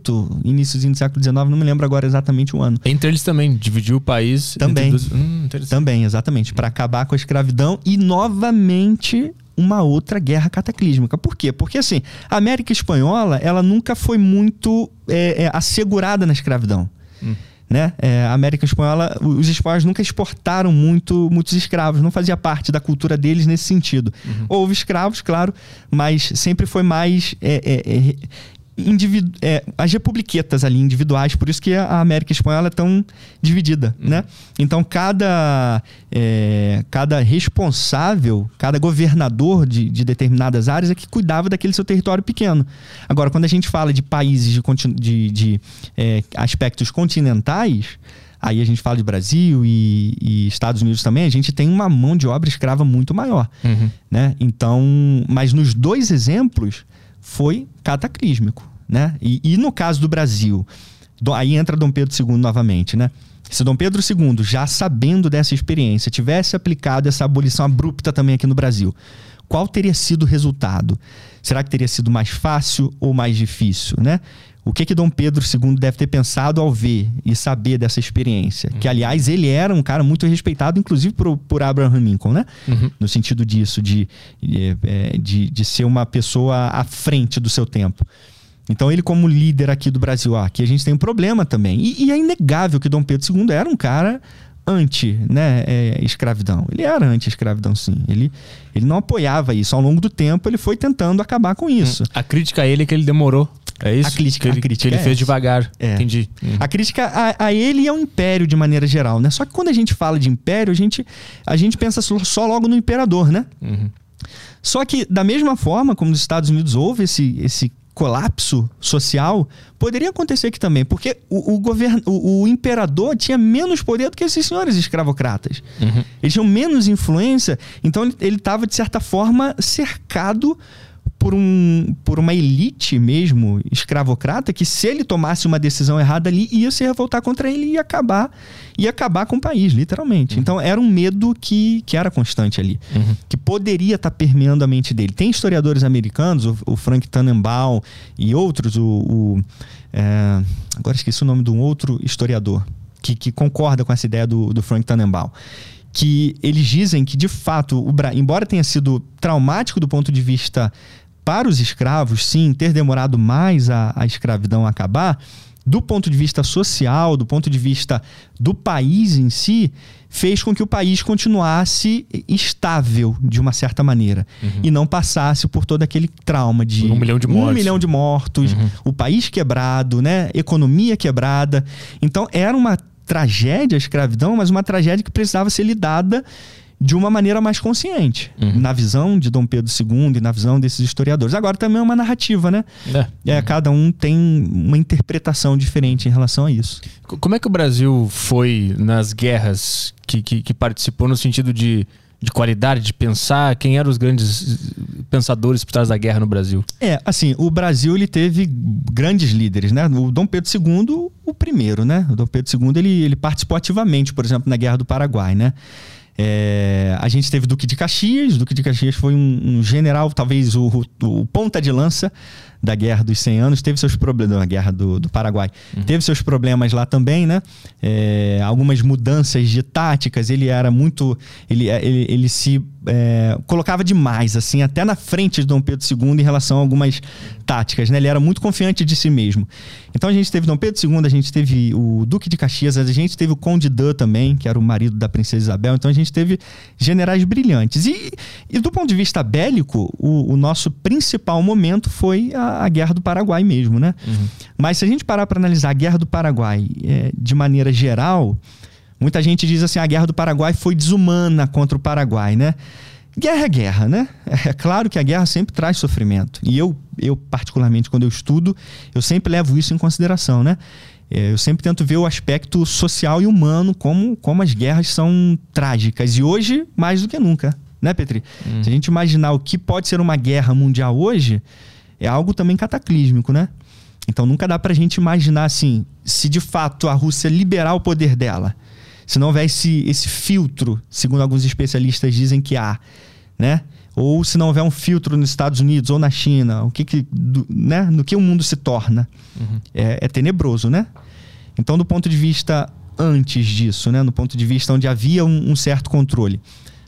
C: iníciozinho do século XIX, não me lembro agora exatamente o ano.
A: Entre eles também, dividiu o país.
C: Também.
A: Dois... Hum.
C: Também, exatamente. Para acabar com a escravidão e novamente uma outra guerra cataclísmica. Por quê? Porque assim, a América Espanhola, ela nunca foi muito é, é, assegurada na escravidão.
A: Hum.
C: Né? É, a América Espanhola, os espanhóis nunca exportaram muito, muitos escravos, não fazia parte da cultura deles nesse sentido.
A: Uhum.
C: Houve escravos, claro, mas sempre foi mais é, é, é, individu é, as republiquetas ali individuais, por isso que a América Espanhola é tão dividida,
A: Uhum.
C: né? Então cada é, cada responsável, cada governador de, de determinadas áreas é que cuidava daquele seu território pequeno. Agora, quando a gente fala de países de, de, de, é, aspectos continentais Aí a gente fala de Brasil e, e Estados Unidos também, a gente tem uma mão de obra escrava muito maior
A: Uhum.
C: né? Então, mas nos dois exemplos foi cataclísmico, né? E, e no caso do Brasil, do- aí entra Dom Pedro II novamente, né? Se Dom Pedro II, já sabendo dessa experiência, tivesse aplicado essa abolição abrupta também aqui no Brasil, qual teria sido o resultado? Será que teria sido mais fácil ou mais difícil, né? O que que Dom Pedro II deve ter pensado ao ver e saber dessa experiência? Que, aliás, ele era um cara muito respeitado, inclusive por, por Abraham Lincoln, né?
A: Uhum.
C: no sentido disso, de, de, é, de, de ser uma pessoa à frente do seu tempo. Então, ele, como líder aqui do Brasil, ó, aqui a gente tem um problema também. E, e é inegável que Dom Pedro II era um cara anti né, é, escravidão. Ele era anti-escravidão, sim. Ele, ele não apoiava isso. Ao longo do tempo, ele foi tentando acabar com isso.
A: A crítica a ele é que ele demorou. É isso?
C: A crítica-
A: que ele,
C: a crítica
A: ele
C: é
A: fez
C: essa.
A: Devagar.
C: É.
A: Entendi. Uhum.
C: A crítica a, a ele e ao império de maneira geral, né? Só que quando a gente fala de império, a gente, a gente pensa só, logo no imperador, né?
A: Uhum.
C: Só que, da mesma forma como nos Estados Unidos houve esse, esse colapso social, poderia acontecer aqui também, porque o, o, govern, o, o imperador tinha menos poder do que esses senhores escravocratas.
A: Uhum.
C: Eles tinham menos influência, então ele estava, de certa forma, cercado por, um, por uma elite mesmo escravocrata que se ele tomasse uma decisão errada ali ia se revoltar contra ele e ia acabar ia acabar com o país literalmente. Então era um medo que, que era constante ali
A: Uhum.
C: que poderia estar permeando a mente dele. Tem historiadores americanos o, o Frank Tannenbaum e outros o, o, é, agora esqueci o nome de um outro historiador que, que concorda com essa ideia do, do Frank Tannenbaum que eles dizem que, de fato, o Bra... embora tenha sido traumático do ponto de vista para os escravos, sim, ter demorado mais a, a escravidão acabar, do ponto de vista social, do ponto de vista do país em si, fez com que o país continuasse estável de uma certa maneira e não passasse por todo aquele trauma de
A: Por um milhão de
C: um
A: mortes.
C: milhão de mortos, o país quebrado, né, economia quebrada. Então era uma tragédia a escravidão, mas uma tragédia que precisava ser lidada de uma maneira mais consciente, na visão de Dom Pedro II e na visão desses historiadores. Agora também é uma narrativa, né?
A: É.
C: É, cada um tem uma interpretação diferente em relação a isso.
A: Como é que o Brasil foi nas guerras que, que, que participou no sentido de, de qualidade, de pensar? Quem eram os grandes eh, pensadores por trás da guerra no Brasil?
C: É, assim, o Brasil ele teve grandes líderes, né? O Dom Pedro II, o primeiro, né? O Dom Pedro II ele, ele participou ativamente, por exemplo, na Guerra do Paraguai, né? É, a gente teve Duque de Caxias. Duque de Caxias foi um, um general, talvez o, o, ponta de lança da Guerra dos 100 Anos. Teve seus problemas, na Guerra do, do Paraguai. Teve seus problemas lá também, né? É, algumas mudanças de táticas. Ele era muito. Ele, ele, ele se é, colocava demais, assim, até na frente de Dom Pedro II em relação a algumas táticas, né? Ele era muito confiante de si mesmo. Então a gente teve Dom Pedro II, a gente teve o Duque de Caxias, a gente teve o Conde Dan também, que era o marido da Princesa Isabel. Então a gente teve generais brilhantes. E, e do ponto de vista bélico, o, o nosso principal momento foi a, a Guerra do Paraguai mesmo, né? Mas se a gente parar para analisar a Guerra do Paraguai é, de maneira geral, muita gente diz assim: a Guerra do Paraguai foi desumana contra o Paraguai, né? Guerra é guerra, né? É claro que a guerra sempre traz sofrimento. E eu, eu particularmente, quando eu estudo, eu sempre levo isso em consideração, né? É, Eu sempre tento ver o aspecto social e humano, como, como as guerras são trágicas. E hoje, mais do que nunca, né, Petri? Se a gente imaginar o que pode ser uma guerra mundial hoje, é algo também cataclísmico, né? Então nunca dá pra gente imaginar assim, se de fato a Rússia liberar o poder dela, se não houver esse, esse filtro, segundo alguns especialistas dizem que há, né? Ou se não houver um filtro nos Estados Unidos ou na China, o que, que do, né? no que o mundo se torna? Uhum. É, é tenebroso, né? Então, do ponto de vista antes disso, né? no ponto de vista onde havia um, um certo controle,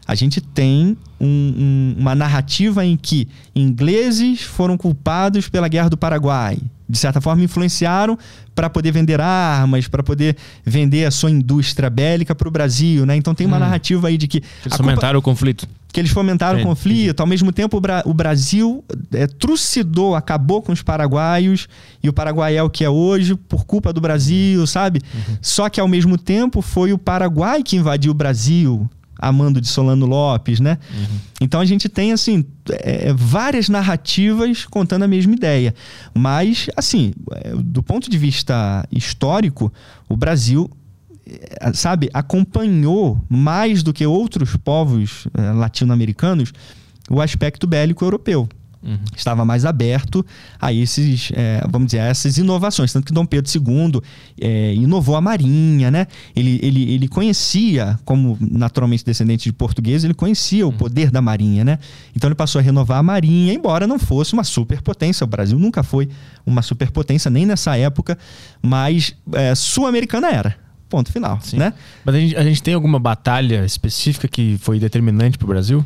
C: a gente tem um, um, uma narrativa em que ingleses foram culpados pela Guerra do Paraguai. De certa forma, influenciaram para poder vender armas, para poder vender a sua indústria bélica para o Brasil. Né? Então tem uma hum. narrativa aí de que.
A: Eles fomentaram culpa... o conflito.
C: Que eles fomentaram é, o conflito. Ao mesmo tempo, o, Bra... o Brasil é, trucidou, acabou com os paraguaios, e o Paraguai é o que é hoje por culpa do Brasil, sabe? Uhum. Só que ao mesmo tempo foi o Paraguai que invadiu o Brasil Amando de Solano Lopes, né? Uhum. Então a gente tem, assim, é, várias narrativas contando a mesma ideia. Mas, assim, é, do ponto de vista histórico, o Brasil, é, sabe, acompanhou mais do que outros povos é, latino-americanos o aspecto bélico europeu. Uhum. Estava mais aberto a esses, é, vamos dizer, a essas inovações. Tanto que Dom Pedro II é, inovou a marinha, né? Ele, ele, ele conhecia, como naturalmente descendente de português, ele conhecia uhum. o poder da marinha, né? Então ele passou a renovar a marinha, embora não fosse uma superpotência. O Brasil nunca foi uma superpotência, nem nessa época, mas é, sul-americana era. Ponto final, Sim. né?
A: Mas a gente, a gente tem alguma batalha específica que foi determinante para o Brasil?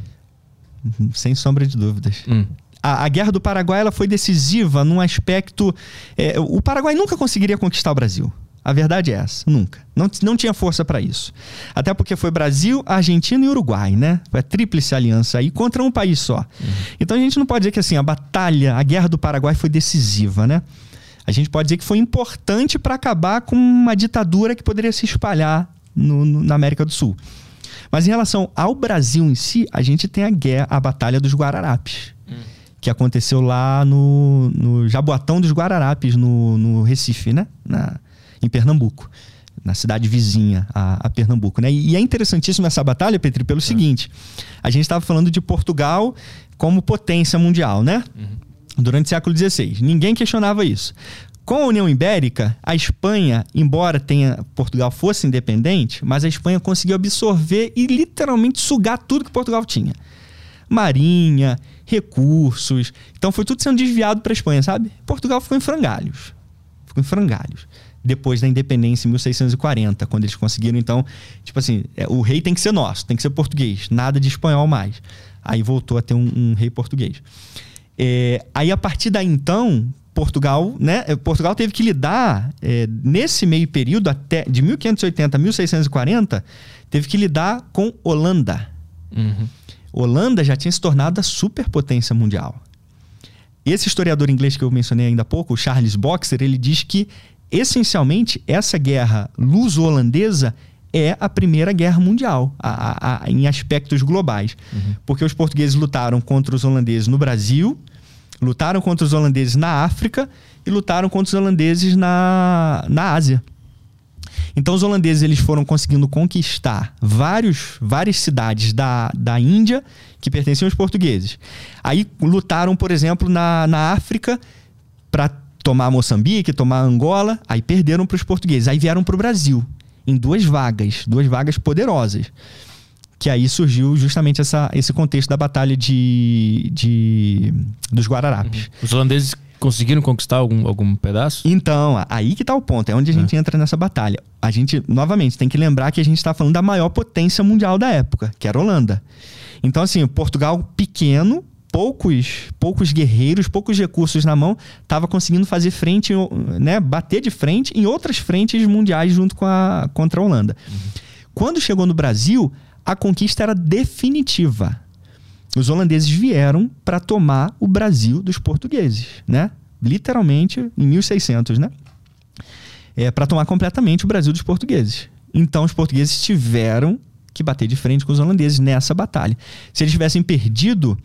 C: Sem sombra de dúvidas. Hum a, a, Guerra do Paraguai ela foi decisiva num aspecto. É, o Paraguai nunca conseguiria conquistar o Brasil. A verdade é essa, nunca. Não, não tinha força para isso. Até porque foi Brasil, Argentina e Uruguai, né? Foi a tríplice aliança aí contra um país só. Uhum. Então a gente não pode dizer que assim, a batalha, a guerra do Paraguai foi decisiva, né? A gente pode dizer que foi importante para acabar com uma ditadura que poderia se espalhar no, no, na América do Sul. Mas em relação ao Brasil em si, a gente tem a guerra, a batalha dos Guararapes. Que aconteceu lá no, no Jaboatão dos Guararapes, no, no Recife, né? Na, em Pernambuco, na cidade vizinha a, a Pernambuco, né? E, e, é interessantíssimo essa batalha, Petri, pelo é. seguinte: a gente estava falando de Portugal como potência mundial, né? Uhum. Durante o século XVI. Ninguém questionava isso. Com a União Ibérica, a Espanha, embora tenha Portugal fosse independente, mas a Espanha conseguiu absorver e literalmente sugar tudo que Portugal tinha. Marinha, recursos. Então foi tudo sendo desviado para a Espanha, sabe? Portugal ficou em frangalhos. Ficou em frangalhos. Depois da independência em 1640, quando eles conseguiram, então, tipo assim, é, o rei tem que ser nosso, tem que ser português, nada de espanhol mais. Aí voltou a ter um, um rei português. É, aí a partir daí então, Portugal, né? É, Portugal teve que lidar é, nesse meio período até de 1580 a 1640, teve que lidar com Holanda. Uhum. Holanda já tinha se tornado a superpotência mundial. Esse historiador inglês que eu mencionei ainda há pouco, Charles Boxer, ele diz que essencialmente essa guerra luso-holandesa é a primeira guerra mundial a, a, a, em aspectos globais. Uhum. Porque os portugueses lutaram contra os holandeses no Brasil, lutaram contra os holandeses na África e lutaram contra os holandeses na, na Ásia. Então os holandeses eles foram conseguindo conquistar vários, várias cidades da, da Índia que pertenciam aos portugueses. Aí lutaram, por exemplo, na, na África para tomar Moçambique, tomar Angola, aí perderam para os portugueses. Aí vieram para o Brasil em duas vagas, duas vagas poderosas. Que aí surgiu justamente essa, esse contexto da batalha de, de dos Guararapes. Uhum.
A: Os holandeses Conseguiram conquistar algum, algum pedaço?
C: Então, aí que tá o ponto. É onde a gente é. entra nessa batalha. A gente, novamente, tem que lembrar que a gente está falando da maior potência mundial da época, que era a Holanda. Então, assim, Portugal pequeno, poucos, poucos guerreiros, poucos recursos na mão, estava conseguindo fazer frente, né, bater de frente em outras frentes mundiais junto com a contra a Holanda. Uhum. Quando chegou no Brasil, a conquista era definitiva. Os holandeses vieram para tomar o Brasil dos portugueses, né? Literalmente em 1600, né? É, para tomar completamente o Brasil dos portugueses. Então os portugueses tiveram que bater de frente com os holandeses nessa batalha. Se eles tivessem perdido,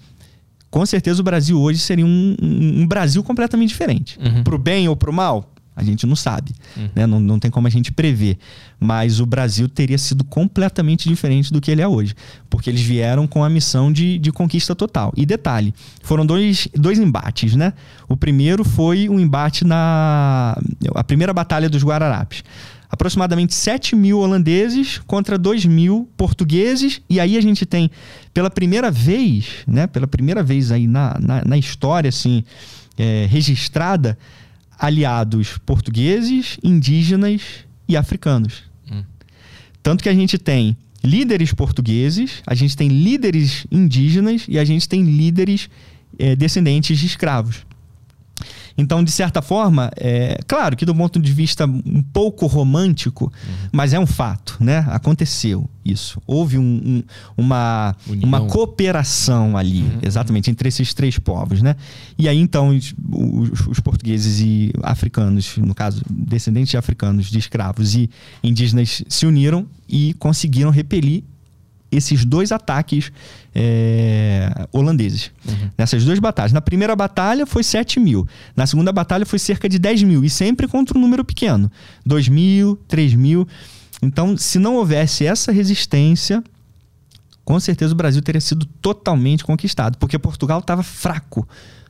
C: com certeza o Brasil hoje seria um, um, um Brasil completamente diferente. Uhum. Pro bem ou pro mal? A gente não sabe, uhum. né? não, não tem como a gente prever. Mas o Brasil teria sido completamente diferente do que ele é hoje, porque eles vieram com a missão de, de conquista total. E detalhe, foram dois, dois embates, né? O primeiro foi um embate na a primeira batalha dos Guararapes. aproximadamente 7 mil holandeses contra 2 mil portugueses. E aí a gente tem, pela primeira vez, né, pela primeira vez aí na, na, na história assim, é, registrada, aliados portugueses, indígenas e africanos. Hum. Tanto que a gente tem líderes portugueses, a gente tem líderes indígenas e a gente tem líderes é, descendentes de escravos. Então, de certa forma, é claro que do ponto de vista um pouco romântico, uhum. mas é um fato, né? Aconteceu isso. Houve um, um, uma, uma cooperação ali, uhum. exatamente, entre esses três povos, né? E aí, então, os, os, os, portugueses e africanos, no caso, descendentes de africanos, de escravos e indígenas, se uniram e conseguiram repelir esses dois ataques é, holandeses. Uhum. Nessas duas batalhas. Na primeira batalha foi 7 mil. Na segunda batalha foi cerca de 10 mil. E sempre contra um número pequeno. 2 mil, 3 mil. Então, se não houvesse essa resistência, com certeza o Brasil teria sido totalmente conquistado. Porque Portugal estava fraco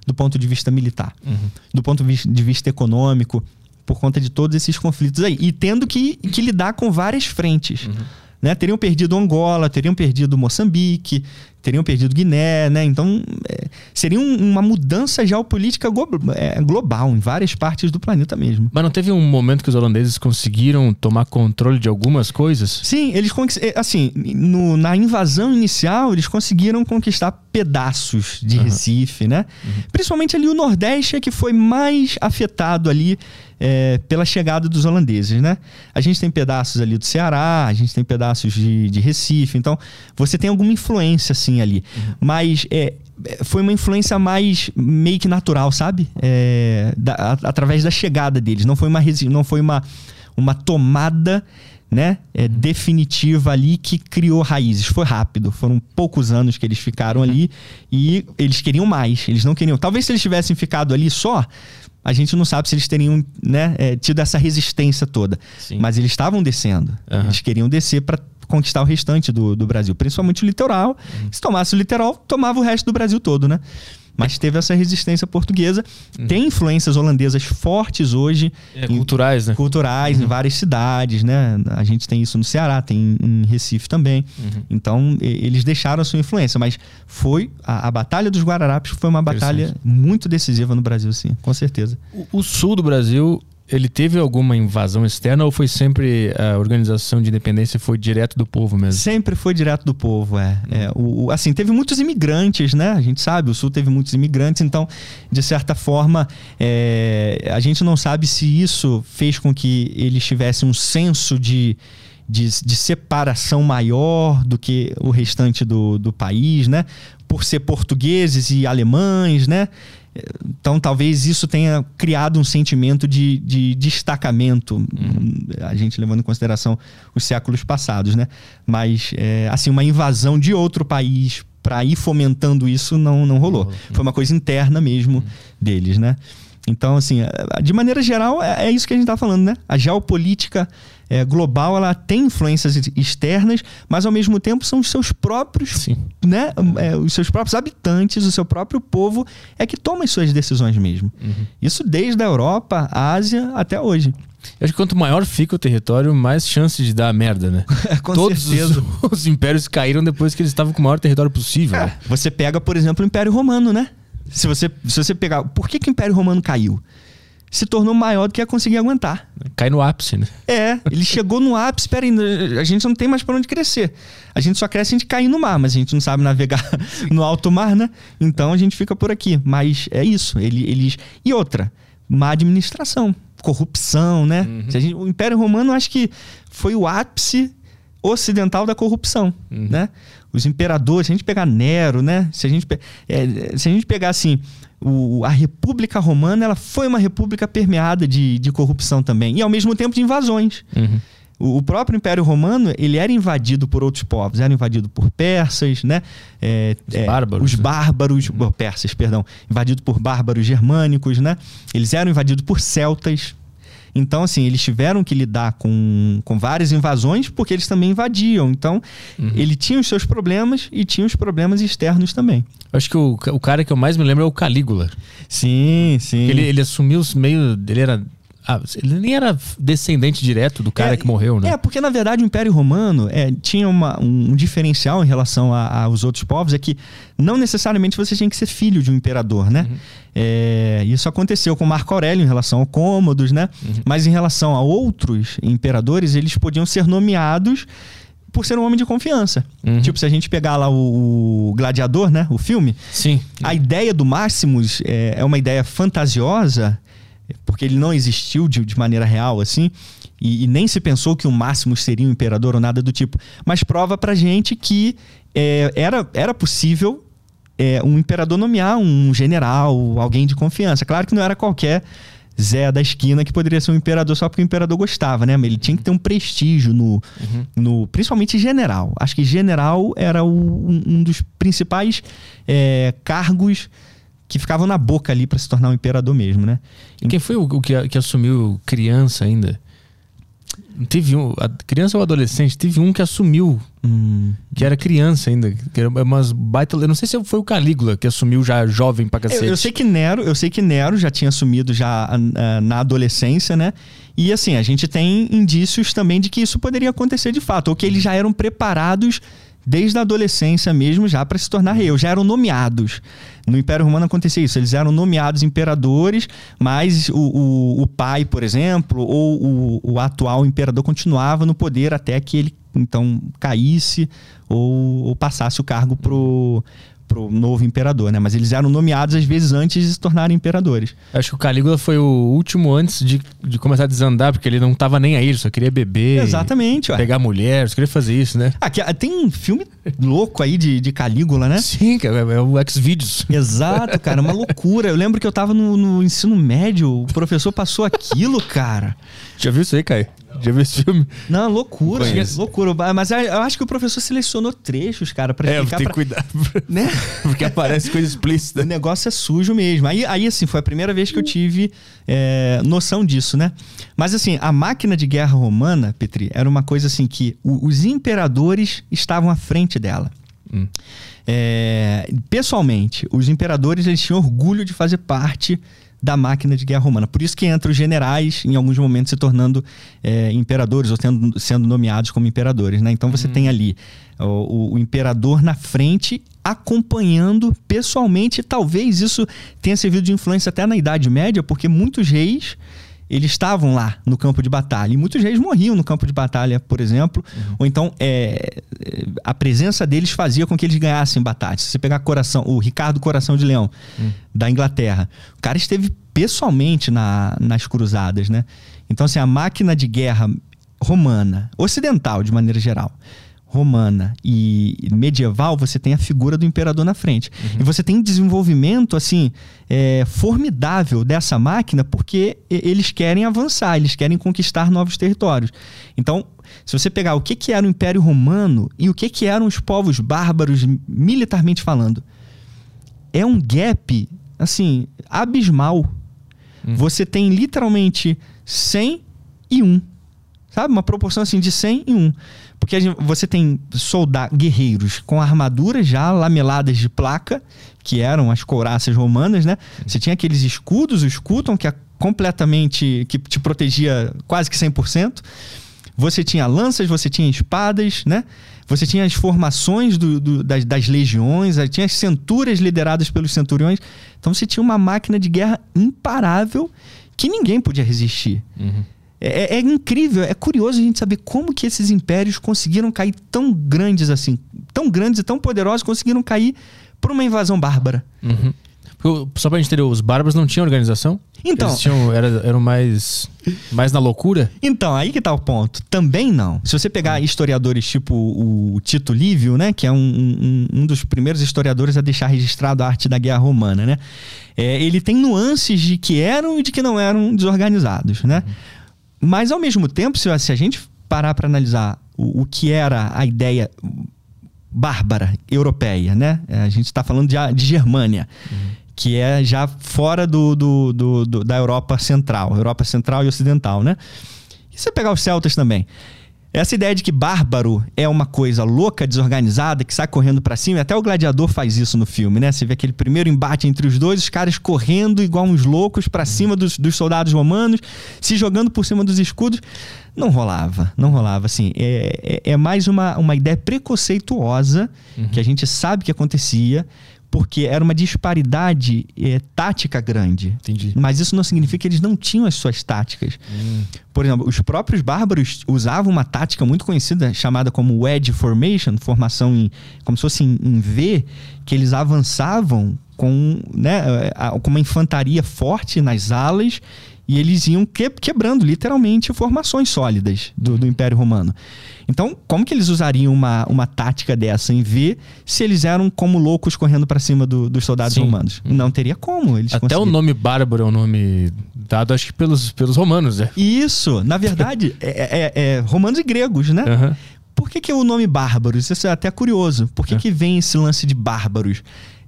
C: do ponto de vista militar, uhum. do ponto de vista econômico, por conta de todos esses conflitos aí. E tendo que, que lidar com várias frentes. Uhum né? Teriam perdido Angola, teriam perdido Moçambique, teriam perdido Guiné, né? Então, é, seria um, uma mudança geopolítica é, global em várias partes do planeta mesmo.
A: Mas não teve um momento que os holandeses conseguiram tomar controle de algumas coisas?
C: Sim, eles é, assim, no, na invasão inicial, eles conseguiram conquistar pedaços de uhum. Recife, né? Uhum. Principalmente ali o Nordeste é que foi mais afetado ali é, pela chegada dos holandeses, né? A gente tem pedaços ali do Ceará, a gente tem pedaços de, de Recife, então você tem alguma influência assim ali. Uhum. Mas é, é foi uma influência mais meio que natural, sabe? É, da, a, através da chegada deles. Não foi uma, não foi uma, uma tomada né, é, uhum. definitiva ali que criou raízes. Foi rápido, foram poucos anos que eles ficaram ali e eles queriam mais. Eles não queriam. Talvez se eles tivessem ficado ali só, a gente não sabe se eles teriam né, é, tido essa resistência toda. Sim. Mas eles estavam descendo. Uhum. Eles queriam descer para conquistar o restante do, do Brasil, principalmente o litoral. Uhum. Se tomasse o litoral, tomava o resto do Brasil todo, né? Mas teve essa resistência portuguesa. Uhum. Tem influências holandesas fortes hoje.
A: É, em, culturais, né?
C: Culturais uhum. em várias cidades, né? A gente tem isso no Ceará, tem em Recife também. Uhum. Então, eles deixaram a sua influência, mas foi a, a Batalha dos Guararapes foi uma batalha muito decisiva no Brasil, sim, com certeza.
A: O, o sul do Brasil ele teve alguma invasão externa ou foi sempre a organização de independência foi direto do povo mesmo?
C: Sempre foi direto do povo, é. é o, o, assim, teve muitos imigrantes, né? A gente sabe, o Sul teve muitos imigrantes, então, de certa forma, é, a gente não sabe se isso fez com que eles tivessem um senso de, de, de separação maior do que o restante do, do país, né? Por ser portugueses e alemães, né? Então, talvez isso tenha criado um sentimento de, de destacamento, uhum. a gente levando em consideração os séculos passados, né? Mas, é, assim, uma invasão de outro país para ir fomentando isso não, não rolou. Uhum. Foi uma coisa interna mesmo uhum. deles, né? Então, assim, é, de maneira geral, é, é isso que a gente está falando, né? A geopolítica é, global ela tem influências externas, mas ao mesmo tempo são os seus próprios, Sim. né, é, os seus próprios habitantes, o seu próprio povo é que toma as suas decisões mesmo. Uhum. Isso desde a Europa, a Ásia até hoje.
A: Eu acho que quanto maior fica o território, mais chance de dar merda, né?
C: com Todos certeza.
A: Os, os, impérios caíram depois que eles estavam com o maior território possível. É,
C: né? Você pega, por exemplo, o Império Romano, né? Se você, se você pegar. Por que, que o Império Romano caiu? se tornou maior do que ia conseguir aguentar.
A: Cai no ápice, né?
C: É, ele chegou no ápice, peraí, a gente não tem mais para onde crescer. A gente só cresce a gente cair no mar, mas a gente não sabe navegar no alto mar, né? Então a gente fica por aqui. Mas é isso, ele, eles... E outra, má administração, corrupção, né? Uhum. Gente, o Império Romano, acho que foi o ápice ocidental da corrupção, uhum. né? Os imperadores, se a gente pegar Nero, né? Se a gente, é, se a gente pegar assim o, a República Romana ela foi uma república permeada de, de corrupção também e ao mesmo tempo de invasões. Uhum. O, o, próprio Império Romano ele era invadido por outros povos, era invadido por persas, né?
A: É, os é, bárbaros.
C: Os né? bárbaros, uhum. persas, perdão, invadido por bárbaros germânicos, né? Eles eram invadidos por celtas, então, assim, eles tiveram que lidar com, com várias invasões porque eles também invadiam. Então, uhum. ele tinha os seus problemas e tinha os problemas externos também.
A: Eu acho que o, o cara que eu mais me lembro é o Calígula.
C: Sim, sim.
A: Ele, ele assumiu meio. Ele era Ah, ele nem era descendente direto do cara
C: É,
A: que morreu, né?
C: É, porque na verdade o Império Romano é, tinha uma- um, diferencial em relação aos outros povos, é que não necessariamente você tinha que ser filho de um imperador, né? É, isso aconteceu com Marco Aurélio em relação ao Cômodos, né? Mas em relação a outros imperadores, eles podiam ser nomeados por ser um homem de confiança.
A: Uhum.
C: Tipo, se a gente pegar lá o, o Gladiador, né? O filme,
A: Sim.
C: a ideia do Máximos é, é uma ideia fantasiosa, porque ele não existiu de, de maneira real, assim, e, e nem se pensou que o Máximos seria um imperador ou nada do tipo. Mas prova pra gente que é, era, era possível é, um imperador nomear um general, alguém de confiança. Claro que não era qualquer Zé da esquina que poderia ser um imperador só porque o imperador gostava, né? Mas ele tinha que ter um prestígio no, no principalmente general. Acho que general era o- um, um dos principais é, cargos que ficavam na boca ali para se tornar um imperador mesmo, né?
A: E quem foi o, o que, que assumiu criança ainda? Teve um. Criança ou adolescente? Teve um que assumiu,
C: Hum,
A: que era criança ainda. Que era umas baita. Eu não sei se foi o Calígula que assumiu já jovem pra
C: Eu,
A: cacete.
C: eu sei que Nero, eu sei que Nero já tinha assumido já ah, na adolescência, né? E assim, a gente tem indícios também de que isso poderia acontecer de fato, ou que eles já eram preparados desde a adolescência mesmo já para se tornar rei, já eram nomeados. No Império Romano acontecia isso, eles eram nomeados imperadores, mas o, o, o pai, por exemplo, ou o, o atual imperador continuava no poder até que ele então caísse ou, ou passasse o cargo pro pro novo imperador, né? Mas eles eram nomeados às vezes antes de se tornarem imperadores.
A: Acho que o Calígula foi o último antes de, de começar a desandar, porque ele não tava nem aí, ele só queria beber.
C: Exatamente, ué.
A: Pegar mulher, só queria fazer isso, né?
C: Aqui, ah, tem um filme louco aí de, de Calígula, né?
A: Sim, cara, é o X-Videos.
C: Exato, cara, uma loucura. Eu lembro que eu tava no, no ensino médio, o professor passou aquilo, cara.
A: Já viu isso aí, Caio? Já viu esse filme?
C: Não, loucura,
B: Conheço.
C: loucura. Mas eu acho que o professor selecionou trechos, cara, pra
A: É,
C: explicar
A: tem que cuidar.
C: Né?
A: Porque aparece coisa
C: O
A: explícita.
C: negócio é sujo mesmo. Aí, aí, assim, foi a primeira vez que eu tive é, noção disso, né? Mas, assim, a máquina de guerra romana, Petri, era uma coisa assim que o- os imperadores estavam à frente dela.
A: Hum.
C: É, pessoalmente, os imperadores eles tinham orgulho de fazer parte da máquina de guerra romana. Por isso que entra os generais, em alguns momentos, se tornando é, imperadores ou tendo- sendo nomeados como imperadores. Né? Então você tem ali o, o- o imperador na frente acompanhando pessoalmente. Talvez isso tenha servido de influência até na Idade Média, porque muitos reis eles estavam lá no campo de batalha. E muitos reis morriam no campo de batalha, por exemplo. Ou então é, é, a presença deles fazia com que eles ganhassem batalhas. Se você pegar coração, o Ricardo Coração de Leão, da Inglaterra, o cara esteve pessoalmente na- nas cruzadas, né? Então, assim, a máquina de guerra romana, ocidental de maneira geral, romana e medieval, você tem a figura do imperador na frente. E você tem um desenvolvimento, assim, é, formidável dessa máquina porque e- eles querem avançar, eles querem conquistar novos territórios. Então, se você pegar o que, que era o Império Romano e o que, que eram os povos bárbaros, militarmente falando, é um gap, assim, abismal. Você tem literalmente 100 e 1. Sabe? Uma proporção assim de 100 em 1. Porque gente- você tem soldados, guerreiros com armaduras já lameladas de placa, que eram as couraças romanas, né? Você tinha aqueles escudos, o escutum, que é completamente. que te protegia quase que 100%. Você tinha lanças, você tinha espadas, né? Você tinha as formações do- do- das, das legiões, tinha as centúrias lideradas pelos centuriões. Então você tinha uma máquina de guerra imparável que ninguém podia resistir. É, é incrível, é curioso a gente saber como que esses impérios conseguiram cair tão grandes assim, tão grandes e tão poderosos, conseguiram cair por uma invasão bárbara.
A: Uhum. Só pra gente entender, os bárbaros não tinham organização?
C: Então-
A: Eles tinham, era- eram mais, mais na loucura?
C: Então, aí que tá o ponto. Também não. Se você pegar historiadores tipo o Tito Livio, né? Que é um, um- um dos primeiros historiadores a deixar registrado a arte da guerra romana, né? É, ele tem nuances de que eram e de que não eram desorganizados, né? Mas, ao mesmo tempo, se, se a gente parar para analisar o, o que era a ideia bárbara europeia, né? A gente está falando de, de Germânia, que é já fora do, do- do- do- da Europa Central, Europa Central e Ocidental, né? E você pegar os celtas também, Essa ideia de que bárbaro é uma coisa louca, desorganizada, que sai correndo para cima, até o gladiador faz isso no filme, né? Você vê aquele primeiro embate entre os dois, os caras correndo igual uns loucos para cima dos, dos, soldados romanos, se jogando por cima dos escudos. Não rolava, não rolava. Assim, é, é, é mais uma, uma ideia preconceituosa uhum. que a gente sabe que acontecia, porque era uma disparidade é, tática grande.
A: Entendi.
C: Mas isso não significa que eles não tinham as suas táticas. Hum. Por exemplo, os próprios bárbaros usavam uma tática muito conhecida chamada como wedge formation, formação em, como se fosse em, em V, que eles avançavam com, né, com uma infantaria forte nas alas e eles iam que, quebrando literalmente formações sólidas do, do, Império Romano. Então, como que eles usariam uma, uma tática dessa em V se eles eram como loucos correndo para cima do, dos soldados Sim. romanos? Uhum. Não teria como. Eles
A: Até o nome bárbaro é um nome dado, acho que pelos, pelos romanos, né?
C: Isso, na verdade, é, é, é, romanos e gregos, né? Uhum. Por que, que é o nome bárbaros? Isso é até curioso. Por que, é. que vem esse lance de bárbaros?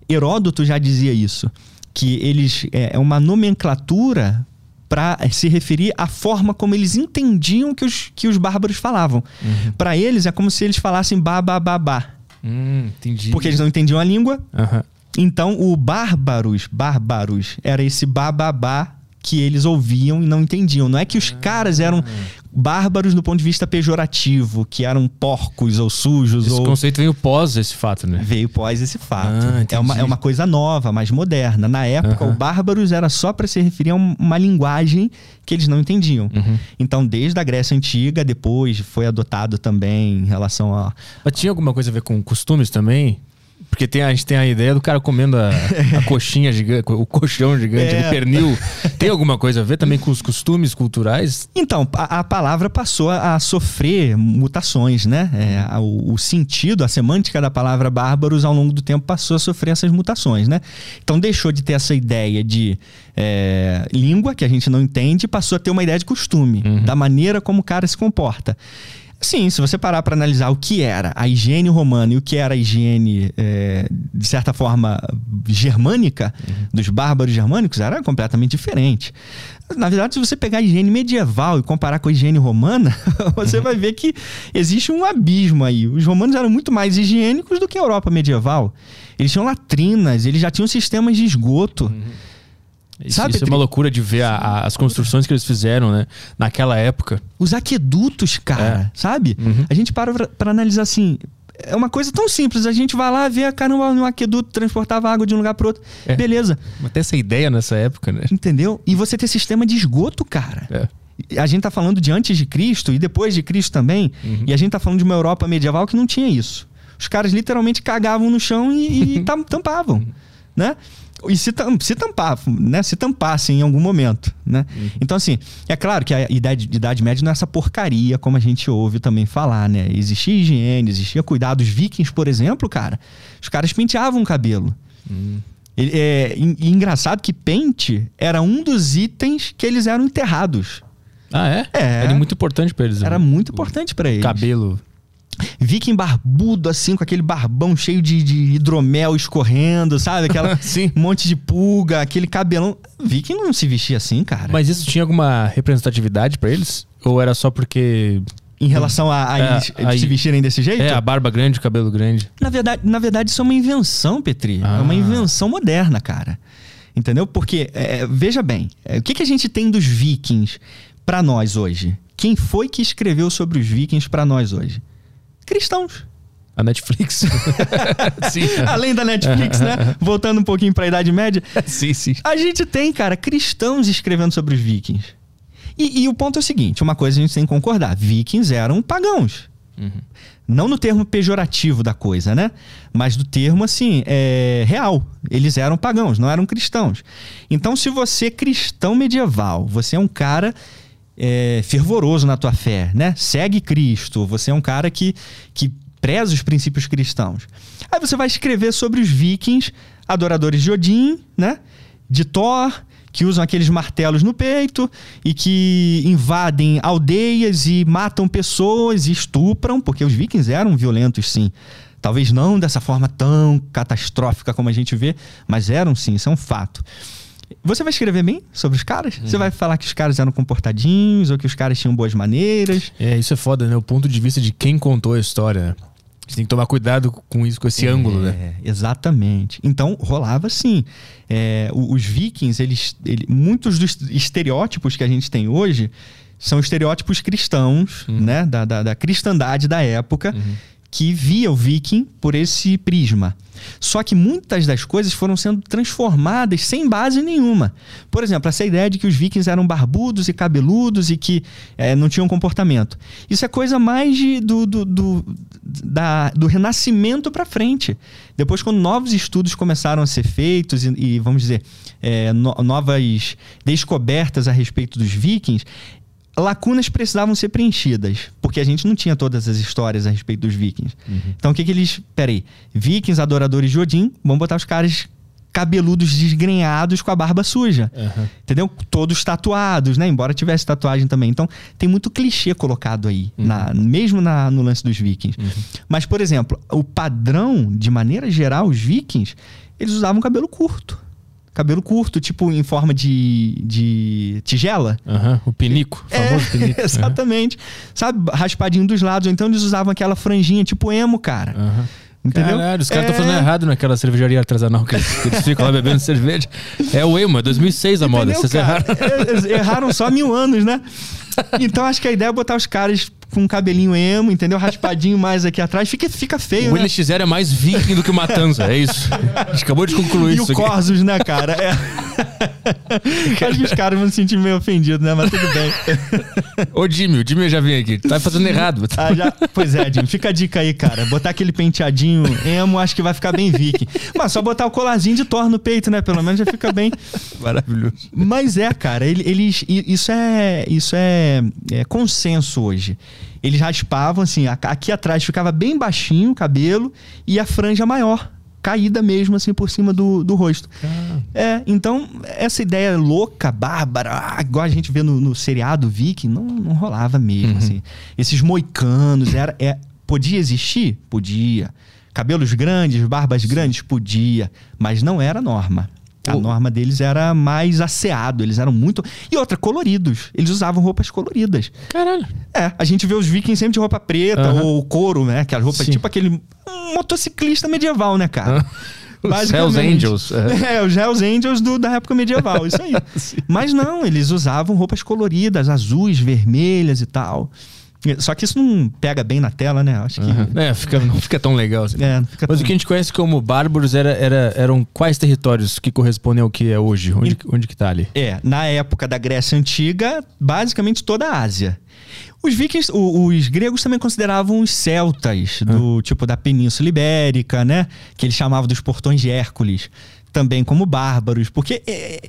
C: Heródoto já dizia isso que eles é, é uma nomenclatura para se referir à forma como eles entendiam que os, que os bárbaros falavam. Uhum. Para eles é como se eles falassem babá.
A: Hum, entendi.
C: Porque eles não entendiam a língua. Uhum. Então o bárbaros, bárbaros, era esse bababá que eles ouviam e não entendiam. Não é que os caras eram bárbaros do ponto de vista pejorativo, que eram porcos ou sujos.
A: Esse
C: ou...
A: conceito veio pós esse fato, né?
C: Veio pós esse fato. Ah, é, uma, é uma coisa nova, mais moderna. Na época, uhum. o bárbaros era só para se referir a uma linguagem que eles não entendiam. Uhum. Então, desde a Grécia Antiga, depois foi adotado também em relação a.
A: Mas tinha alguma coisa a ver com costumes também? Porque tem, a gente tem a ideia do cara comendo a, a coxinha gigante, o colchão gigante, é. o pernil. Tem alguma coisa a ver também com os costumes culturais?
C: Então, a, a palavra passou a, sofrer mutações, né? É, o, o, sentido, a semântica da palavra bárbaros ao longo do tempo passou a sofrer essas mutações, né? Então deixou de ter essa ideia de é, língua, que a gente não entende, passou a ter uma ideia de costume, uhum. da maneira como o cara se comporta. Sim, se você parar para analisar o que era a higiene romana e o que era a higiene, é, de certa forma, germânica, uhum. dos bárbaros germânicos, era completamente diferente. Na verdade, se você pegar a higiene medieval e comparar com a higiene romana, você uhum. vai ver que existe um abismo aí. Os romanos eram muito mais higiênicos do que a Europa medieval. Eles tinham latrinas, eles já tinham sistemas de esgoto. Uhum
A: isso, Sabe, isso é uma loucura de ver a, a, as construções que eles fizeram, né? Naquela época.
C: Os aquedutos, cara, é. sabe? Uhum. A gente para para analisar assim. É uma coisa tão simples. A gente vai lá ver, caramba, um aqueduto transportava água de um lugar para outro. É. Beleza.
A: Até essa ideia nessa época, né?
C: Entendeu? E você ter sistema de esgoto, cara. É. A gente tá falando de antes de Cristo e depois de Cristo também. Uhum. E a gente tá falando de uma Europa medieval que não tinha isso. Os caras literalmente cagavam no chão e, e tampavam, né? E se, se tampar, né? Se tampasse em algum momento, né? Uhum. Então, assim, é claro que a idade, idade média não é essa porcaria como a gente ouve também falar, né? Existia higiene, existia cuidado. Os vikings, por exemplo, cara, os caras penteavam o cabelo. Uhum. É, e, engraçado que pente era um dos itens que eles eram enterrados.
A: Ah, é? É. Era muito importante para eles.
C: Era né? muito importante para eles.
A: Cabelo.
C: Viking barbudo, assim, com aquele barbão cheio de, de hidromel escorrendo, sabe? Aquela Sim. monte de pulga, aquele cabelão. Viking não se vestia assim, cara.
A: Mas isso tinha alguma representatividade para eles? Ou era só porque
C: em relação a, a, é, eles a, se vestirem desse jeito?
A: É, a barba grande, o cabelo grande.
C: Na verdade, na verdade isso é uma invenção, Petri. Ah. É uma ah. invenção moderna, cara. Entendeu? Porque, é, veja bem, é, o que, que a gente tem dos vikings para nós hoje? Quem foi que escreveu sobre os vikings para nós hoje? Cristãos.
A: A Netflix.
C: sim. Além da Netflix, né? Voltando um pouquinho para a Idade Média.
A: sim, sim.
C: A gente tem, cara, cristãos escrevendo sobre os vikings. E, e, o ponto é o seguinte: uma coisa a gente tem que concordar: vikings eram pagãos. Uhum. Não no termo pejorativo da coisa, né? Mas do termo, assim, é, real. Eles eram pagãos, não eram cristãos. Então, se você é cristão medieval, você é um cara é, fervoroso na tua fé, né? Segue Cristo, você é um cara que, que preza os princípios cristãos. Aí você vai escrever sobre os vikings, adoradores de Odin, né? De Thor, que usam aqueles martelos no peito e que invadem aldeias e matam pessoas e estupram, porque os vikings eram violentos, sim. Talvez não dessa forma tão catastrófica como a gente vê, mas eram sim, isso é um fato. Você vai escrever bem sobre os caras? Você vai falar que os caras eram comportadinhos ou que os caras tinham boas maneiras?
A: É, isso é foda, né? O ponto de vista de quem contou a história, né? A gente tem que tomar cuidado com isso, com esse ângulo, né?
C: É, exatamente. Então, rolava assim. É, os vikings, eles, ele- muitos dos estereótipos que a gente tem hoje são estereótipos cristãos, né? Da, da, da cristandade da época, que via o viking por esse prisma. Só que muitas das coisas foram sendo transformadas sem base nenhuma. Por exemplo, essa ideia de que os vikings eram barbudos e cabeludos e que eh, não tinham comportamento. Isso é coisa mais de- do, do, do, da- do renascimento para frente. Depois, quando novos estudos começaram a ser feitos e, e, vamos dizer, eh, no- novas descobertas a respeito dos vikings, lacunas precisavam ser preenchidas, porque a gente não tinha todas as histórias a respeito dos vikings. Então o que que eles, peraí, vikings adoradores de Odin, vamos botar os caras cabeludos desgrenhados com a barba suja.
A: Aham.
C: Entendeu? Todos tatuados, né? Embora tivesse tatuagem também. Então, tem muito clichê colocado aí, na- mesmo na- no lance dos vikings. Mas, por exemplo, o padrão, de maneira geral, os vikings, eles usavam cabelo curto. Cabelo curto, tipo em forma de, de tigela.
A: Aham, O pinico, o famoso pinico.
C: É, exatamente. Sabe, raspadinho dos lados. Ou então eles usavam aquela franjinha, tipo emo, cara.
A: Aham.
C: Entendeu?
A: Caralho, os caras estão
C: É.
A: fazendo errado naquela cervejaria artesanal que eles, que eles ficam lá bebendo cerveja. É o emo, é 2006 a moda.
C: Entendeu,
A: Vocês
C: cara?
A: erraram.
C: Eles erraram só mil anos, né? Então acho que a ideia é botar os caras com um cabelinho emo, entendeu? Raspadinho mais aqui atrás. Fica, fica feio,
A: O
C: né?
A: X0 é mais viking do que o Matanza, é isso. A gente acabou de concluir
C: E o
A: isso aqui.
C: Corsos, né, cara? É. Acho que os caras vão se sentir meio ofendidos, né? Mas tudo bem.
A: Ô Jimmy, o Jimmy já vem aqui. Tá fazendo errado.
C: Ah, já... Pois é, Jim. Fica a dica aí, cara. Botar aquele penteadinho emo, acho que vai ficar bem viking. Mas só botar o colarzinho de Thor no peito, né? Pelo menos já fica bem.
A: Maravilhoso.
C: Mas é, cara, ele- eles. Isso é. Isso é, é consenso hoje. Eles raspavam, assim, aqui atrás ficava bem baixinho o cabelo e a franja maior. Caída mesmo, assim, por cima do, do rosto. É, então, essa ideia louca, bárbara, ah, igual a gente vê no, no seriado Viking, não, não rolava mesmo, assim. Esses moicanos, era, é, podia existir? Podia. Cabelos grandes, barbas grandes? Podia. Mas não era norma. A
A: O-
C: norma deles era mais asseado, eles eram muito. E outra, coloridos. Eles usavam roupas coloridas.
A: Caralho.
C: É, a gente vê os vikings sempre de roupa preta ou couro, né? Aquela roupa
A: Sim.
C: tipo aquele motociclista medieval, né, cara?
A: Os Hells Angels. é.
C: É, os Hells Angels do- da época medieval, isso aí. Mas não, eles usavam roupas coloridas, azuis, vermelhas e tal. Só que isso não pega bem na tela, né? Acho que.
A: Aham. É, fica, não fica tão legal assim.
C: É,
A: Mas
C: tão-
A: o que a gente conhece como bárbaros era, era- eram quais territórios que correspondem ao que é hoje? Onde, onde que tá ali?
C: É, na época da Grécia Antiga, basicamente toda a Ásia. Os vikings, o- os gregos também consideravam os celtas, do tipo da Península Ibérica, né? Que eles chamavam dos portões de Hércules, também como bárbaros, porque é-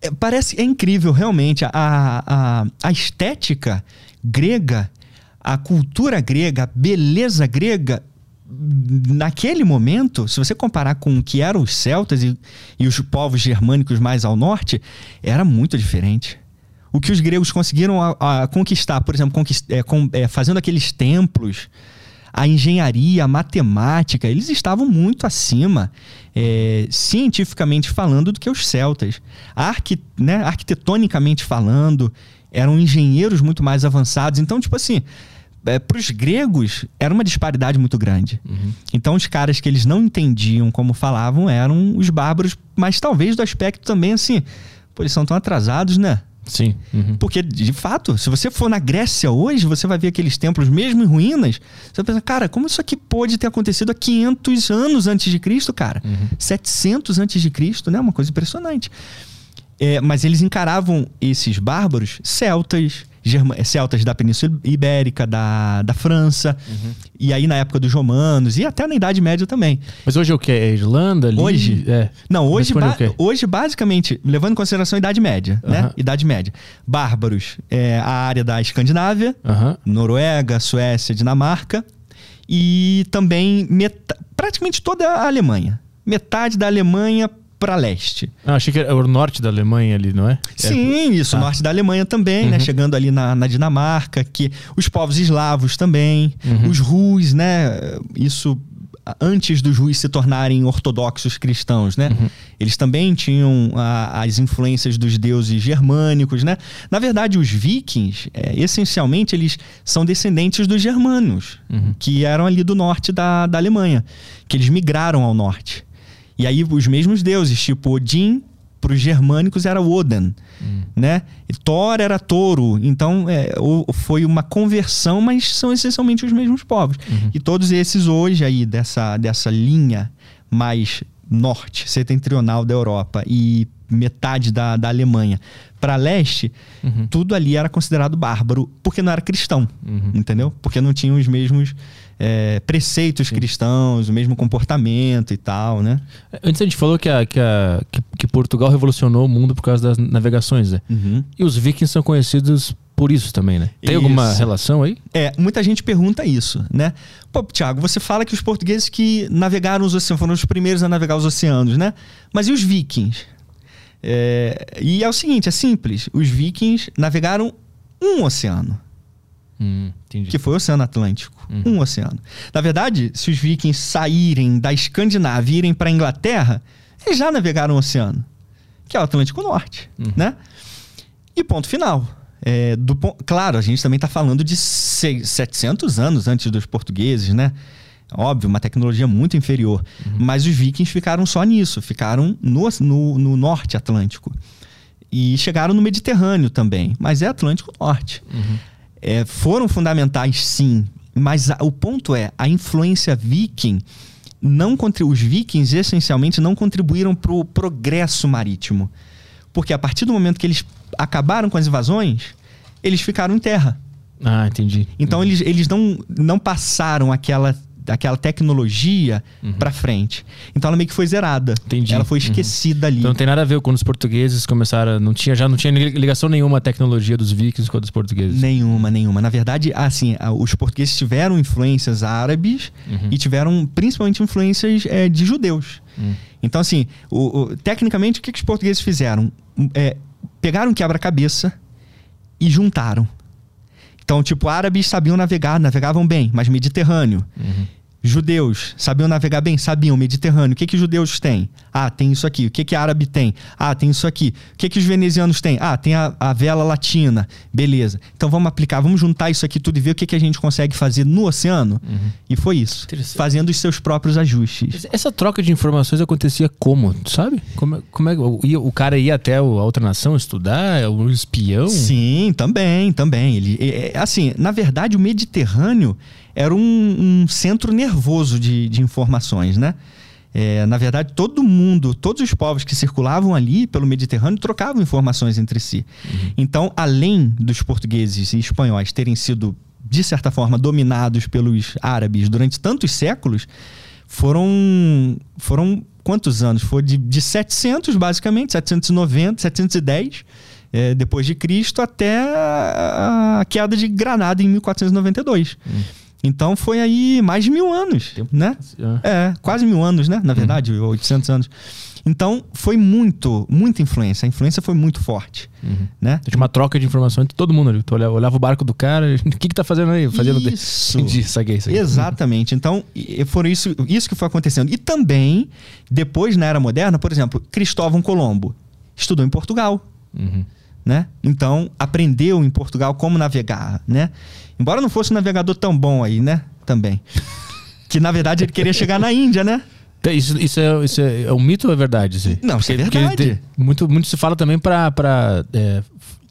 C: é- parece é incrível realmente a, a, a estética grega, a cultura grega, a beleza grega naquele momento, se você comparar com o que eram os celtas e, e os povos germânicos mais ao norte, era muito diferente. O que os gregos conseguiram a- a conquistar, por exemplo, conquist- é, com- é, fazendo aqueles templos, a engenharia, a matemática, eles estavam muito acima, é, cientificamente falando, do que os celtas. Arqui, né, arquitetonicamente falando, eram engenheiros muito mais avançados. Então, tipo assim, para os gregos era uma disparidade muito grande. Então, os caras que eles não entendiam como falavam eram os bárbaros, mas talvez do aspecto também assim, pô, eles são tão atrasados, né?
A: Sim. Uhum.
C: Porque, de fato, se você for na Grécia hoje, você vai ver aqueles templos mesmo em ruínas. Você vai pensar, cara, como isso aqui pode ter acontecido há 500 anos antes de Cristo, cara? 700 antes de Cristo, né? Uma coisa impressionante. É, mas eles encaravam esses bárbaros celtas, germa- celtas da Península Ibérica, da, da França, e aí na época dos romanos, e até na Idade Média também.
A: Mas hoje é o que? É Irlanda ali?
C: Hoje?
A: É.
C: Não, hoje, ba-
A: quê?
C: hoje basicamente, levando em consideração a Idade Média, né?
A: Aham.
C: Idade Média. Bárbaros, é a área da Escandinávia,
A: Aham.
C: Noruega, Suécia, Dinamarca e também praticamente toda a Alemanha. Metade da Alemanha para leste.
A: Ah, achei que era o norte da Alemanha ali, não é?
C: Sim, isso,
A: tá.
C: norte da Alemanha também, né?
A: Uhum.
C: Chegando ali na, na Dinamarca, que os povos eslavos também,
A: Uhum.
C: os Rus, né? Isso antes dos Ruis se tornarem ortodoxos cristãos, né?
A: Uhum.
C: Eles também tinham a, as influências dos deuses germânicos, né? Na verdade, os vikings, é, essencialmente, eles são descendentes dos germanos,
A: Uhum.
C: que eram ali do norte da, da Alemanha, que eles migraram ao norte. E aí os mesmos deuses, tipo Odin, para os germânicos era Woden, né? E Thor era touro. Então é, foi uma conversão, mas são essencialmente os mesmos povos. E todos esses hoje aí dessa, dessa linha mais norte, setentrional da Europa e metade da, da Alemanha para leste,
A: Uhum.
C: tudo ali era considerado bárbaro porque não era cristão,
A: Uhum.
C: entendeu? Porque não tinha os mesmos é, preceitos cristãos, o mesmo comportamento e tal, né?
A: Antes a gente falou que, a, que, a, que, Portugal revolucionou o mundo por causa das navegações, né?
C: Uhum.
A: E os vikings são conhecidos por isso também, né? Tem alguma
C: Isso.
A: relação aí?
C: É, muita gente pergunta isso, né? Pô, Tiago, você fala que os portugueses que navegaram os oceanos foram os primeiros a navegar os oceanos, né? Mas e os vikings? É, e é o seguinte, é simples. Os vikings navegaram um oceano,
A: Hum,
C: que foi o Oceano Atlântico. Um oceano. Na verdade, se os vikings saírem da Escandinávia e irem para a Inglaterra, eles já navegaram o oceano, que é o Atlântico Norte, né? E ponto final. É, do claro, a gente também está falando de seis- 700 anos antes dos portugueses, né? Óbvio, uma tecnologia muito inferior. Mas os vikings ficaram só nisso, ficaram no, no, no norte atlântico. E chegaram no Mediterrâneo também, mas é Atlântico Norte. É, foram fundamentais, sim, mas a- o ponto é, a influência viking não os vikings essencialmente não contribuíram para o progresso marítimo. Porque a partir do momento que eles acabaram com as invasões, eles ficaram em terra.
A: Ah, entendi.
C: Então eles, eles não, não passaram aquela, aquela tecnologia para frente. Então ela meio que foi zerada.
A: Entendi.
C: Ela foi
A: Uhum.
C: esquecida ali.
A: Então não tem nada a ver quando os portugueses começaram. Não tinha, já não tinha ligação nenhuma a tecnologia dos vikings com a dos portugueses.
C: Nenhuma, nenhuma. Na verdade, assim, os portugueses tiveram influências árabes
A: Uhum.
C: e tiveram principalmente influências eh, de judeus.
A: Hum.
C: Então, assim, o- o- tecnicamente, o que, que os portugueses fizeram? É, pegaram quebra-cabeça e juntaram. Então, tipo, árabes sabiam navegar, navegavam bem, mas Mediterrâneo.
A: Uhum.
C: Judeus sabiam navegar bem? Sabiam, Mediterrâneo. O que que judeus têm? Ah, tem isso aqui. O que que árabe tem? Ah, tem isso aqui. O que que os venezianos têm? Ah, tem a, a vela latina. Beleza. Então vamos aplicar, vamos juntar isso aqui tudo e ver o que que a gente consegue fazer no oceano. E foi isso. Fazendo os seus próprios ajustes.
A: Essa troca de informações acontecia como, sabe? Como, é- como é que o- o cara ia até o- a outra nação estudar? É um espião?
C: Sim, também, também. Ele, é, é, assim, na verdade, o Mediterrâneo era um, um centro nervoso de, de informações, né? É, na verdade, todo mundo, todos os povos que circulavam ali pelo Mediterrâneo trocavam informações entre si. Então, além dos portugueses e espanhóis terem sido, de certa forma, dominados pelos árabes durante tantos séculos, foram, foram quantos anos? Foi de, de 700, basicamente, 790, 710, é, depois de Cristo, até a, a queda de Granada em 1492. Então foi aí mais de mil anos, né?
A: Ah.
C: É, quase mil anos, né? Na verdade, 800 anos. Então foi muito, muita influência. A influência foi muito forte, né?
A: Tinha uma troca de informação entre todo mundo ali. Tu olhava, olhava o barco do cara, o que que tá fazendo aí? Fazendo de-
C: Isso.
A: Saquei.
C: Exatamente. Então, foram isso, isso que foi acontecendo. E também, depois, na Era Moderna, por exemplo, Cristóvão Colombo estudou em Portugal.
A: Uhum.
C: Né? Então, aprendeu em Portugal como navegar, né? Embora não fosse um navegador tão bom aí, né? Também. Que, na verdade, ele queria chegar na Índia, né?
A: Então, Isso, isso, é, isso é, é um mito ou é verdade?
C: Não, isso é
A: porque
C: verdade.
A: muito, muito se fala também pra. pra é,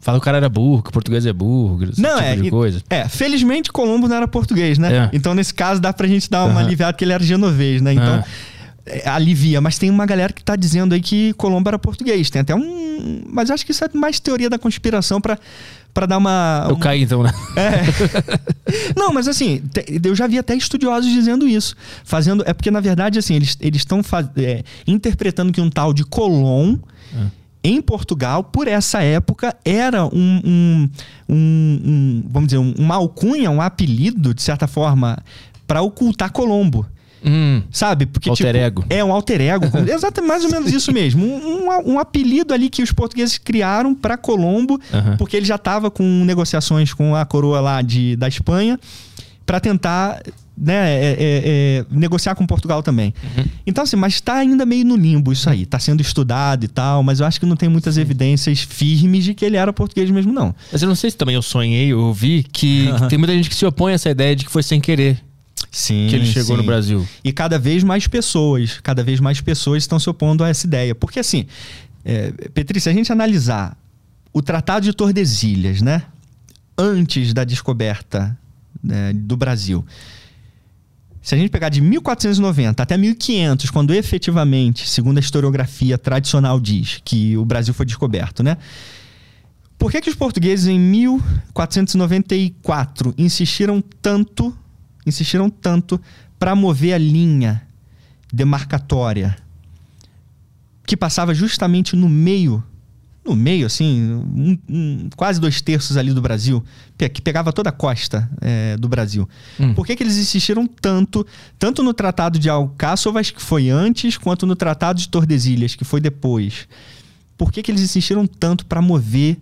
A: fala que o cara era burro, que o português é burro, esse
C: Não,
A: tipo
C: é.
A: de coisa.
C: É, felizmente Colombo não era português, né?
A: É.
C: Então, nesse caso, dá pra gente dar uma
A: Aham.
C: aliviada que ele era genovês, né? Então,
A: Ah.
C: é, alivia. Mas tem uma galera que tá dizendo aí que Colombo era português. Tem até um. Mas acho que isso é mais teoria da conspiração pra, pra dar uma.
A: Eu
C: um-
A: caí então, né?
C: Não, mas assim, eu já vi até estudiosos dizendo isso. Fazendo. É porque, na verdade, assim, eles estão interpretando que um tal de Colom.
A: Ah.
C: Em Portugal, por essa época, era um, um- um- vamos dizer, um, uma alcunha, um apelido, de certa forma, para ocultar Colombo.
A: Hum,
C: Sabe? Porque,
A: Alter
C: tipo,
A: ego.
C: É um alter ego. Exatamente, mais ou menos isso mesmo. Um, um- um apelido ali que os portugueses criaram para Colombo,
A: Aham.
C: porque ele já estava com negociações com a coroa lá de, da Espanha para tentar né, é, é, é, negociar com Portugal também. Uhum. Então, assim, mas está ainda meio no limbo isso aí. Está sendo estudado e tal, mas eu acho que não tem muitas Sim. evidências firmes de que ele era português mesmo, não.
A: Mas eu não sei se também eu sonhei, eu ouvi que, uhum. que tem muita gente que se opõe a essa ideia de que foi sem querer.
C: Sim,
A: que ele chegou
C: sim.
A: no Brasil.
C: E cada vez mais pessoas, cada vez mais pessoas estão se opondo a essa ideia. Porque assim, é, Petri, se a gente analisar o Tratado de Tordesilhas, né? Antes da descoberta né, do Brasil. Se a gente pegar de 1490 até 1500, quando efetivamente, segundo a historiografia tradicional diz, que o Brasil foi descoberto, né? Por que, que os portugueses em 1494 insistiram tanto, insistiram tanto para mover a linha demarcatória que passava justamente no meio no meio, assim, um, um, quase dois terços ali do Brasil, que pegava toda a costa é, do Brasil. Hum. Por que, que eles insistiram tanto, tanto no Tratado de Alcáçovas, que foi antes, quanto no Tratado de Tordesilhas, que foi depois? Por que, que eles insistiram tanto para mover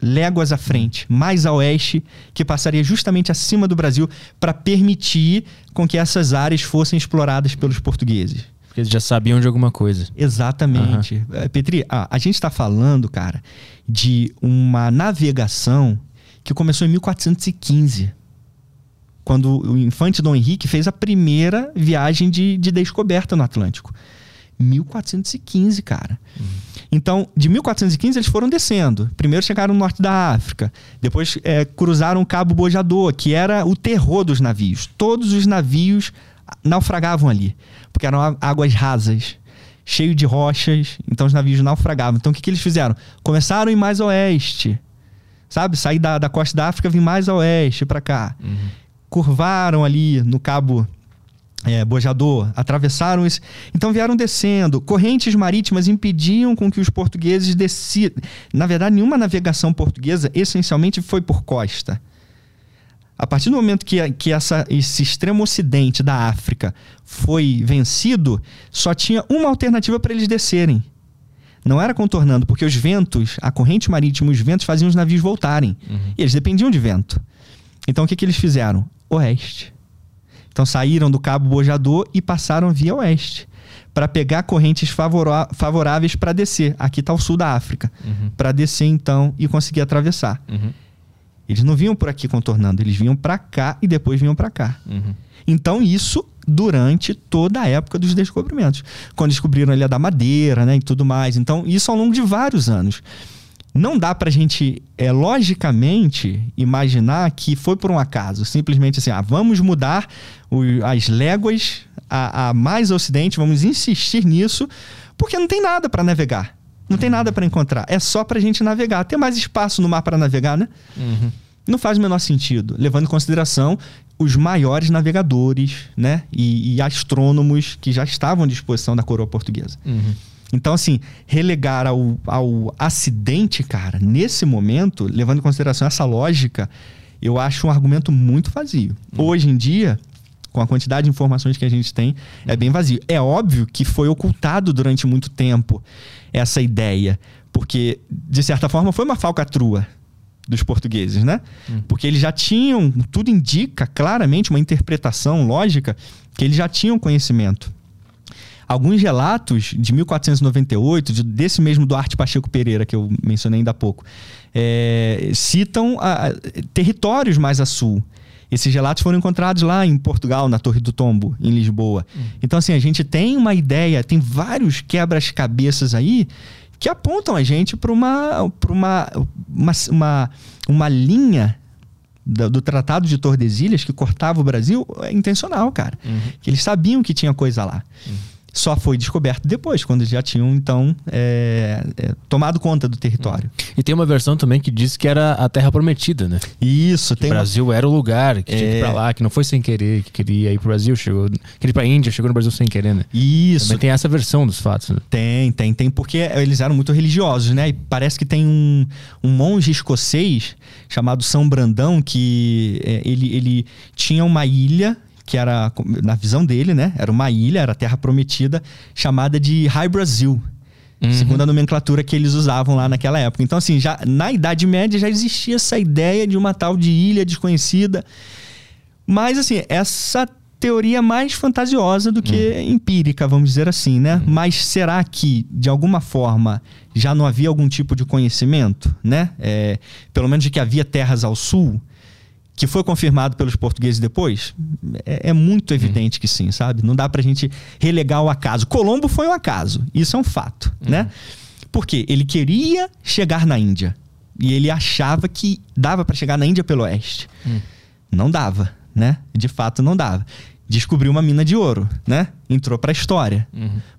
C: léguas à frente, mais a oeste, que passaria justamente acima do Brasil, para permitir com que essas áreas fossem exploradas pelos portugueses?
A: Porque eles já sabiam de alguma coisa.
C: Exatamente. Uhum. Petri, ah, a gente está falando, cara, de uma navegação que começou em 1415. Quando o infante Dom Henrique fez a primeira viagem de, de descoberta no Atlântico. 1415, cara. Uhum. Então, de 1415 eles foram descendo. Primeiro chegaram no norte da África, depois é, cruzaram o Cabo Bojador, que era o terror dos navios. Todos os navios naufragavam ali, porque eram águas rasas, cheio de rochas, então os navios naufragavam. Então o que, que eles fizeram? Começaram em mais oeste, sabe? Sair da, da costa da África, vir mais a oeste para cá. Uhum. Curvaram ali no cabo é, Bojador, atravessaram isso. Então vieram descendo. Correntes marítimas impediam com que os portugueses desciam. Na verdade, nenhuma navegação portuguesa essencialmente foi por costa. A partir do momento que, que essa, esse extremo ocidente da África foi vencido, só tinha uma alternativa para eles descerem. Não era contornando, porque os ventos, a corrente marítima, os ventos faziam os navios voltarem. Uhum. E eles dependiam de vento. Então o que, que eles fizeram? Oeste. Então saíram do Cabo Bojador e passaram via oeste para pegar correntes favoráveis para descer. Aqui está o sul da África. Uhum. Para descer então e conseguir atravessar. Uhum. Eles não vinham por aqui contornando, eles vinham para cá e depois vinham para cá. Uhum. Então, isso durante toda a época dos descobrimentos. Quando descobriram a Ilha da Madeira né, e tudo mais. Então, isso ao longo de vários anos. Não dá para a gente, é, logicamente, imaginar que foi por um acaso. Simplesmente assim, ah, vamos mudar o, as léguas a, a mais ocidente, vamos insistir nisso, porque não tem nada para navegar. Não tem nada para encontrar. É só para a gente navegar. Tem mais espaço no mar para navegar, né? Uhum. Não faz o menor sentido, levando em consideração os maiores navegadores, né? E, e, astrônomos que já estavam à disposição da coroa portuguesa. Uhum. Então, assim, relegar ao, ao acidente, cara, nesse momento, levando em consideração essa lógica, eu acho um argumento muito vazio. Uhum. Hoje em dia, com a quantidade de informações que a gente tem, é bem vazio. É óbvio que foi ocultado durante muito tempo essa ideia. Porque, de certa forma, foi uma falcatrua dos portugueses, né? Hum. Porque eles já tinham, tudo indica claramente uma interpretação lógica que eles já tinham conhecimento. Alguns relatos de 1498, de, desse mesmo Duarte Pacheco Pereira, que eu mencionei ainda há pouco, é, citam a, territórios mais a sul. Esses relatos foram encontrados lá em Portugal, na Torre do Tombo, em Lisboa. Hum. Então, assim, a gente tem uma ideia, tem vários quebras-cabeças aí que apontam a gente para uma, uma, uma, uma, uma linha do, do, Tratado de Tordesilhas que cortava o Brasil é intencional, cara. Uhum. Que eles sabiam que tinha coisa lá. Uhum só foi descoberto depois, quando já tinham, então, é, é, tomado conta do território.
A: E tem uma versão também que diz que era a Terra Prometida, né?
C: Isso.
A: Que o Brasil uma... era o lugar, que é... tinha que ir pra lá, que não foi sem querer, que queria ir pro Brasil, chegou... Queria ir pra Índia, chegou no Brasil sem querer, né?
C: Isso.
A: Também tem essa versão dos fatos, né?
C: Tem, tem, tem, porque eles eram muito religiosos, né? E parece que tem um, um monge escocês chamado São Brandão, que é, ele, ele tinha uma ilha que era, na visão dele, né? Era uma ilha, era a terra prometida, chamada de High Brasil. Uhum. Segundo a nomenclatura que eles usavam lá naquela época. Então, assim, já na Idade Média já existia essa ideia de uma tal de ilha desconhecida. Mas, assim, essa teoria mais fantasiosa do que
A: Hum.
C: empírica, vamos dizer assim, né? Mas será que, de alguma forma, já não havia algum tipo de conhecimento, né? É, pelo menos de que havia terras ao sul, que foi confirmado pelos portugueses depois? É, é muito evidente que sim, sabe? Não dá pra gente relegar o acaso. Colombo foi um acaso, isso é um fato, né? Porque ele queria chegar na Índia e ele achava que dava pra chegar na Índia pelo oeste. Não dava, né? De fato, não dava. Descobriu uma mina de ouro, né? Entrou pra história.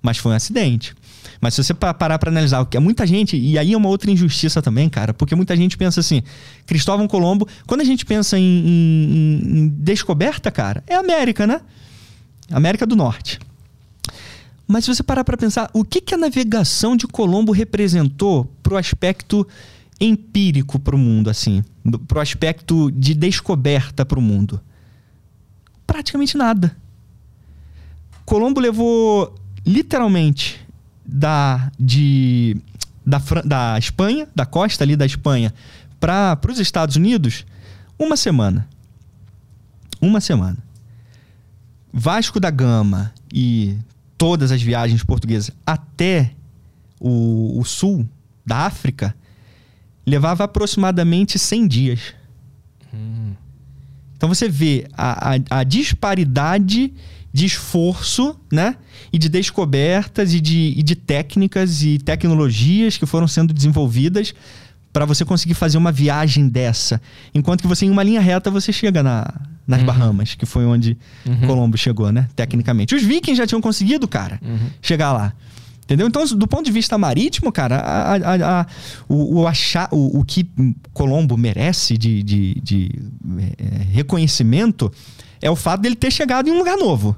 C: Mas foi um acidente. Mas se você pa- parar pra analisar, o que é muita gente, e aí é uma outra injustiça também, cara, porque muita gente pensa assim: Cristóvão Colombo, quando a gente pensa em, em- em- descoberta, cara, é América, né? América do Norte. Mas se você parar pra pensar, o que, que a navegação de Colombo representou pro aspecto empírico pro mundo, assim? do- Pro aspecto de descoberta pro mundo? Praticamente nada. Colombo levou literalmente da, de, da, da Espanha, da costa ali da Espanha, para os Estados Unidos, uma semana. Uma semana. Vasco da Gama e todas as viagens portuguesas até o, o sul da África levava aproximadamente 100 dias. Então você vê a, a- a disparidade de esforço, né? E de descobertas e de, e de técnicas e tecnologias que foram sendo desenvolvidas para você conseguir fazer uma viagem dessa. Enquanto que você, em uma linha reta, você chega na, nas Bahamas, que foi onde Colombo chegou, né? Tecnicamente. Os vikings já tinham conseguido, cara, chegar lá. Entendeu? Então, do ponto de vista marítimo, cara, a- a- a- o, o, achar, o, o que Colombo merece de, de- de, é, reconhecimento é o fato dele ter chegado em um lugar novo.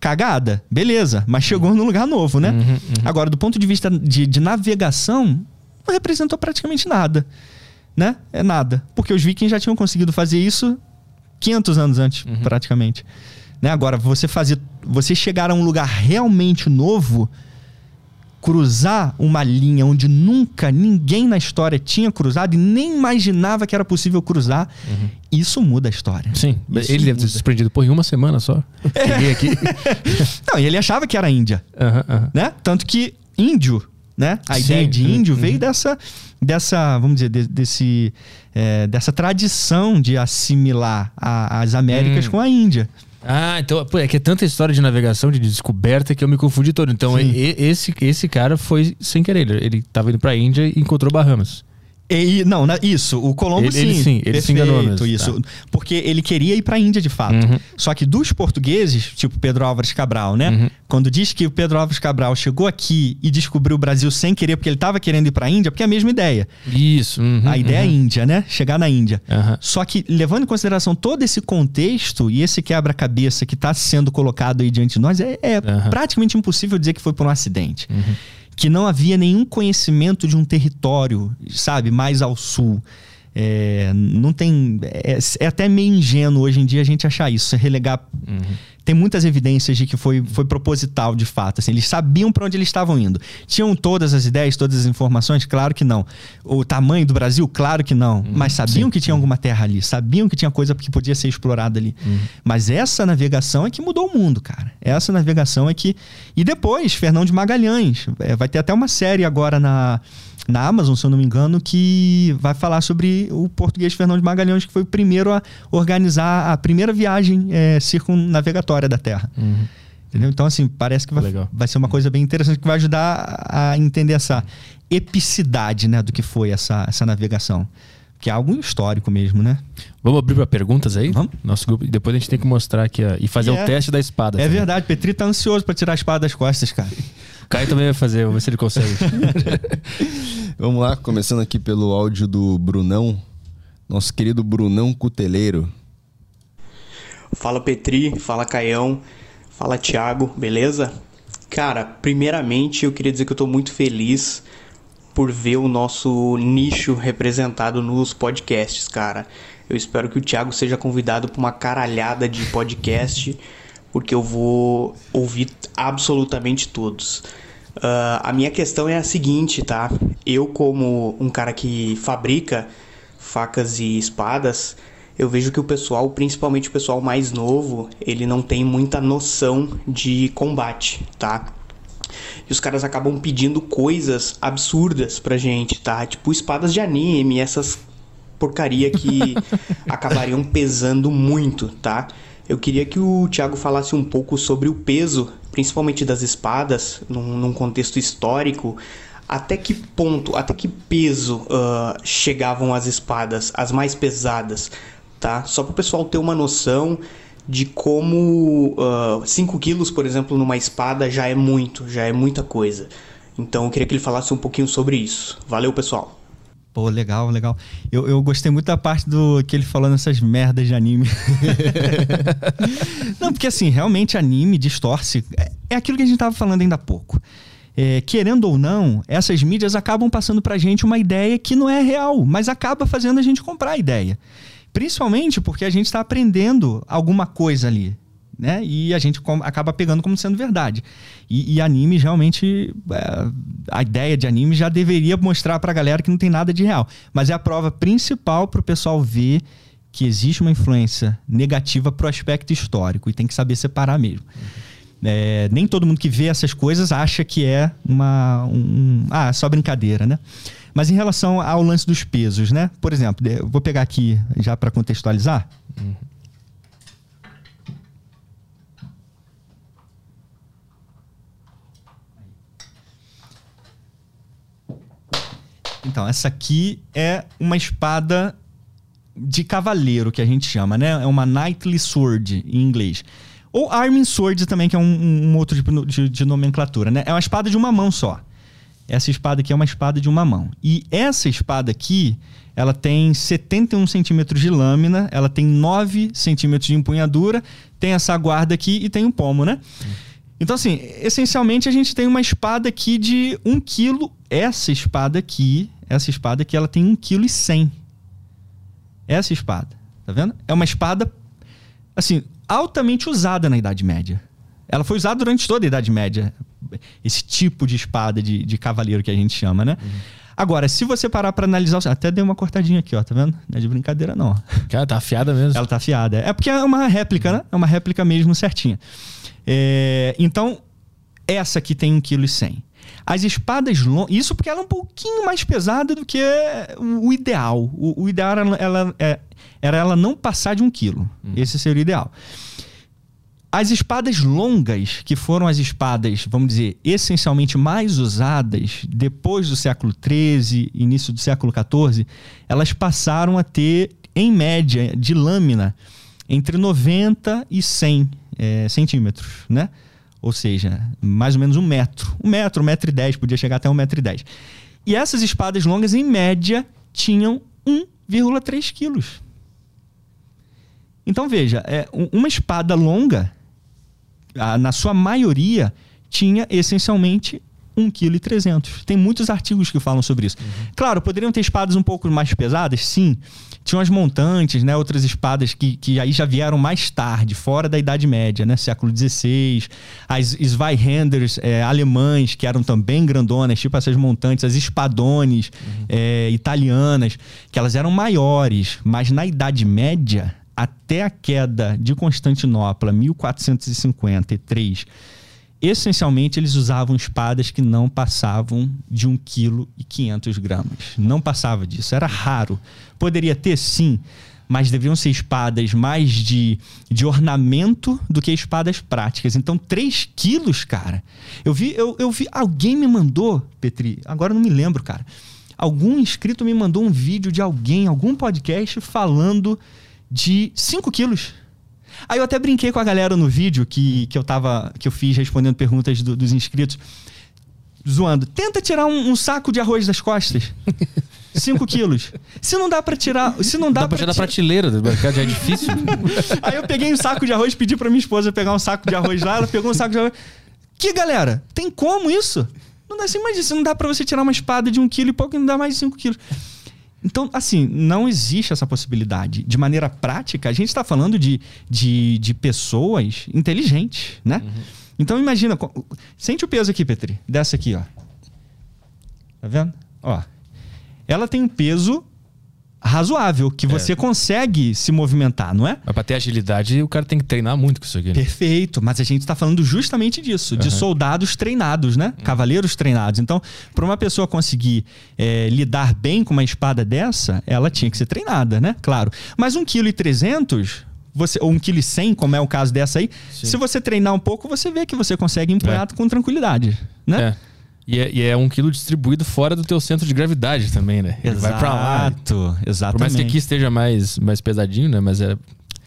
C: Cagada, beleza, mas chegou num lugar novo, né? Agora, do ponto de vista de, de navegação, não representou praticamente nada, né? É nada. Porque os vikings já tinham conseguido fazer isso 500 anos antes, praticamente. Né? Agora, você fazer, você chegar a um lugar realmente novo, cruzar uma linha onde nunca ninguém na história tinha cruzado e nem imaginava que era possível cruzar, isso muda a história.
A: Sim,
C: Isso
A: ele deve ter se surpreendido. Pô, em uma semana só. Cheguei aqui.
C: Não, e ele achava que era Índia,
A: Aham, aham.
C: né? Tanto que índio, né? A
A: Sim.
C: ideia de índio
A: Uhum.
C: veio dessa, dessa, vamos dizer, de- desse, é, dessa tradição de assimilar a- as Américas
A: Hum.
C: com a Índia.
A: Ah, então, pô, é que é tanta história de navegação, de descoberta, que eu me confundi todo. Então, e- esse, esse cara foi sem querer. Ele, ele tava indo pra Índia e encontrou Bahamas.
C: E, não, na- isso, o Colombo
A: Ele-
C: sim.
A: ele sim, ele se enganou mesmo,
C: isso.
A: tá.
C: Porque ele queria ir pra Índia de fato.
A: Uhum.
C: Só que dos portugueses, tipo Pedro Álvares Cabral, né?
A: Uhum.
C: Quando diz que o Pedro Álvares Cabral chegou aqui e descobriu o Brasil sem querer, porque ele tava querendo ir pra Índia, porque é a mesma ideia.
A: Isso. uhum,
C: A ideia é
A: uhum.
C: Índia, né? Chegar na Índia. Só que, levando em consideração todo esse contexto e esse quebra-cabeça que está sendo colocado aí diante de nós, é, é praticamente impossível dizer que foi por um acidente. Que não havia nenhum conhecimento de um território, sabe, mais ao sul. É, não tem. É, é até meio ingênuo hoje em dia a gente achar isso, relegar. Tem muitas evidências de que foi, foi proposital, de fato. Assim, eles sabiam para onde eles estavam indo. Tinham todas as ideias, todas as informações? Claro que não. O tamanho do Brasil? Claro que não. Mas sabiam
A: sim,
C: que tinha alguma terra ali, sabiam que tinha coisa que podia ser explorada ali. Mas essa navegação é que mudou o mundo, cara. Essa navegação é que. E depois, Fernão de Magalhães. É, vai ter até uma série agora na, na Amazon, se eu não me engano, que vai falar sobre o português Fernão de Magalhães, que foi o primeiro a organizar a primeira viagem é, circunnavegatória da Terra. Entendeu? Então, assim, parece que vai,
A: Legal.
C: vai ser uma coisa bem interessante que vai ajudar a entender essa epicidade né, do que foi essa, essa navegação. Que é algo histórico mesmo, né?
A: Vamos abrir pra perguntas aí?
C: Vamos.
A: Nosso grupo. Depois a gente tem que mostrar aqui ó, e fazer
C: É.
A: o teste da espada.
C: É
A: também.
C: verdade, Petri tá ansioso pra tirar a espada das costas, cara.
A: O Caio também vai fazer, vamos ver se ele consegue.
B: Vamos lá, começando aqui pelo áudio do Brunão, nosso querido Brunão Cuteleiro.
D: Fala Petri, fala Caião, fala Thiago, beleza? Cara, primeiramente eu queria dizer que eu tô muito feliz por ver o nosso nicho representado nos podcasts, cara. Eu espero que o Thiago seja convidado para uma caralhada de podcast, porque eu vou ouvir absolutamente todos. Ah, a minha questão é a seguinte, tá? Eu, como um cara que fabrica facas e espadas, eu vejo que o pessoal, principalmente o pessoal mais novo, ele não tem muita noção de combate, tá? E os caras acabam pedindo coisas absurdas pra gente, tá? Tipo espadas de anime, essas porcaria que acabariam pesando muito, tá? Eu queria que o Thiago falasse um pouco sobre o peso, principalmente das espadas, num, num contexto histórico. Até que ponto, até que peso uh, chegavam as espadas, as mais pesadas, tá? Só para o pessoal ter uma noção de como 5 uh, quilos, por exemplo, numa espada já é muito, já é muita coisa. Então eu queria que ele falasse um pouquinho sobre isso. Valeu, pessoal!
C: Pô, legal, legal. Eu, eu gostei muito da parte do que ele falou nessas merdas de anime. Não, porque assim, realmente anime distorce. É, é aquilo que a gente tava falando ainda há pouco. É, querendo ou não, essas mídias acabam passando pra gente uma ideia que não é real, mas acaba fazendo a gente comprar a ideia. Principalmente porque a gente está aprendendo alguma coisa ali né? E a gente acaba pegando como sendo verdade. E, e anime realmente, é, a ideia de anime já deveria mostrar para a galera que não tem nada de real. Mas é a prova principal para o pessoal ver que existe uma influência negativa para o aspecto histórico e tem que saber separar mesmo. É, nem todo mundo que vê essas coisas acha que é uma um, ah só brincadeira, né? Mas em relação ao lance dos pesos, né? Por exemplo, vou pegar aqui já para contextualizar. Uhum. Então, essa aqui é uma espada de cavaleiro, que a gente chama, né? É uma Knightly Sword, em inglês. Ou Arming Sword também, que é um, um outro tipo de, de, nomenclatura, né? É uma espada de uma mão só. Essa espada aqui é uma espada de uma mão. E essa espada aqui, ela tem 71 centímetros de lâmina, ela tem 9 centímetros de empunhadura, tem essa guarda aqui e tem um pomo, né? Então, assim, essencialmente a gente tem uma espada aqui de 1 quilo. Essa espada aqui, essa espada aqui, ela tem 1 quilo e 100. Essa espada, tá vendo? É uma espada, assim, altamente usada na Idade Média. Ela foi usada durante toda a Idade Média. Esse tipo de espada de, de cavaleiro que a gente chama, né? Uhum. Agora, se você parar para analisar, até deu uma cortadinha aqui, ó, tá vendo? Não é de brincadeira, não.
A: Cara, tá afiada mesmo.
C: Ela tá afiada. É porque é uma réplica, né? É uma réplica mesmo certinha. É, então, essa aqui tem 1,1 kg. As espadas longas. Isso porque ela é um pouquinho mais pesada do que o ideal. O, o ideal era ela, é, era ela não passar de um quilo. Hum. Esse seria o ideal. As espadas longas, que foram as espadas, vamos dizer, essencialmente mais usadas depois do século XIII, início do século XIV, elas passaram a ter, em média, de lâmina, entre 90 e 100 é, centímetros, né? Ou seja, mais ou menos um metro. Um metro, um metro e dez, podia chegar até um metro e dez. E essas espadas longas, em média, tinham 1,3 quilos. Então veja, é, uma espada longa, na sua maioria, tinha essencialmente 1,3 kg. Tem muitos artigos que falam sobre isso. Uhum. Claro, poderiam ter espadas um pouco mais pesadas, sim. Tinham as montantes, né? Outras espadas que, que aí já vieram mais tarde, fora da Idade Média, né? Século XVI. As Zweihanders é, alemães, que eram também grandonas, tipo essas montantes. As espadones uhum. é, italianas, que elas eram maiores. Mas na Idade Média, até a queda de Constantinopla, 1453 essencialmente eles usavam espadas que não passavam de 1,5 kg. Não passava disso, era raro. Poderia ter sim, mas deveriam ser espadas mais de, de ornamento do que espadas práticas. Então, 3 quilos, cara. Eu vi, eu, eu vi, alguém me mandou, Petri, agora não me lembro, cara. Algum inscrito me mandou um vídeo de alguém, algum podcast falando de 5 quilos. Aí eu até brinquei com a galera no vídeo que, que eu tava. que eu fiz respondendo perguntas do, dos inscritos. Zoando. Tenta tirar um, um saco de arroz das costas. 5 quilos. Se não dá para tirar. Se não dá,
A: dá pra, tirar da prateleira do mercado, já é difícil.
C: Aí eu peguei um saco de arroz, pedi pra minha esposa pegar um saco de arroz lá, ela pegou um saco de arroz. Que galera? Tem como isso? Não dá assim, mas não dá para você tirar uma espada de um quilo e pouco e não dá mais de 5 quilos. Então, assim, não existe essa possibilidade. De maneira prática, a gente está falando de, de, de, pessoas inteligentes, né? Uhum. Então, imagina, sente o peso aqui, Petri, dessa aqui, ó. Tá vendo? Ó. Ela tem um peso razoável, que você consegue se movimentar, não é?
A: Mas pra ter agilidade, o cara tem que treinar muito com isso aqui. Né?
C: Perfeito, mas a gente está falando justamente disso, de soldados treinados, né? Cavaleiros treinados. Então, para uma pessoa conseguir é, lidar bem com uma espada dessa, ela tinha que ser treinada, né? Claro. Mas 1,3 kg, você, ou 1,1 kg, como é o caso dessa aí, se você treinar um pouco, você vê que você consegue empunhar
A: É.
C: com tranquilidade, né?
A: É. E é, e é um quilo distribuído fora do teu centro de gravidade também, né? Ele vai pra lá.
C: Exato, exatamente.
A: Por mais que aqui esteja mais, mais pesadinho, né? Mas é.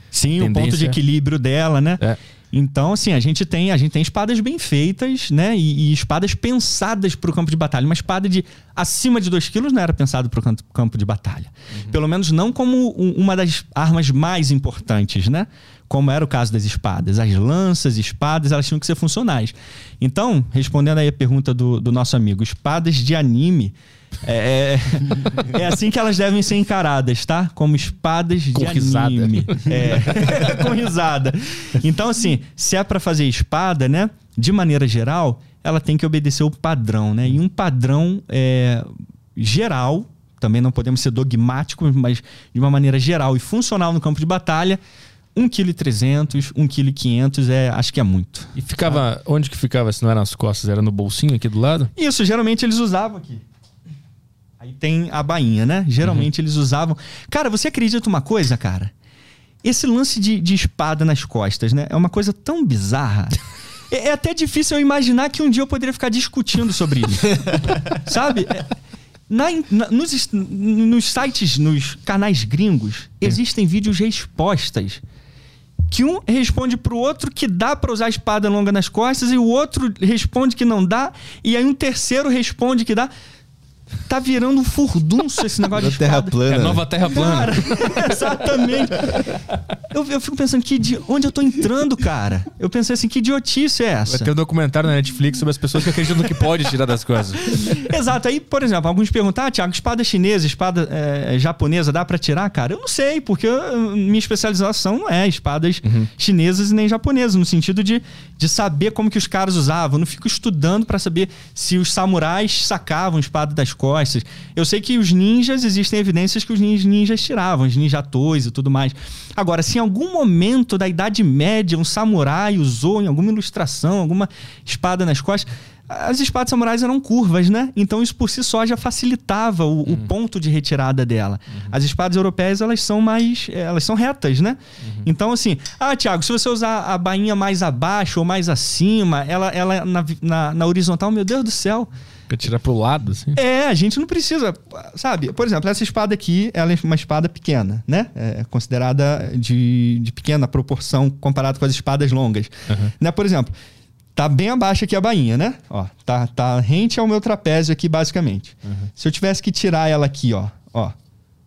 C: Sim, o ponto de
A: tendência-
C: equilíbrio dela, né?
A: É.
C: Então, assim, a gente tem, a gente tem espadas bem feitas, né? E, e espadas pensadas para o campo de batalha. Uma espada de acima de 2 quilos não era pensado para o campo de batalha. Pelo menos não como um- uma das armas mais importantes, né? Como era o caso das espadas. As lanças, espadas, elas tinham que ser funcionais. Então, respondendo aí a pergunta do, do nosso amigo, espadas de anime. É, é assim que elas devem ser encaradas, tá? Como espadas
A: Com
C: de
A: risada.
C: anime. É, com risada. Então, assim, se é pra fazer espada, né? De maneira geral, ela tem que obedecer o padrão, né? E um padrão é, geral, também não podemos ser dogmáticos, mas de uma maneira geral e funcional no campo de batalha, 1,3 kg, 1,5 kg, é, acho que é muito.
A: E ficava. Onde que ficava? Se não era nas costas, era no bolsinho aqui do lado?
C: Isso, geralmente eles usavam aqui. Aí tem a bainha, né? Geralmente eles usavam. Cara, você acredita uma coisa, cara? Esse lance de, de espada nas costas, né? É uma coisa tão bizarra. É, é até difícil eu imaginar que um dia eu poderia ficar discutindo sobre isso. Sabe? É, na na- nos, nos sites, nos canais gringos, existem vídeos respostas que um responde pro outro que dá pra usar a espada longa nas costas e o outro responde que não dá e aí um terceiro responde que dá. Tá virando um furdunço esse negócio de
B: Da terra
C: espada.
B: plana.
A: É a nova terra plana.
C: Cara, exatamente. Eu, eu fico pensando que idi- onde eu tô entrando, cara? Eu pensei assim, que idiotice é
A: Vai
C: essa?
A: ter um documentário na Netflix sobre as pessoas que acreditam no que pode tirar das coisas.
C: Exato. Aí, por exemplo, alguns perguntam, ah, Thiago, espada chinesa, espada eh, japonesa, dá pra tirar, cara? Eu não sei, porque eu- minha especialização não é espadas chinesas e nem japonesas, no sentido de, de saber como que os caras usavam. Eu não fico estudando pra saber se os samurais sacavam espada das costas. Eu sei que os ninjas, existem evidências que os nin- ninjas tiravam, os ninjatões e tudo mais. Agora, se em algum momento da Idade Média um samurai usou em alguma ilustração, alguma espada nas costas, as espadas samurais eram curvas, né? Então isso por si só já facilitava o, o ponto de retirada dela. As espadas europeias, elas são mais. Elas são retas, né? Então, assim, ah, Thiago, se você usar a bainha mais abaixo ou mais acima, ela, ela na, na, na horizontal, meu Deus do céu.
A: Pra tirar pro lado, assim.
C: É, a gente não precisa, sabe? Por exemplo, essa espada aqui, ela é uma espada pequena, né? É considerada de, de pequena proporção comparado com as espadas longas. Né? Por exemplo, tá bem abaixo aqui a bainha, né? Ó, tá, tá rente ao meu trapézio aqui, basicamente. Se eu tivesse que tirar ela aqui, ó, ó.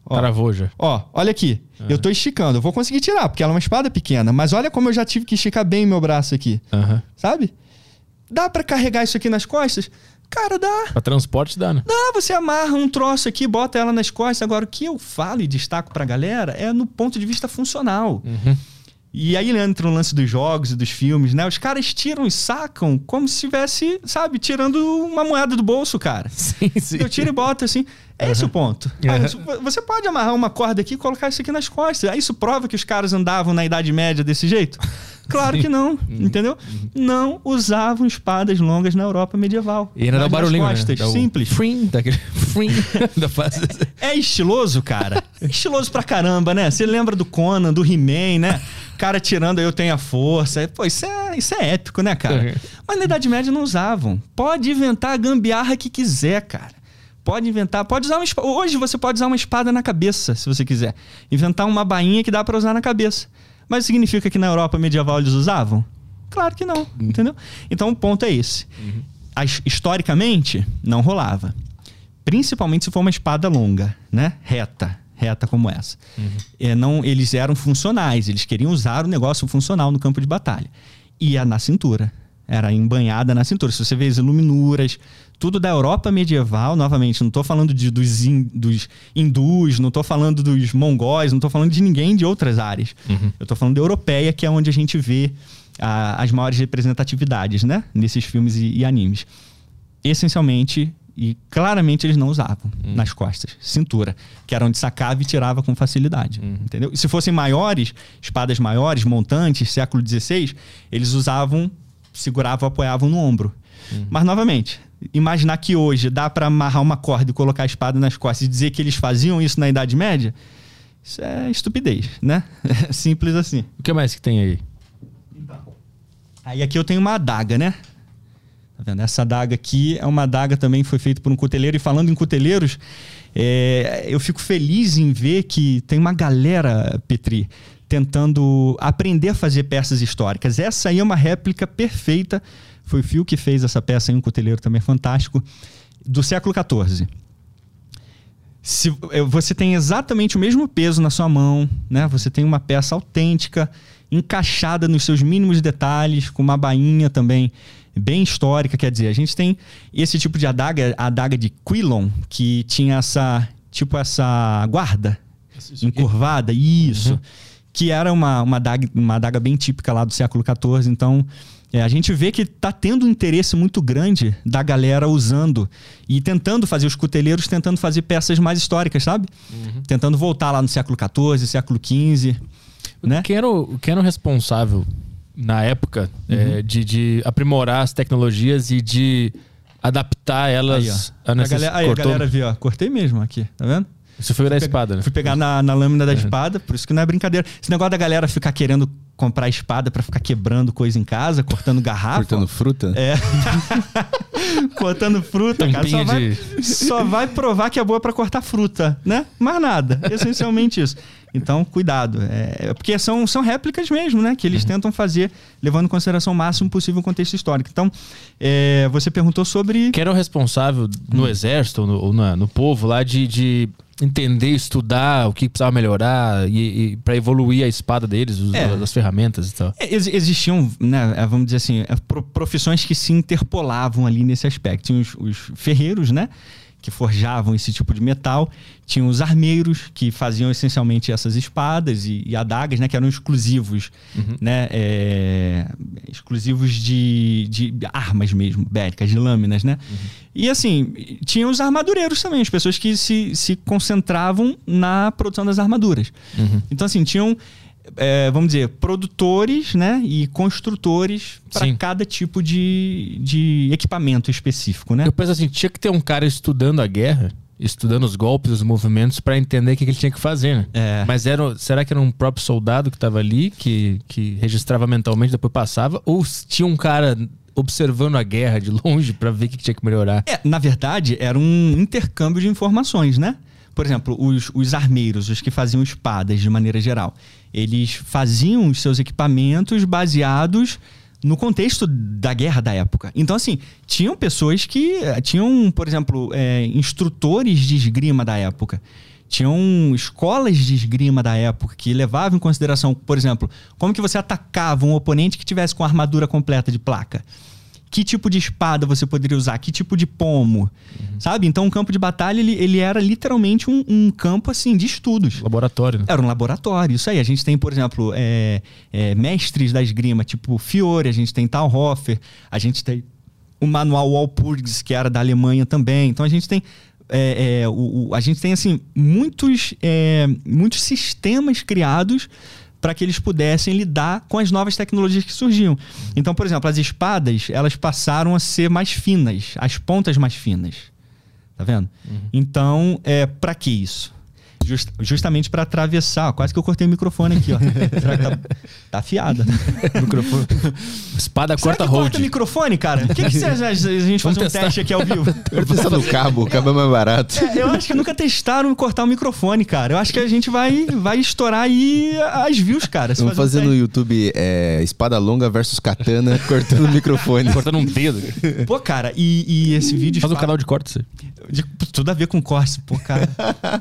C: ó
A: Travou já.
C: Ó, olha aqui. Eu tô esticando. Eu vou conseguir tirar, porque ela é uma espada pequena. Mas olha como eu já tive que esticar bem meu braço aqui.
A: Aham.
C: Sabe? Dá pra carregar isso aqui nas costas? Cara, dá.
A: Pra transporte dá, né?
C: Dá, você amarra um troço aqui, bota ela nas costas. Agora, o que eu falo e destaco pra galera é no ponto de vista funcional. E aí entra o lance dos jogos e dos filmes, né? Os caras tiram e sacam como se estivesse, sabe, tirando uma moeda do bolso, cara.
A: Sim, sim.
C: Eu tiro e boto assim. É esse o ponto. Ah,
A: Uhum.
C: você pode amarrar uma corda aqui e colocar isso aqui nas costas. Aí isso prova que os caras andavam na Idade Média desse jeito? Claro que não,
A: Uhum.
C: entendeu? Não usavam espadas longas na Europa medieval.
A: E ainda dá o barulhinho,
C: costas,
A: né? Dá o
C: simples.
A: Frim, daquele frim. da.
C: É estiloso, cara. É estiloso pra caramba, né? Você lembra do Conan, do He-Man, né? Cara tirando eu tenho a força. Pô, isso é, isso é épico, né, cara?
A: Uhum.
C: Mas na Idade Média não usavam. Pode inventar a gambiarra que quiser, cara. Pode inventar, pode usar uma espada. Hoje você pode usar uma espada na cabeça, se você quiser. Inventar uma bainha que dá pra usar na cabeça. Mas significa que na Europa medieval eles usavam? Claro que não, entendeu? Então o ponto é esse. As- historicamente, não rolava. Principalmente se for uma espada longa, né? Reta. Reta como essa. É, não, eles eram funcionais, eles queriam usar o negócio funcional no campo de batalha. Ia na cintura. Era embanhada na cintura. Se você vê as iluminuras, tudo da Europa medieval, novamente, não estou falando de, dos, hin- dos hindus, não estou falando dos mongóis, não estou falando de ninguém de outras áreas. Eu estou falando da europeia, que é onde a gente vê ah, as maiores representatividades, né? Nesses filmes e- e animes essencialmente E claramente eles não usavam nas costas, cintura, que era onde sacava e tirava com facilidade. Entendeu? E se fossem maiores, espadas maiores, montantes, século XVI, eles usavam, seguravam, apoiavam no ombro. Mas, novamente, imaginar que hoje dá para amarrar uma corda e colocar a espada nas costas e dizer que eles faziam isso na Idade Média, isso é estupidez, né? Simples assim.
A: O que mais que tem aí?
C: Aí aqui eu tenho uma adaga, né? Tá vendo? Essa adaga aqui é uma adaga também que foi feita por um cuteleiro. E falando em cuteleiros, é, eu fico feliz em ver que tem uma galera, Petri, tentando aprender a fazer peças históricas. Essa aí é uma réplica perfeita. Foi o Fio que fez essa peça aí, um cuteleiro também fantástico, do século XIV. Se, eh, você tem exatamente o mesmo peso na sua mão, né? Você tem uma peça autêntica, encaixada nos seus mínimos detalhes, com uma bainha também bem histórica. Quer dizer, a gente tem esse tipo de adaga, a adaga de Quilon, que tinha essa, tipo essa guarda encurvada, isso. Que era uma, uma, adaga, uma adaga bem típica lá do século XIV. Então, é, a gente vê que está tendo um interesse muito grande da galera usando e tentando fazer, os cuteleiros tentando fazer peças mais históricas, sabe? Tentando voltar lá no século XIV, século XV, né?
A: Quem, era o, quem era o responsável na época é, de, de aprimorar as tecnologias e de adaptar
C: Aí,
A: elas
C: ó.
A: a
C: A galera, aí, a galera viu, ó. Cortei mesmo aqui, tá vendo?
A: Isso foi da espada, né?
C: Fui pegar na, na lâmina da espada, por isso que não é brincadeira. Esse negócio da galera ficar querendo comprar espada pra ficar quebrando coisa em casa, cortando garrafa.
B: Cortando fruta?
C: É. Cortando fruta, cara. Só vai,
A: de-
C: só vai provar que é boa pra cortar fruta, né? Mais nada. Essencialmente isso. Então, cuidado. É, porque são, são réplicas mesmo, né? Que eles
A: Uhum.
C: tentam fazer, levando em consideração o máximo possível o contexto histórico. Então, é, você perguntou sobre.
A: Quem era o responsável no exército ou no, ou na- no povo lá de, de entender, estudar o que precisava melhorar e, e para evoluir a espada deles, os-
C: É.
A: as ferramentas e tal.
C: É, ex- Existiam, né, é, vamos dizer assim, é, pro- profissões que se interpolavam ali nesse aspecto. Tinha os, os ferreiros, né? Que forjavam esse tipo de metal. Tinham os armeiros, que faziam essencialmente essas espadas e, e adagas, né? Que eram exclusivos, né? é, exclusivos de, de armas mesmo, bélicas, de lâminas, né? E assim, tinha os armadureiros também, as pessoas que se, se concentravam na produção das armaduras. Então, assim, tinham, é, vamos dizer, produtores né, e construtores para cada tipo de, de equipamento específico, né?
A: Eu penso assim, tinha que ter um cara estudando a guerra, estudando os golpes, os movimentos, para entender o que, que ele tinha que fazer, né?
C: É.
A: Mas era, será que era um próprio soldado que estava ali, que, que registrava mentalmente, depois passava? Ou tinha um cara observando a guerra de longe para ver o que, que tinha que melhorar?
C: É, na verdade, era um intercâmbio de informações, né? Por exemplo, os, os armeiros, os que faziam espadas de maneira geral, eles faziam os seus equipamentos baseados no contexto da guerra da época. Então, assim, tinham pessoas que eh, tinham, por exemplo, eh, instrutores de esgrima da época. Tinham escolas de esgrima da época que levavam em consideração, por exemplo, como que você atacava um oponente que tivesse com armadura completa de placa que tipo de espada você poderia usar, que tipo de pomo, sabe? Então, o campo de batalha, ele, ele era literalmente um, um campo, assim, de estudos.
A: Laboratório, né?
C: Era um laboratório, isso aí. A gente tem, por exemplo, é, é, mestres da esgrima, tipo Fiore, a gente tem Talhofer, a gente tem o manual Walpurgis, que era da Alemanha também. Então, a gente tem... é, é, o, o- a gente tem, assim, muitos, é, muitos sistemas criados para que eles pudessem lidar com as novas tecnologias que surgiam. Então, por exemplo, as espadas, elas passaram a ser mais finas, as pontas mais finas. Tá vendo? Então, é, para que isso? Just- justamente para atravessar. ó, Quase que eu cortei o microfone aqui, ó. Será que tá, tá afiada?
A: Microfone. Espada
C: Será
A: corta
C: que
A: hold.
C: corta microfone, cara? O que, que você acha a gente fazer um
A: testar.
C: teste aqui ao vivo?
B: Eu tô pensando no cabo, o cabo é mais barato.
C: É, eu acho que nunca testaram cortar o microfone, cara. Eu acho que a gente vai, vai estourar aí as views, cara.
B: Vamos
C: fazer um
B: fazer no. YouTube é, espada longa versus katana cortando o microfone.
A: Cortando um dedo.
C: Pô, cara, e, e esse vídeo.
A: Faz um
C: fala-
A: canal de cortes.
C: de- tudo a ver com corte, pô, cara.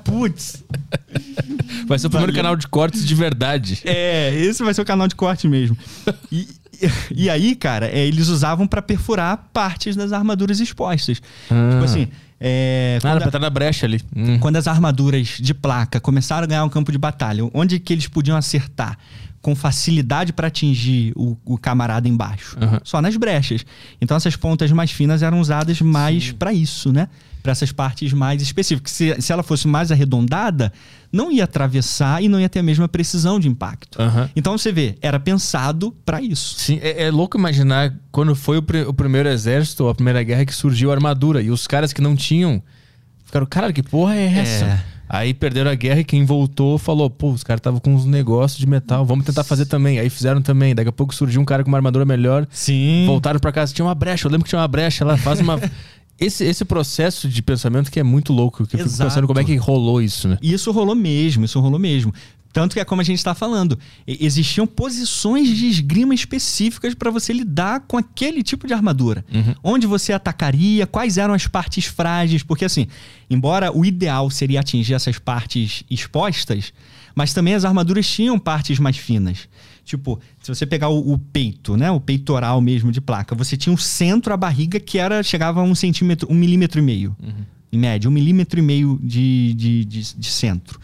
C: Putz.
A: Vai ser o primeiro
C: Valeu.
A: canal de cortes de verdade.
C: É, esse vai ser o canal de corte mesmo. E, e aí, cara, é, eles usavam pra perfurar partes das armaduras expostas.
A: Ah.
C: Tipo assim, é,
A: Ah,
C: quando,
A: dá
C: a-
A: pra estar na brecha ali. Hum.
C: quando as armaduras de placa começaram a ganhar um campo de batalha, onde que eles podiam acertar com facilidade para atingir o, o, camarada embaixo,
A: Uhum.
C: só nas brechas. Então essas pontas mais finas eram usadas mais para isso, né? Para essas partes mais específicas. Se, se ela fosse mais arredondada, não ia atravessar e não ia ter a mesma precisão de impacto.
A: Aham.
C: Então você vê, era pensado para isso.
A: Sim, é, é louco imaginar quando foi o, pri- o primeiro exército, a primeira guerra, que surgiu a armadura. E os caras que não tinham ficaram, cara, que porra é essa?
C: É.
A: Aí perderam a guerra e quem voltou falou, pô, os caras estavam com uns negócios de metal, vamos tentar fazer também. Aí fizeram também. Daqui a pouco surgiu um cara com uma armadura melhor.
C: Sim.
A: Voltaram pra casa, tinha uma brecha. Eu lembro que tinha uma brecha lá, faz uma. Esse, esse processo de pensamento que é muito louco. Que eu fico pensando como é que rolou isso, né?
C: E isso rolou mesmo, isso rolou mesmo. Tanto que é como a gente está falando, existiam posições de esgrima específicas para você lidar com aquele tipo de armadura. Onde você atacaria, quais eram as partes frágeis, porque assim, embora o ideal seria atingir essas partes expostas, mas também as armaduras tinham partes mais finas. Tipo, se você pegar o, o peito, né, o peitoral mesmo de placa, você tinha o centro, a barriga que era chegava a um centímetro, um milímetro e meio, em média, um milímetro e meio de, de, de, de centro.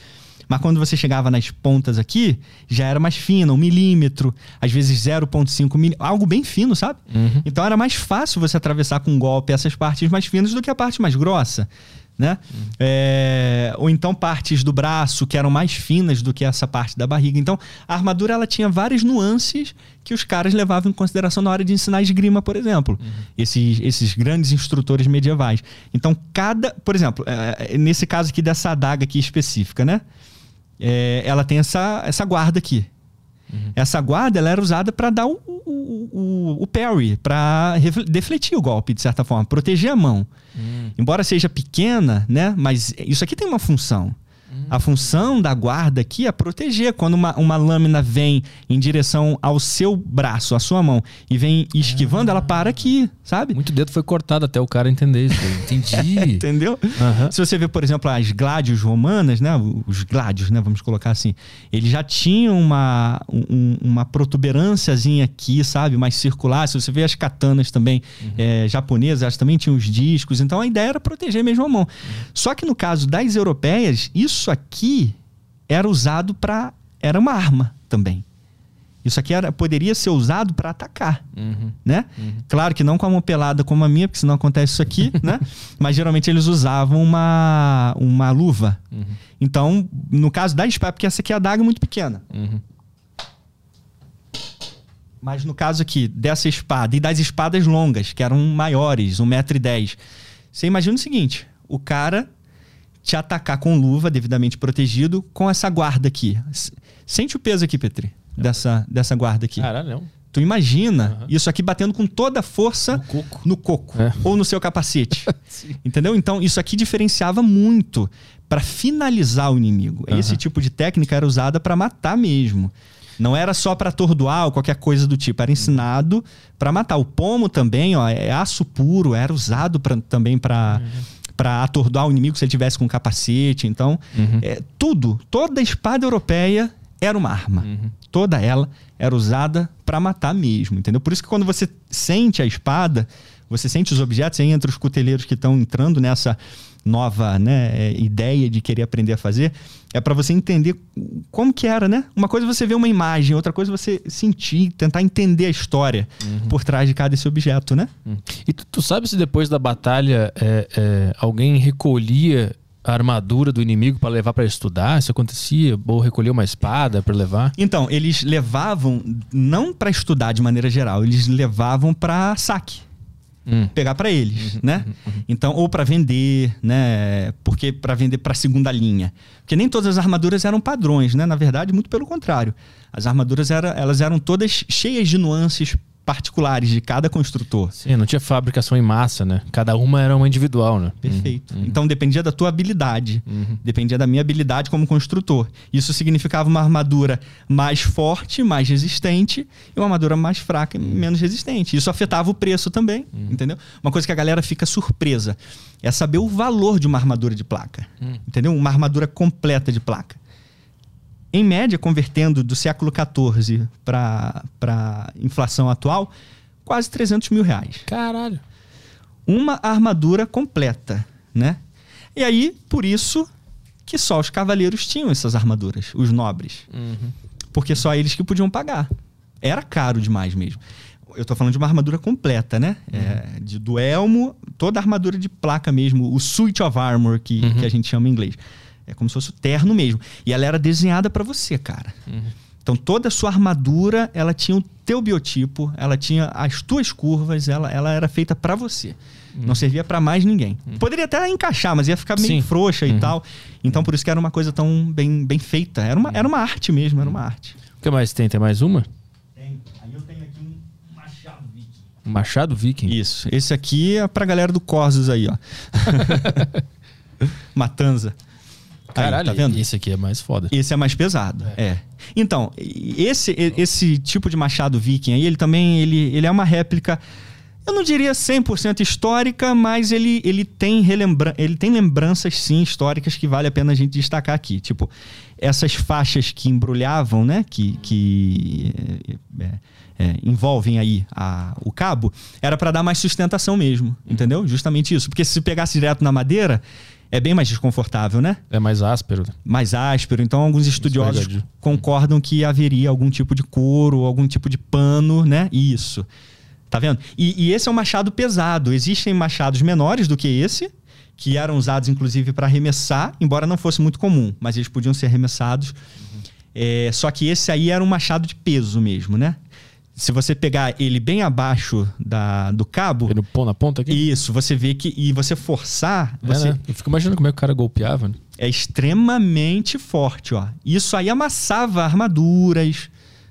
C: Mas quando você chegava nas pontas aqui, já era mais fino, um milímetro, às vezes 0,5 milímetro, algo bem fino, sabe? Então era mais fácil você atravessar com um golpe essas partes mais finas do que a parte mais grossa, né? É, ou então partes do braço que eram mais finas do que essa parte da barriga. Então a armadura ela tinha várias nuances que os caras levavam em consideração na hora de ensinar esgrima, por exemplo. Esses, esses grandes instrutores medievais. Então cada, por exemplo, é, nesse caso aqui dessa adaga aqui específica, né? É, ela tem essa, essa guarda aqui. Essa guarda ela era usada para dar o, o, o, o parry, para defletir o golpe, de certa forma, proteger a mão. Embora seja pequena, né? Mas isso aqui tem uma função. A função da guarda aqui é proteger. Quando uma, uma lâmina vem em direção ao seu braço, à sua mão, e vem esquivando, ela para aqui, sabe?
A: Muito dedo foi cortado até o cara entender isso. Entendi.
C: Entendeu?
A: Aham.
C: Se você vê, por exemplo, as gládios romanas, né? Os gládios, né? Vamos colocar assim. Eles já tinham uma, um- uma protuberânciazinha aqui, sabe? Mais circular. Se você vê as katanas também eh, japonesas, elas também tinham os discos. Então a ideia era proteger mesmo a mão. Só que no caso das europeias, isso aqui era usado para Era uma arma também. Isso aqui era, poderia ser usado para atacar, né? Claro que não com a mão pelada como a minha, porque senão acontece isso aqui, né? Mas geralmente eles usavam uma, uma luva. Então, no caso da espada, porque essa aqui é a daga muito pequena. Mas no caso aqui, dessa espada e das espadas longas, que eram maiores, 1,10m, você imagina o seguinte: o cara te atacar com luva, devidamente protegido, com essa guarda aqui. Sente o peso aqui, Petri, dessa, dessa guarda aqui.
A: Caralho, não.
C: Tu imagina isso aqui batendo com toda a força
A: No coco.
C: no coco
A: É.
C: ou no seu capacete. Entendeu? Então, isso aqui diferenciava muito para finalizar o inimigo. Esse tipo de técnica era usada para matar mesmo. Não era só para atordoar ou qualquer coisa do tipo, era ensinado para matar. O pomo também, ó, é aço puro, era usado pra, também para para atordoar o inimigo se ele tivesse com capacete. Então, é, tudo, toda espada europeia era uma arma. Toda ela era usada para matar mesmo, entendeu? Por isso que quando você sente a espada, você sente os objetos, aí entre os cuteleiros que estão entrando nessa nova né, é, ideia de querer aprender a fazer, é para você entender como que era, né? Uma coisa é você ver uma imagem, outra coisa é você sentir, tentar entender a história por trás de cada esse objeto, né?
A: Hum. E tu, tu sabe se depois da batalha é, é, alguém recolhia a armadura do inimigo para levar para estudar? Isso acontecia? Ou recolhia uma espada para levar?
C: Então, eles levavam não para estudar de maneira geral, eles levavam para saque.
A: Hum.
C: Pegar para eles, né? Então, ou para vender, né? Porque para vender para segunda linha. Porque nem todas as armaduras eram padrões, né? Na verdade, muito pelo contrário. As armaduras era, elas eram todas cheias de nuances particulares de cada construtor.
A: Sim, não tinha fabricação em massa, né? Cada uma era uma individual, né?
C: Perfeito. Então dependia da tua habilidade. Dependia da minha habilidade como construtor. Isso significava uma armadura mais forte, mais resistente, e uma armadura mais fraca e menos resistente. Isso afetava o preço também, entendeu? Uma coisa que a galera fica surpresa é saber o valor de uma armadura de placa. Entendeu? Uma armadura completa de placa. Em média, convertendo do século XIV para inflação atual, quase 300 mil reais
A: Caralho.
C: uma armadura completa, né? E aí, por isso que só os cavaleiros tinham essas armaduras, os nobres. porque só eles que podiam pagar. Era caro demais mesmo. Eu tô falando de uma armadura completa, né? É, de, do elmo, toda a armadura de placa mesmo, o suit of armor que, que a gente chama em inglês. É como se fosse o terno mesmo. E ela era desenhada para você, cara. Então toda a sua armadura, ela tinha o teu biotipo, ela tinha as tuas curvas, ela, ela era feita para você. Não servia para mais ninguém. Poderia até encaixar, mas ia ficar meio
A: Sim.
C: frouxa e tal. Então por isso que era uma coisa tão bem, bem feita. Era uma, era uma arte mesmo, era uma arte.
A: O que mais tem? Tem mais uma?
C: Tem. Aí eu tenho aqui um machado viking.
A: Um Machado Viking?
C: Isso. Esse aqui é pra galera do Corsos aí, ó. Matanza.
A: Caralho,
C: tá vendo?
A: esse aqui é mais foda.
C: Esse é mais pesado, é. Então, esse, esse tipo de machado viking aí, ele também ele, ele é uma réplica, eu não diria 100% histórica, mas ele, ele, tem relembra ele tem lembranças, sim, históricas que vale a pena a gente destacar aqui. Tipo, essas faixas que embrulhavam, né, que, que é, é, é, envolvem aí a, o cabo, era para dar mais sustentação mesmo, entendeu? Justamente isso. Porque se pegasse direto na madeira, é bem mais desconfortável, né?
A: É mais áspero.
C: mais áspero. Então, alguns estudiosos
A: escorregadio.
C: concordam que haveria algum tipo de couro, algum tipo de pano, né? Isso. Tá vendo? E, e esse é um machado pesado. Existem machados menores do que esse, que eram usados inclusive para arremessar, embora não fosse muito comum, mas eles podiam ser arremessados. É, só que esse aí era um machado de peso mesmo, né? Se você pegar ele bem abaixo da, do cabo,
A: E no pão na ponta aqui?
C: isso, você vê que. E você forçar, você,
A: É, né? Eu fico imaginando como é que o cara golpeava. Né?
C: é extremamente forte, ó. Isso aí amassava armaduras,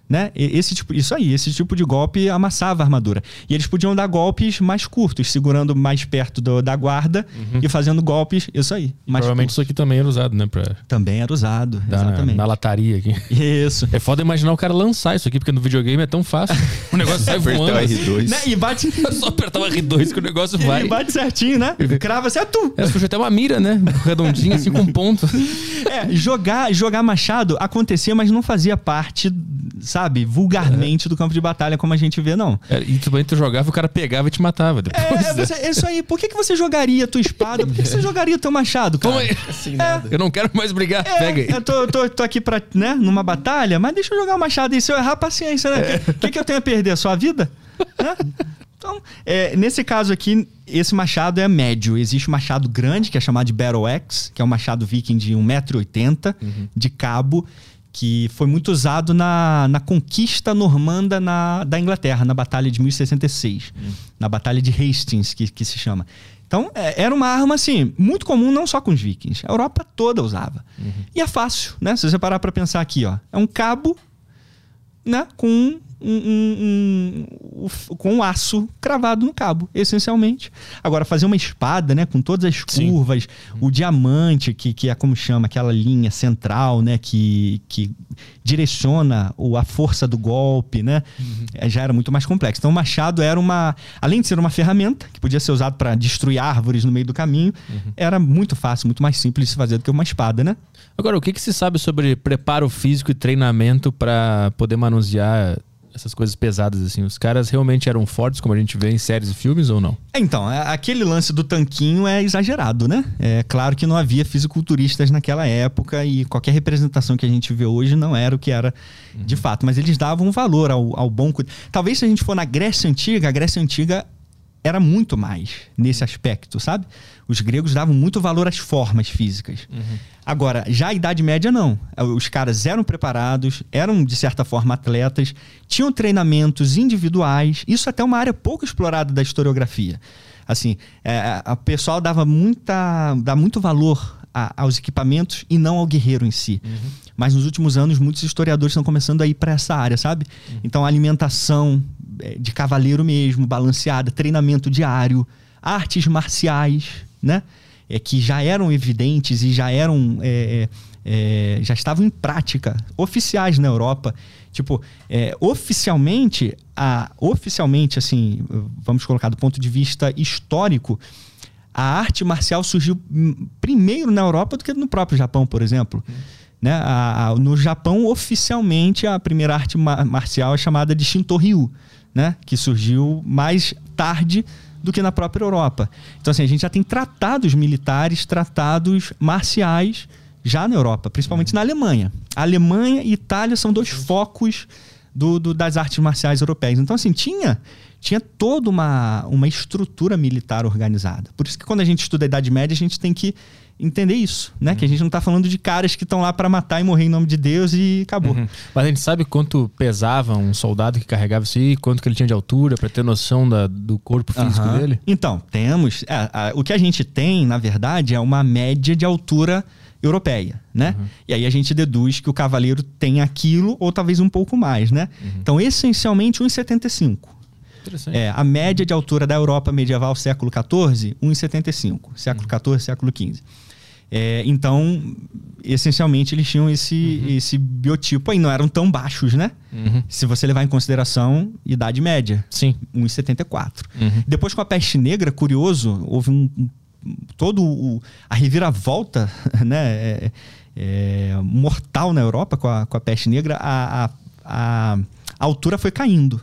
C: né? Esse tipo, isso aí, esse tipo de golpe amassava a armadura. E eles podiam dar golpes mais curtos, segurando mais perto do- da guarda e fazendo golpes, isso aí. Mais
A: Provavelmente
C: curtos.
A: isso aqui também era usado, né? Pra
C: também era usado,
A: na,
C: exatamente.
A: na lataria aqui.
C: Isso.
A: É foda imaginar o cara lançar isso aqui, porque no videogame é tão fácil. O negócio sai
B: Apertar
A: voando.
B: o
A: assim.
B: R2.
C: Né? E bate,
A: É só apertar o R2 que o negócio vai.
C: e bate certinho, né? Crava, você é tu.
A: É, puxa até uma mira, né? Redondinha, assim, com ponto.
C: É, jogar, jogar machado acontecia, mas não fazia parte, sabe, vulgarmente do campo de batalha, como a gente vê, não.
A: É, e também tu jogava e o cara pegava e te matava depois.
C: É, você- é isso aí. Por que, que você jogaria a tua espada? Por que, que você jogaria teu machado, cara?
A: Toma aí.
B: Assim, nada.
A: Eu não quero mais brigar.
C: É,
A: Pega aí.
C: eu tô, tô, tô aqui pra, né, numa batalha, mas deixa eu jogar o machado e se eu errar, paciência, né? O que, que eu tenho a perder? A vida? Né? Então, é, nesse caso aqui, esse machado é médio. Existe um machado grande, que é chamado de Battle Axe, que é um machado viking de 1,80m, de cabo, que foi muito usado na, na conquista normanda na, da Inglaterra, na Batalha de 1066. Na Batalha de Hastings, que, que se chama. Então, é, era uma arma, assim, muito comum não só com os vikings. A Europa toda usava. E é fácil, né? Se você parar pra pensar aqui, ó. É um cabo, né? Com um, um- um- com um aço cravado no cabo, essencialmente. Agora, fazer uma espada, né? Com todas as
A: Sim.
C: curvas, o diamante, que, que é como chama, aquela linha central, né? Que, que direciona o, a força do golpe, né? É, Já era muito mais complexo. Então, o machado era uma... Além de ser uma ferramenta, que podia ser usado para destruir árvores no meio do caminho, era muito fácil, muito mais simples de se fazer do que uma espada, né?
A: Agora, o que, que se sabe sobre preparo físico e treinamento pra poder manusear essas coisas pesadas assim? Os caras realmente eram fortes, como a gente vê em séries e filmes, ou não?
C: Então, a- aquele lance do tanquinho é exagerado, né? É claro que não havia fisiculturistas naquela época e qualquer representação que a gente vê hoje não era o que era de fato, mas eles davam um valor ao, ao bom. Talvez se a gente for na Grécia Antiga, a Grécia Antiga era muito mais nesse aspecto, sabe? Os gregos davam muito valor às formas físicas. Agora, já a Idade Média não. Os caras eram preparados, eram de certa forma atletas, tinham treinamentos individuais. Isso até é uma área pouco explorada da historiografia. Assim, é, a- o pessoal dava muita, dá muito valor a- aos equipamentos e não ao guerreiro em si. Mas nos últimos anos, muitos historiadores estão começando a ir para essa área, sabe? Então, alimentação de cavaleiro mesmo, balanceada, treinamento diário, artes marciais, né? É, que já eram evidentes e já eram. é, é, é, já estavam em prática, oficiais na Europa. Tipo, é, oficialmente, a, oficialmente, assim, vamos colocar do ponto de vista histórico, a arte marcial surgiu hum, primeiro na Europa do que no próprio Japão, por exemplo. Né? A- a- no Japão, oficialmente, a primeira arte ma- marcial é chamada de Shinto-ryu, né? que surgiu mais tarde do que na própria Europa. Então, assim, a gente já tem tratados militares, tratados marciais já na Europa, principalmente na Alemanha. A Alemanha e Itália são dois focos do, do- das artes marciais europeias. Então, assim, tinha, tinha toda uma, uma estrutura militar organizada. Por isso que quando a gente estuda a Idade Média, a gente tem que entender isso, né? Que a gente não está falando de caras que estão lá para matar e morrer em nome de Deus e acabou.
A: Uhum. Mas a gente sabe quanto pesava um soldado que carregava isso aí, quanto que ele tinha de altura, pra ter noção da- do corpo físico
C: Aham.
A: dele?
C: Então, temos. é, a- o que a gente tem, na verdade, é uma média de altura europeia, né? E aí a gente deduz que o cavaleiro tem aquilo ou talvez um pouco mais, né? Então, essencialmente, 1,75.
A: Interessante.
C: É, a média de altura da Europa medieval século XIV, 1,75. Século XIV, século XV. É, então, essencialmente, eles tinham esse, esse biotipo aí. Não eram tão baixos, né?
A: Uhum.
C: Se você levar em consideração idade média.
A: Sim.
C: 1,74.
A: Uhum.
C: Depois com a peste negra, curioso, houve um, um- todo o, a reviravolta, né, é, é, mortal na Europa com a, com a peste negra, a, a, a, a altura foi caindo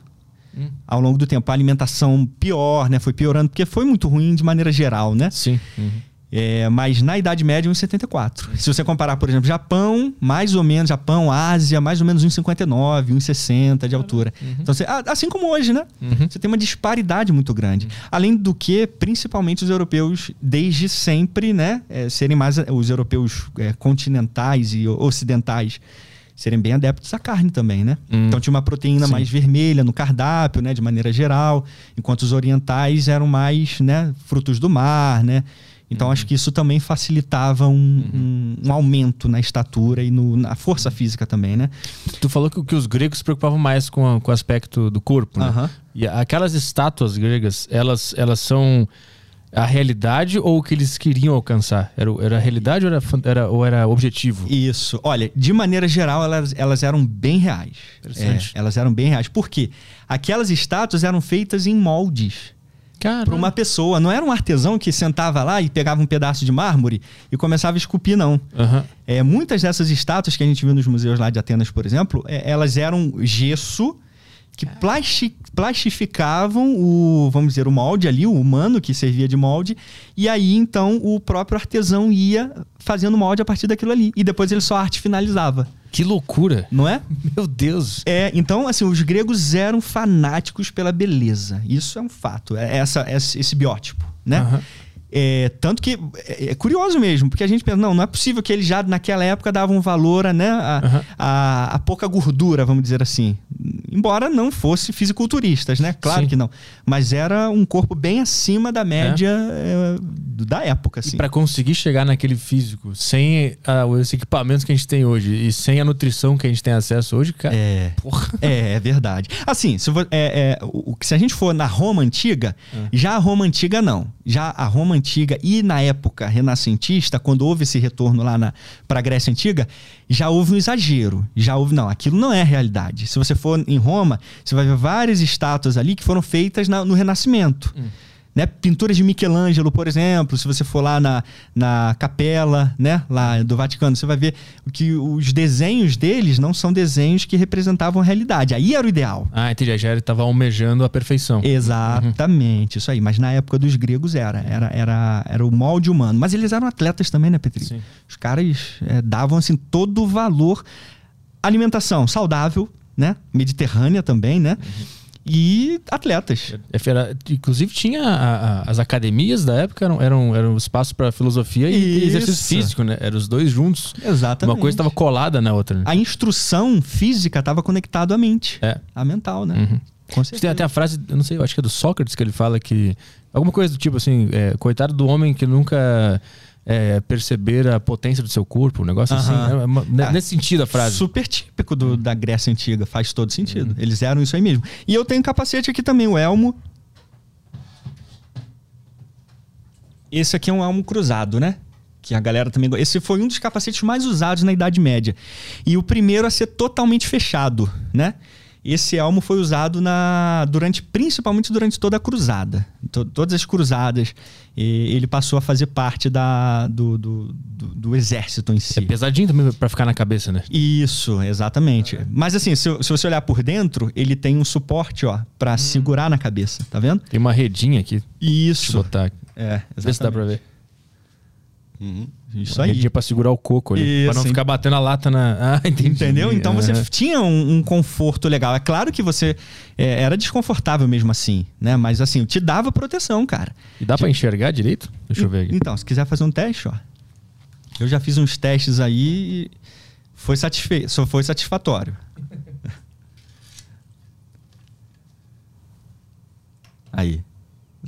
A: Hum.
C: ao longo do tempo. A alimentação pior, né, foi piorando, porque foi muito ruim de maneira geral, né?
A: Sim. Uhum.
C: É, mas na Idade Média, 1,74. Se você comparar, por exemplo, Japão, mais ou menos, Japão, Ásia, mais ou menos 1,59, 1,60 de altura. Então, você- assim como hoje, né?
A: Uhum.
C: Você tem uma disparidade muito grande. Além do que, principalmente os europeus, desde sempre, né? é, serem mais os europeus é, continentais e ocidentais. Serem bem adeptos à carne também, né?
A: Hum.
C: Então tinha uma proteína
A: Sim.
C: mais vermelha no cardápio, né? De maneira geral. Enquanto os orientais eram mais, né? Frutos do mar, né? Então acho que isso também facilitava um, um- um aumento na estatura e no- na força física também, né?
A: Tu falou que, que os gregos se preocupavam mais com, a- com o aspecto do corpo, né?
C: Aham.
A: E aquelas estátuas gregas, elas, elas são a realidade ou o que eles queriam alcançar? Era, era a realidade ou era, era, ou era objetivo?
C: Isso. Olha, de maneira geral, elas, elas eram bem reais.
A: Interessante.
C: É, elas eram bem reais. Por quê? Aquelas estátuas eram feitas em moldes para uma pessoa. Não era um artesão que sentava lá e pegava um pedaço de mármore e começava a esculpir, não.
A: Aham.
C: É, muitas dessas estátuas que a gente viu nos museus lá de Atenas, por exemplo, é, elas eram gesso que plasti- plastificavam o, vamos dizer, o molde ali, o humano que servia de molde, e aí então o próprio artesão ia fazendo molde a partir daquilo ali. E depois ele só arte finalizava,
A: Que loucura!
C: não é?
A: Meu Deus!
C: É, então, assim, os gregos eram fanáticos pela beleza. Isso é um fato. É essa, esse, esse biótipo, né?
A: Aham.
C: É, tanto que é, é curioso mesmo, porque a gente pensa, não, não é possível que eles já naquela época davam valor a, né, a,
A: Aham.
C: a- a pouca gordura, vamos dizer assim. Embora não fosse fisiculturistas, né? Claro
A: Sim.
C: que não. Mas era um corpo bem acima da média é, da época, assim.
A: Pra conseguir chegar naquele físico, sem ah, os equipamentos que a gente tem hoje e sem a nutrição que a gente tem acesso hoje, cara.
C: É.
A: Porra.
C: É, é verdade. Assim, se, é, é, o, se a gente for na Roma antiga,
A: É.
C: já a Roma antiga não. Já a Roma antiga e na época renascentista, quando houve esse retorno lá para a Grécia antiga, já houve um exagero. Já houve, não, aquilo não é realidade. Se você for em Roma, você vai ver várias estátuas ali que foram feitas na- no Renascimento.
A: Hum.
C: Né? Pinturas de Michelangelo, por exemplo, se você for lá na, na capela, né, lá do Vaticano, você vai ver que os desenhos deles não são desenhos que representavam a realidade. Aí era o ideal.
A: Ah, entendi. Já ele tava almejando a perfeição.
C: Exatamente, isso aí. Mas na época dos gregos era, era, era, era o molde humano. Mas eles eram atletas também, né, Petri?
A: Sim.
C: Os caras é, davam assim todo o valor. Alimentação saudável, né? Mediterrânea também, né? E atletas.
A: É, era- inclusive tinha a- a- as academias da época eram eram, eram espaços para filosofia e
C: Isso.
A: exercício físico, né? Eram os dois juntos.
C: Exatamente.
A: Uma coisa estava colada na outra. Né?
C: A instrução física estava conectada à mente.
A: É.
C: A mental, né?
A: Uhum.
C: Com
A: Tem
C: certeza.
A: até a frase, eu não sei, eu acho que é do Sócrates que ele fala que alguma coisa do tipo assim, é, coitado do homem que nunca é, perceber a potência do seu corpo, um negócio
C: Aham.
A: assim. É uma- ne-
C: Ah,
A: nesse sentido a frase.
C: Super típico do- da Grécia Antiga, faz todo sentido. Eles eram isso aí mesmo. E eu tenho capacete aqui também, o elmo. Esse aqui é um elmo cruzado, né? Que a galera também. Esse foi um dos capacetes mais usados na Idade Média. E o primeiro a ser totalmente fechado, né? Esse elmo foi usado na durante principalmente durante toda a cruzada, To- todas as cruzadas. E ele passou a fazer parte da, do, do, do- do exército em si.
A: É pesadinho também pra ficar na cabeça, né?
C: Isso, exatamente. Mas assim, se, se você olhar por dentro, ele tem um suporte, ó, para segurar na cabeça, tá vendo?
A: Tem uma redinha aqui. Deixa eu
C: Isso.
A: botar aqui.
C: É,
A: Vê se dá pra ver.
B: Uhum.
C: Isso aí.
A: redinha pra segurar o coco ali.
C: Isso,
A: pra não
C: hein?
A: ficar batendo a lata na. Ah, entendi.
C: Entendeu? Então você tinha um, um conforto legal. É claro que você é, era desconfortável mesmo assim, né? Mas assim, te dava proteção, cara.
A: E dá pra enxergar direito? Deixa eu ver aqui.
C: Então, se quiser fazer um teste, ó. Eu já fiz uns testes aí e foi, satisfe... só foi satisfatório. Aí.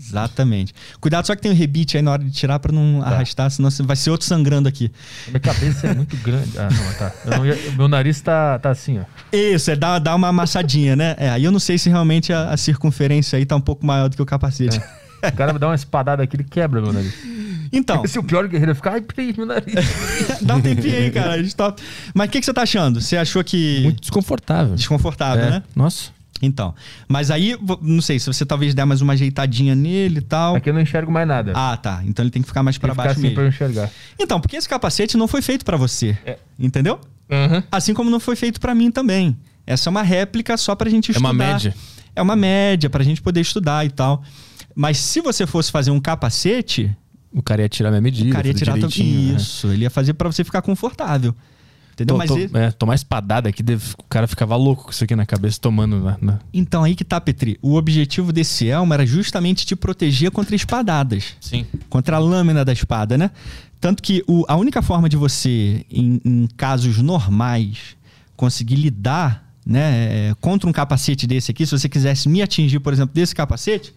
C: Exatamente. Cuidado só que tem um rebite aí na hora de tirar pra não arrastar, senão você vai ser outro sangrando aqui.
A: Minha cabeça é muito grande. Ah, não, tá. Eu não ia- Meu nariz tá, tá assim, ó.
C: Isso, é dar, dar uma amassadinha, né? É, aí eu não sei se realmente a, a circunferência aí tá um pouco maior do que o capacete.
A: O cara me dá uma espadada aqui, ele quebra meu nariz.
C: Então,
A: Se o pior guerreiro ficar, ai, peraí, meu nariz.
C: dá um tempinho aí, cara. a gente tá- Mas o que, que você tá achando? Você achou que.
A: Muito desconfortável.
C: desconfortável,
A: É.
C: né?
A: Nossa.
C: Então. Mas aí, não sei, se você talvez der mais uma ajeitadinha nele e tal.
A: Aqui eu não enxergo mais nada.
C: Ah, tá. Então ele tem que ficar mais
A: ficar
C: baixo
A: assim
C: mesmo.
A: pra enxergar.
C: Então, porque esse capacete não foi feito pra você.
A: É.
C: Entendeu?
A: Aham.
C: Assim como não foi feito pra mim também. Essa é uma réplica só pra gente
A: É
C: estudar.
A: uma média.
C: É uma média pra gente poder estudar e tal. Mas se você fosse fazer um capacete,
A: O cara ia tirar minha medida.
C: o cara ia tirar
A: né?
C: Isso, ele ia fazer pra você ficar confortável. Entendeu?
A: Tô-
C: Mas
A: tô-
C: ele-
A: é, tomar espadada aqui, deve- o cara ficava louco com isso aqui na cabeça, tomando na. na-
C: Então aí que tá, Petri. O objetivo desse elmo era justamente te proteger contra espadadas.
A: Sim.
C: Contra a lâmina da espada, né? Tanto que o- a única forma de você, em, em casos normais, conseguir lidar né, é, contra um capacete desse aqui, se você quisesse me atingir, por exemplo, desse capacete,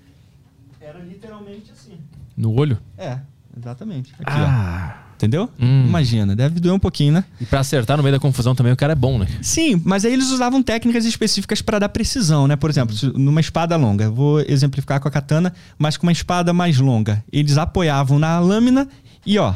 C: era literalmente assim.
A: No olho?
C: É, exatamente. Aqui,
A: Ah.
C: ó. Entendeu?
A: Hum.
C: Imagina, deve doer um pouquinho, né?
A: E pra acertar no meio da confusão também, o cara é bom, né?
C: Sim, mas aí eles usavam técnicas específicas para dar precisão, né? Por exemplo, numa espada longa, vou exemplificar com a katana, mas com uma espada mais longa. Eles apoiavam na lâmina e, ó,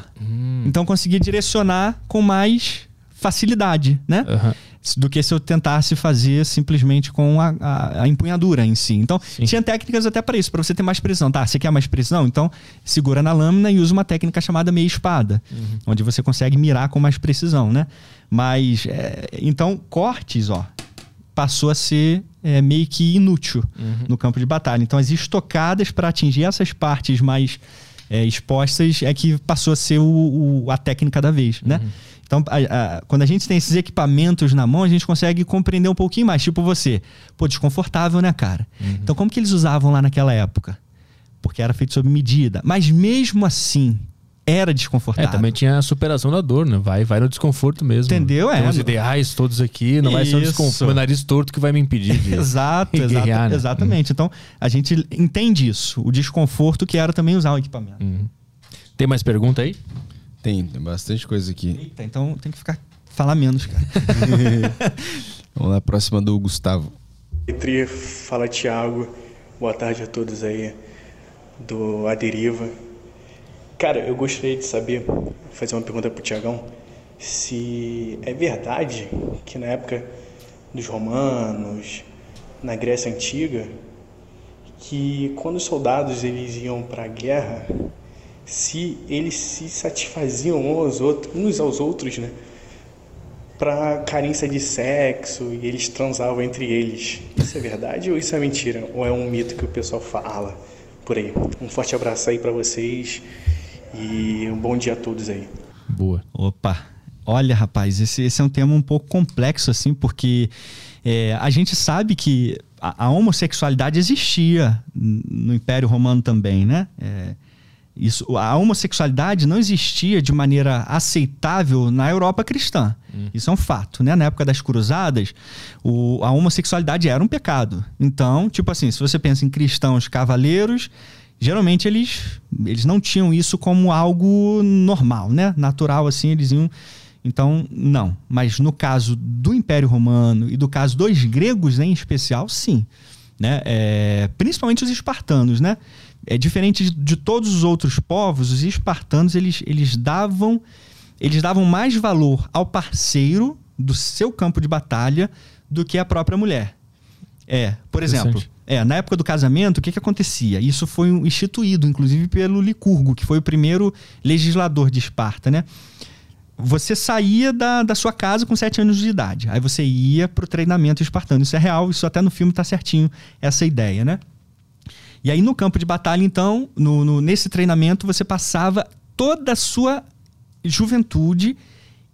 C: então conseguia direcionar com mais facilidade, né?
A: Aham.
C: Do que se eu tentasse fazer simplesmente com a, a- a empunhadura em si. Então,
A: Sim.
C: tinha técnicas até para isso, para você ter mais precisão. Tá, você quer mais precisão? Então, segura na lâmina e usa uma técnica chamada meia espada, onde você consegue mirar com mais precisão, né? Mas, é, então, cortes, ó, passou a ser é, meio que inútil no campo de batalha. Então, as estocadas para atingir essas partes mais é, expostas é que passou a ser o- o- a técnica da vez, né? Então, a- a- quando a gente tem esses equipamentos na mão, a gente consegue compreender um pouquinho mais. Tipo você, pô, desconfortável, né, cara? Então, como que eles usavam lá naquela época? Porque era feito sob medida. Mas mesmo assim, era
A: É,
C: desconfortável.
A: também tinha a superação da dor, né? Vai, vai no desconforto mesmo.
C: Entendeu?
A: Tem
C: É,
A: os ideais todos aqui, não vai ser um
C: Isso.
A: desconforto. Meu nariz torto que vai me impedir de.
C: Exato, exato
A: né?
C: exatamente. Então, a gente entende isso, o desconforto que era também usar o equipamento.
A: Uhum. Tem mais pergunta aí?
B: Tem, tem bastante coisa aqui.
C: Eita, então tem que ficar falar menos, cara.
B: Vamos lá, próxima do Gustavo.
D: Petri, fala Thiago, boa tarde a todos aí do A Deriva. Cara, eu gostaria de saber, fazer uma pergunta pro Tiagão, se é verdade que na época dos romanos, na Grécia Antiga, que quando os soldados eles iam para a guerra, se eles se satisfaziam uns aos outros, uns aos outros, né? Pra carência de sexo e eles transavam entre eles. Isso é verdade ou isso é mentira? Ou é um mito que o pessoal fala por aí? Um forte abraço aí pra vocês e um bom dia a todos aí.
A: Boa.
C: Opa, olha, rapaz, esse, esse é um tema um pouco complexo, assim, porque é, a gente sabe que a, a homossexualidade existia no Império Romano também, né? É, isso, a homossexualidade não existia de maneira aceitável na Europa cristã. Isso é um fato, né? Na época das cruzadas, o- a homossexualidade era um pecado. Então, tipo assim, se você pensa em cristãos cavaleiros, geralmente eles, eles não tinham isso como algo normal, né? Natural, assim, eles iam. Então, não. Mas no caso do Império Romano e do caso dos gregos em especial, sim. Né? É, principalmente os espartanos, né? É diferente de, de todos os outros povos, os espartanos eles, eles davam eles davam mais valor ao parceiro do seu campo de batalha do que à própria mulher. É, por exemplo, é, na época do casamento, o que, que acontecia? Isso foi instituído, inclusive, pelo Licurgo, que foi o primeiro legislador de Esparta, né? Você saía da, da sua casa com 7 anos de idade. Aí você ia pro treinamento espartano. Isso é real, isso até no filme tá certinho, essa ideia, né? E aí no campo de batalha, então, no, no- nesse treinamento, você passava toda a sua juventude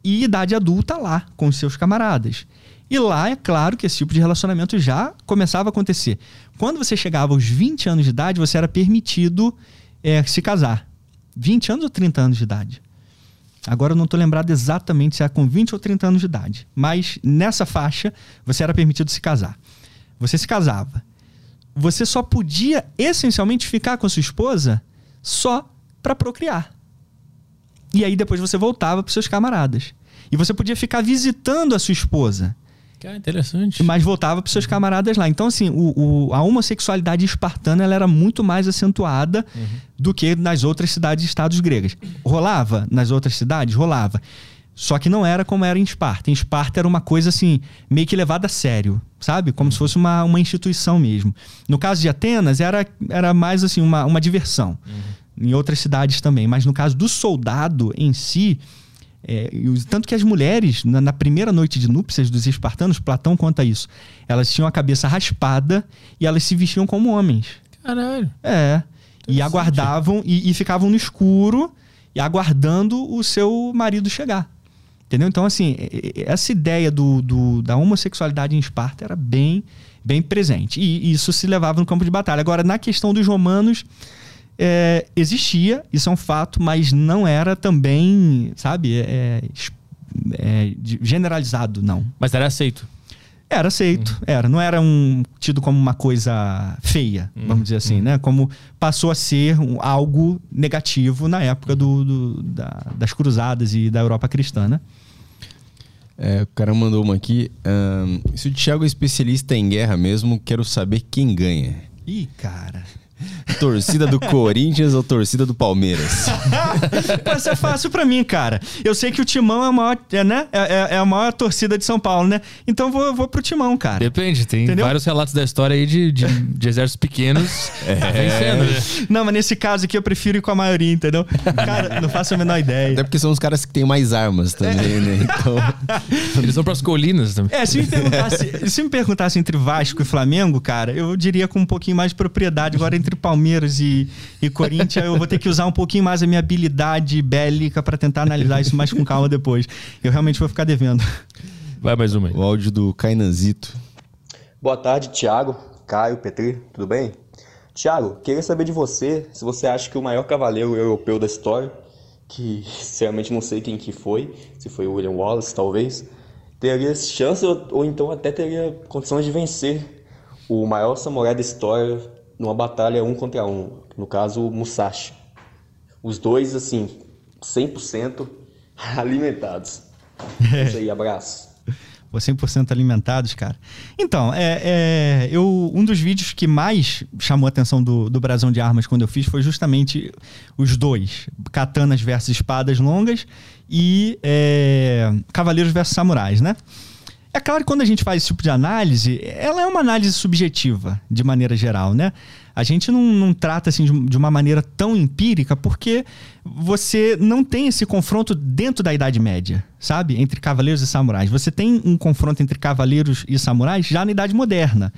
C: e idade adulta lá com seus camaradas. E lá é claro que esse tipo de relacionamento já começava a acontecer. Quando você chegava aos 20 anos de idade, você era permitido é, se casar. 20 anos ou 30 anos de idade? Agora eu não estou lembrado exatamente se é com 20 ou 30 anos de idade. Mas nessa faixa, você era permitido se casar. Você se casava. Você só podia essencialmente ficar com a sua esposa só para procriar. E aí depois você voltava para seus camaradas. E você podia ficar visitando a sua esposa.
A: Cara, interessante.
C: Mas voltava para seus camaradas lá. Então, assim, o, o, a homossexualidade espartana ela era muito mais acentuada uhum. do que nas outras cidades e estados gregas. Rolava nas outras cidades? Rolava. Só que não era como era em Esparta. Em Esparta era uma coisa assim, meio que levada a sério, sabe? Como se fosse uma, uma instituição mesmo. No caso de Atenas, era, era mais assim, uma, uma diversão. Uhum. Em outras cidades também. Mas no caso do soldado em si, é, tanto que as mulheres, na, na, primeira noite de núpcias dos espartanos, Platão conta isso. Elas tinham a cabeça raspada e elas se vestiam como homens.
A: Caralho.
C: É. E aguardavam e, e, ficavam no escuro e aguardando o seu marido chegar. Entendeu? Então, assim, essa ideia do, do, da homossexualidade em Esparta era bem, bem presente. E, isso se levava no campo de batalha. Agora, na questão dos romanos é, existia, isso é um fato, mas não era também, sabe, é, é, generalizado, não.
A: Mas era aceito.
C: Era aceito, uhum. era. Não era um tido como uma coisa feia, uhum. vamos dizer assim, uhum. né? Como passou a ser um, algo negativo na época do, do da, das cruzadas e da Europa cristã, né?
B: É, o cara mandou uma aqui. Um, se o Thiago é especialista em guerra mesmo, quero saber quem ganha.
C: Ih, cara.
B: Torcida do Corinthians ou torcida do Palmeiras?
C: Isso é fácil para mim, cara. Eu sei que o Timão é a maior, é, né? É, é, é, a maior torcida de São Paulo, né? Então vou, vou pro Timão, cara.
A: Depende, tem Entendeu? vários relatos da história aí de, de, de exércitos pequenos é. vencendo.
C: Né? Não, mas nesse caso aqui eu prefiro ir com a maioria, entendeu? Cara, não faço a menor ideia.
B: Até porque são os caras que têm mais armas também, é. né? Então.
A: Eles vão pras colinas também.
C: É, se me, perguntasse, se me perguntasse entre Vasco e Flamengo, cara, eu diria com um pouquinho mais de propriedade. Agora, entre Palmeiras e, e Corinthians, eu vou ter que usar um pouquinho mais a minha habilidade bélica para tentar analisar isso mais com calma depois. Eu realmente vou ficar devendo.
A: Vai mais uma aí.
B: O áudio do Cainanzito.
E: Boa tarde, Thiago, Caio, Petri, tudo bem? Thiago, queria saber de você se você acha que o maior cavaleiro europeu da história, que sinceramente não sei quem que foi, se foi o William Wallace, talvez, teria chance ou, ou então até teria condições de vencer o maior samurai da história numa batalha um contra um, no caso o Musashi. Os dois, assim, 100% alimentados. É isso aí, abraço.
C: 100% alimentados, cara. Então, é, é, eu, um dos vídeos que mais chamou a atenção do, do Brasão de Armas quando eu fiz foi justamente os dois: Katanas versus espadas longas e é, Cavaleiros versus Samurais, né? É claro que quando a gente faz esse tipo de análise, ela é uma análise subjetiva, de maneira geral, né? A gente não, não trata assim de, de, uma maneira tão empírica porque você não tem esse confronto dentro da Idade Média, sabe? Entre cavaleiros e samurais. Você tem um confronto entre cavaleiros e samurais já na Idade Moderna.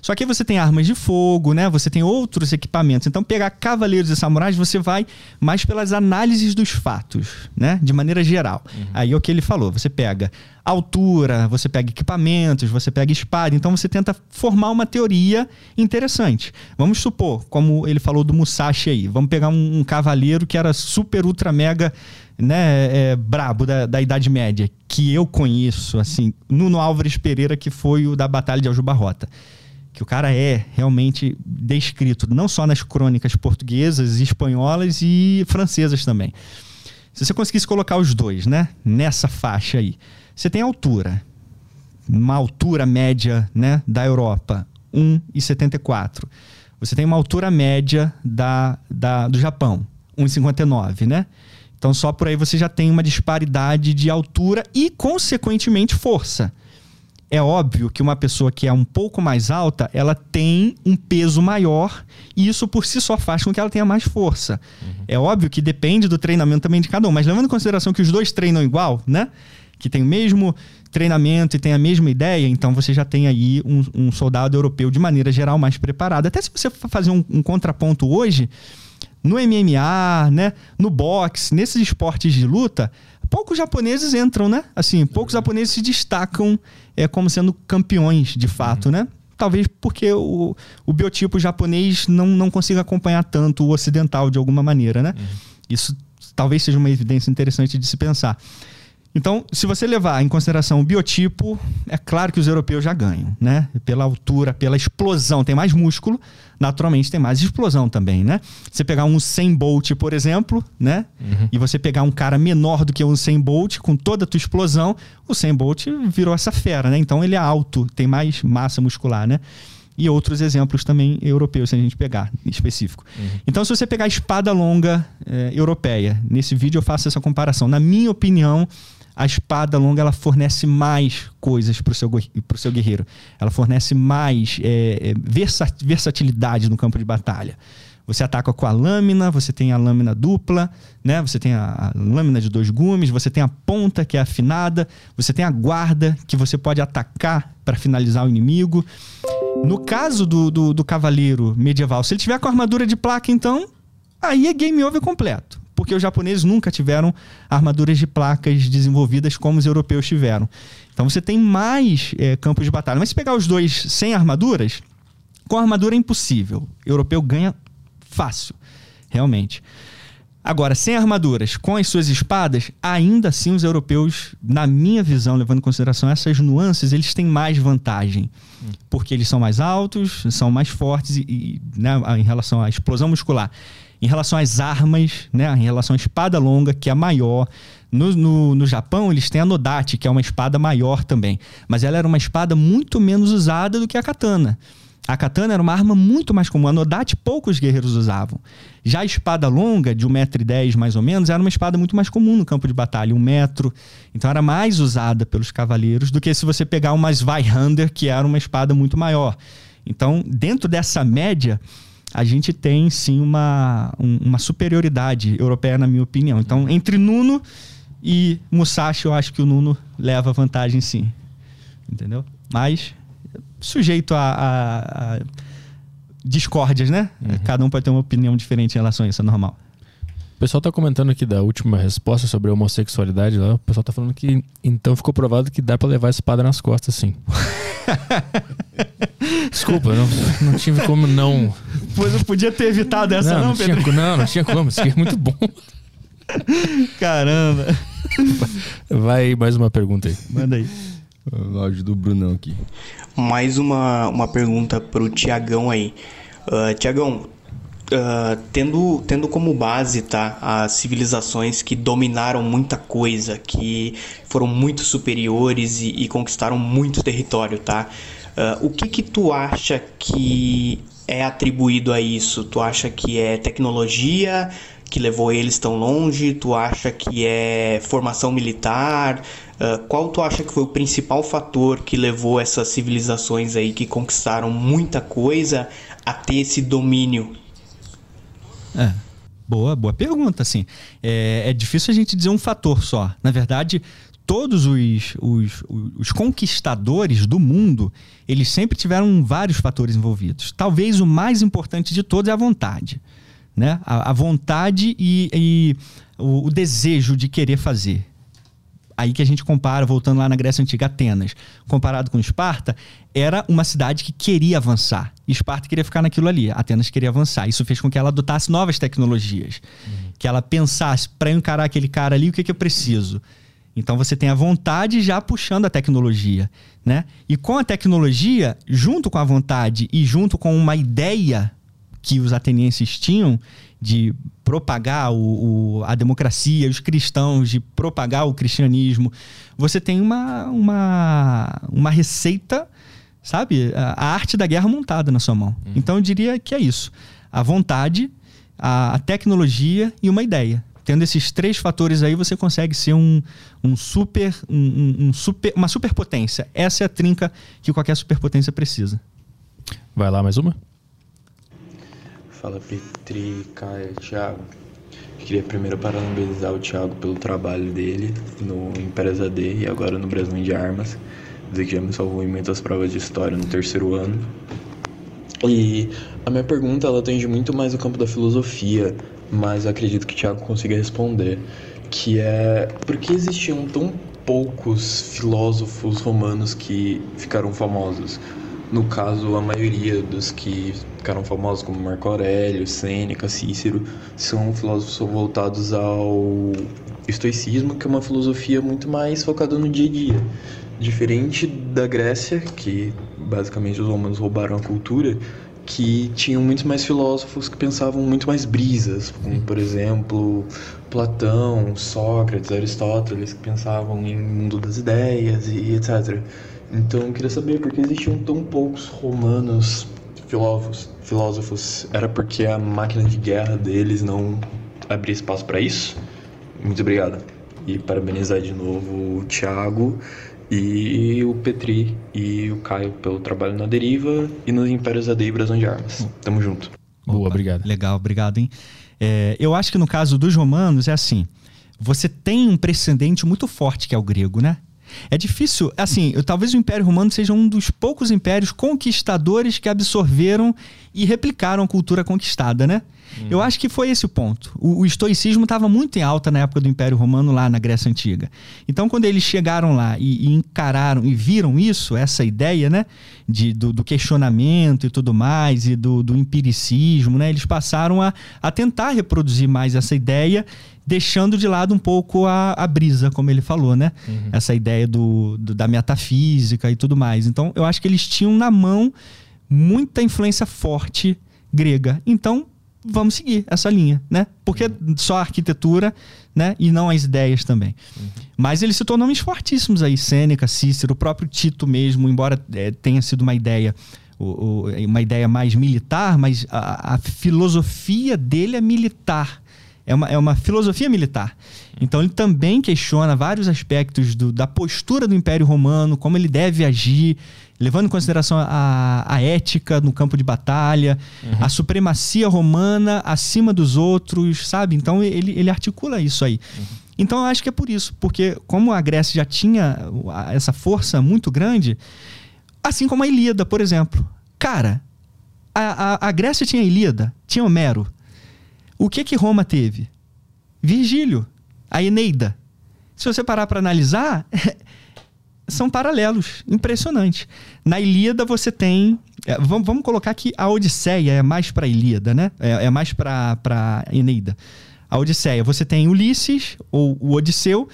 C: Só que aí você tem armas de fogo, né? Você tem outros equipamentos. Então, pegar cavaleiros e samurais, você vai mais pelas análises dos fatos, né? De maneira geral. Uhum. Aí é o que ele falou. Você pega altura, você pega equipamentos, você pega espada. Então, você tenta formar uma teoria interessante. Vamos supor, como ele falou do Musashi aí. Vamos pegar um, um cavaleiro que era super, ultra, mega né, é, brabo da, da, Idade Média, que eu conheço, assim, Nuno Álvares Pereira, que foi o da Batalha de Aljubarrota que o cara é realmente descrito, não só nas crônicas portuguesas, espanholas e francesas também. Se você conseguisse colocar os dois, né, nessa faixa aí, você tem altura, uma altura média, né, da Europa, 1,74. Você tem uma altura média da, da, do Japão, 1,59, né? Então só por aí você já tem uma disparidade de altura e, consequentemente, força é óbvio que uma pessoa que é um pouco mais alta, ela tem um peso maior e isso por si só faz com que ela tenha mais força. Uhum. É óbvio que depende do treinamento também de cada um, mas levando em consideração que os dois treinam igual, né? Que tem o mesmo treinamento e tem a mesma ideia, então você já tem aí um, um soldado europeu de maneira geral mais preparado. Até se você fazer um, um contraponto hoje, no MMA, né? No boxe, nesses esportes de luta, poucos japoneses entram, né? Assim, poucos japoneses se destacam é, como sendo campeões, de fato, né? Talvez porque o, o biotipo japonês não, não consiga acompanhar tanto o ocidental de alguma maneira, né? Isso talvez seja uma evidência interessante de se pensar. Então, se você levar em consideração o biotipo, é claro que os europeus já ganham, né? Pela altura, pela explosão, tem mais músculo, naturalmente tem mais explosão também, né? Você pegar um 100 Bolt, por exemplo, né? Uhum. E você pegar um cara menor do que um 100 Bolt com toda a tua explosão, o 100 Bolt virou essa fera, né? Então ele é alto, tem mais massa muscular, né? e outros exemplos também europeus, se a gente pegar específico. Uhum. Então, se você pegar a espada longa é, europeia, nesse vídeo eu faço essa comparação. Na minha opinião, a espada longa ela fornece mais coisas para o seu, seu guerreiro. Ela fornece mais é, versatilidade no campo de batalha. Você ataca com a lâmina, você tem a lâmina dupla, né? Você tem a, a, lâmina de dois gumes, você tem a ponta que é afinada, você tem a guarda que você pode atacar para finalizar o inimigo. No caso do, do, do cavaleiro medieval, se ele tiver com armadura de placa, então aí é game over completo porque os japoneses nunca tiveram armaduras de placas desenvolvidas como os europeus tiveram. Então você tem mais é, campos de batalha. Mas se pegar os dois sem armaduras, com armadura é impossível. O europeu ganha fácil, realmente. Agora, sem armaduras, com as suas espadas, ainda assim os europeus, na minha visão, levando em consideração essas nuances, eles têm mais vantagem. Porque eles são mais altos, são mais fortes e, e né, em relação à explosão muscular. Em relação às armas, né, em relação à espada longa, que é maior. No, no, no, Japão, eles têm a Nodate, que é uma espada maior também. Mas ela era uma espada muito menos usada do que a katana. A katana era uma arma muito mais comum. A Nodate poucos guerreiros usavam. Já a espada longa, de 1,10m mais ou menos, era uma espada muito mais comum no campo de batalha, um metro. Então era mais usada pelos cavaleiros do que se você pegar uma Zweihander, que era uma espada muito maior. Então, dentro dessa média, a gente tem sim uma, um, uma superioridade europeia, na minha opinião. Então, entre Nuno e Musashi, eu acho que o Nuno leva vantagem sim. Entendeu? Mas sujeito a, a, a discórdias, né? Uhum. Cada um pode ter uma opinião diferente em relação a isso, é normal.
A: O pessoal tá comentando aqui da última resposta sobre a homossexualidade lá. O pessoal tá falando que então ficou provado que dá para levar a espada nas costas, sim. Desculpa, não, não tive como não.
C: Pois eu podia ter evitado essa, não, não,
A: não
C: Pedro?
A: Tinha, não, não tinha como. Isso aqui é muito bom.
C: Caramba.
A: Vai mais uma pergunta aí.
C: Manda aí.
B: O áudio do Brunão aqui.
D: Mais uma, uma pergunta pro Tiagão aí. Uh, Tiagão, uh, tendo, tendo como base tá, as civilizações que dominaram muita coisa, que foram muito superiores e, e conquistaram muito território, tá? Uh, o que que tu acha que é atribuído a isso? Tu acha que é tecnologia que levou eles tão longe? Tu acha que é formação militar? Uh, qual tu acha que foi o principal fator que levou essas civilizações aí que conquistaram muita coisa a ter esse domínio
C: é. Boa, boa pergunta, assim. É, é difícil a gente dizer um fator só. Na verdade, todos os, os, os, conquistadores do mundo, eles sempre tiveram vários fatores envolvidos. Talvez o mais importante de todos é a vontade. Né? A, a vontade e, e o, o, desejo de querer fazer. Aí que a gente compara, voltando lá na Grécia Antiga, Atenas, comparado com Esparta, era uma cidade que queria avançar. Esparta queria ficar naquilo ali, Atenas queria avançar. Isso fez com que ela adotasse novas tecnologias. Uhum. Que ela pensasse, para encarar aquele cara ali, o que, que eu preciso? Então você tem a vontade já puxando a tecnologia, né? E com a tecnologia, junto com a vontade e junto com uma ideia que os atenienses tinham de propagar o, o, a democracia, os cristãos, de propagar o cristianismo, você tem uma, uma, uma receita sabe? A, arte da guerra montada na sua mão. Uhum. Então eu diria que é isso: a vontade, a, a, tecnologia e uma ideia. Tendo esses três fatores aí, você consegue ser um, um super, um, um super, uma superpotência. Essa é a trinca que qualquer superpotência precisa.
A: Vai lá, mais uma?
E: Fala Petri, Caio, Thiago. Queria primeiro parabenizar o Thiago pelo trabalho dele no Empresa D e agora no Brasil de Armas dizer que já me salvou em muitas provas de história no terceiro ano. E a minha pergunta ela atende muito mais o campo da filosofia.
F: mas acredito que o Thiago consiga responder, que é por que existiam tão poucos filósofos romanos que ficaram famosos? No caso, a maioria dos que ficaram famosos, como Marco Aurélio, Sêneca, Cícero, são filósofos voltados ao estoicismo, que é uma filosofia muito mais focada no dia a dia. Diferente da Grécia, que basicamente os romanos roubaram a cultura, que tinham muito mais filósofos que pensavam muito mais brisas, como por exemplo Platão, Sócrates, Aristóteles, que pensavam em mundo das ideias e etc. Então eu queria saber por que existiam tão poucos romanos filósofos. filósofos. Era porque a máquina de guerra deles não abria espaço para isso? Muito obrigado. E parabenizar de novo o Thiago e o Petri e o Caio pelo trabalho na deriva e nos Impérios AD e Brasão de Armas. Tamo junto.
A: Boa,
C: Opa,
A: obrigado.
C: Legal, obrigado, hein? É, eu acho que no caso dos romanos é assim: você tem um precedente muito forte que é o grego, né? É difícil, assim, eu, talvez o Império Romano seja um dos poucos impérios conquistadores que absorveram e replicaram a cultura conquistada, né? Uhum. Eu acho que foi esse o ponto. O, o estoicismo estava muito em alta na época do Império Romano, lá na Grécia Antiga. Então, quando eles chegaram lá e, e encararam e viram isso, essa ideia, né, de, do, do questionamento e tudo mais, e do, do empiricismo, né, eles passaram a, a tentar reproduzir mais essa ideia deixando de lado um pouco a, a brisa, como ele falou, né? Uhum. Essa ideia do, do, da metafísica e tudo mais. Então, eu acho que eles tinham na mão muita influência forte grega. Então, vamos seguir essa linha, né? Porque só a arquitetura, né? E não as ideias também. Uhum. Mas eles se tornam nomes fortíssimos aí. Sêneca, Cícero, o próprio Tito mesmo, embora é, tenha sido uma ideia uma ideia mais militar, mas a, a filosofia dele é militar é uma, é uma filosofia militar. Então ele também questiona vários aspectos do, da postura do Império Romano, como ele deve agir, levando em consideração a, a ética no campo de batalha, uhum. a supremacia romana acima dos outros, sabe? Então ele, ele articula isso aí. Uhum. Então eu acho que é por isso, porque como a Grécia já tinha essa força muito grande, assim como a Ilíada, por exemplo. Cara, a, a, a Grécia tinha a Ilíada, tinha Homero. O que que Roma teve? Virgílio, a Eneida. Se você parar para analisar, são paralelos, impressionante. Na Ilíada você tem, é, vamos, vamos, colocar que a Odisseia é mais para Ilíada, né? É, é mais para Eneida. A Odisseia, você tem Ulisses ou o Odisseu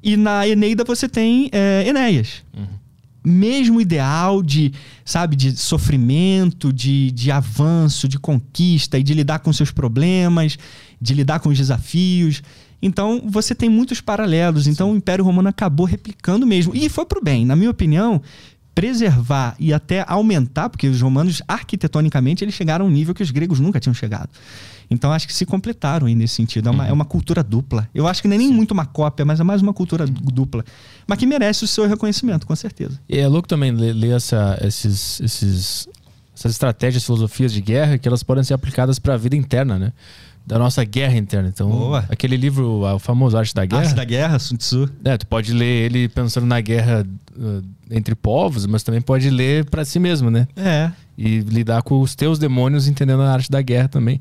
C: e na Eneida você tem é, Enéas. Uhum mesmo ideal de, sabe, de sofrimento, de, de avanço, de conquista e de lidar com seus problemas, de lidar com os desafios. Então, você tem muitos paralelos. Então, o Império Romano acabou replicando mesmo. E foi para o bem. Na minha opinião, preservar e até aumentar, porque os romanos, arquitetonicamente, eles chegaram a um nível que os gregos nunca tinham chegado. Então acho que se completaram aí nesse sentido. É uma, uhum. é uma cultura dupla. Eu acho que não é nem Sim. muito uma cópia, mas é mais uma cultura dupla. Mas que merece o seu reconhecimento, com certeza.
A: E é louco também ler, essa, esses, esses, essas estratégias, filosofias de guerra, que elas podem ser aplicadas para a vida interna, né? Da nossa guerra interna. Então, Boa. aquele livro, o famoso Arte da Guerra.
C: Arte da Guerra, Sun Tzu.
A: É, tu pode ler ele pensando na guerra uh, entre povos, mas também pode ler para si mesmo, né?
C: É.
A: E lidar com os teus demônios entendendo a arte da guerra também.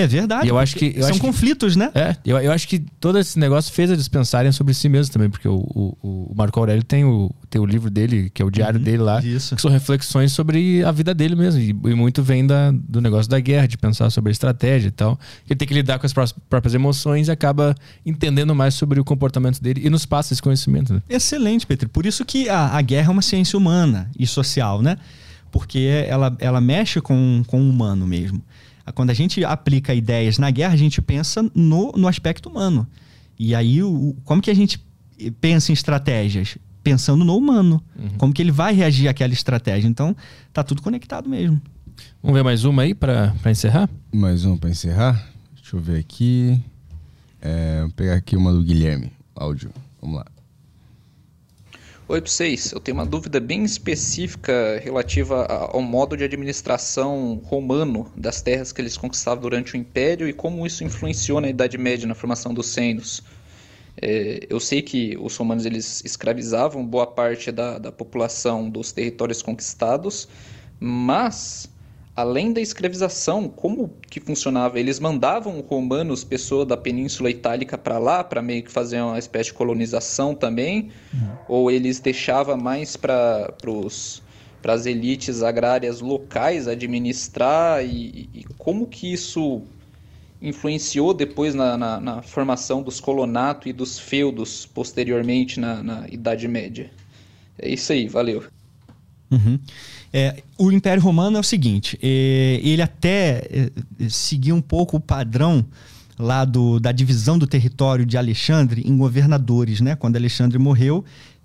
C: É verdade.
A: E eu acho que, eu
C: são
A: acho
C: conflitos,
A: que,
C: né?
A: É, eu, eu acho que todo esse negócio fez eles pensarem sobre si mesmos também, porque o, o, o Marco Aurélio tem o, tem o livro dele, que é o diário uhum, dele lá, isso. que são reflexões sobre a vida dele mesmo. E, e, muito vem da, do negócio da guerra, de pensar sobre a estratégia e tal. Ele tem que lidar com as próprias emoções e acaba entendendo mais sobre o comportamento dele e nos passa esse conhecimento. Né?
C: Excelente, Petri. Por isso que a, a guerra é uma ciência humana e social, né? Porque ela, ela mexe com, com o humano mesmo. Quando a gente aplica ideias na guerra, a gente pensa no, no aspecto humano. E aí, o, como que a gente pensa em estratégias? Pensando no humano. Uhum. Como que ele vai reagir àquela estratégia. Então, tá tudo conectado mesmo.
A: Vamos ver mais uma aí para encerrar?
B: Mais uma para encerrar? Deixa eu ver aqui. É, vou pegar aqui uma do Guilherme. Áudio. Vamos lá.
G: Oi vocês, eu tenho uma dúvida bem específica relativa ao modo de administração romano das terras que eles conquistavam durante o Império e como isso influenciou na Idade Média na formação dos seinos. É, eu sei que os romanos eles escravizavam boa parte da, da população dos territórios conquistados, mas além da escravização, como que funcionava? Eles mandavam romanos, pessoa da Península Itálica, para lá, para meio que fazer uma espécie de colonização também? Uhum. Ou eles deixavam mais para as elites agrárias locais administrar? E, e, como que isso influenciou depois na, na, na formação dos colonatos e dos feudos posteriormente na, na Idade Média? É isso aí, valeu.
C: Uhum. É, o Império Romano é o seguinte: é, ele até é, seguia um pouco o padrão lá do, da divisão do território de Alexandre em governadores, né? Quando Alexandre morreu,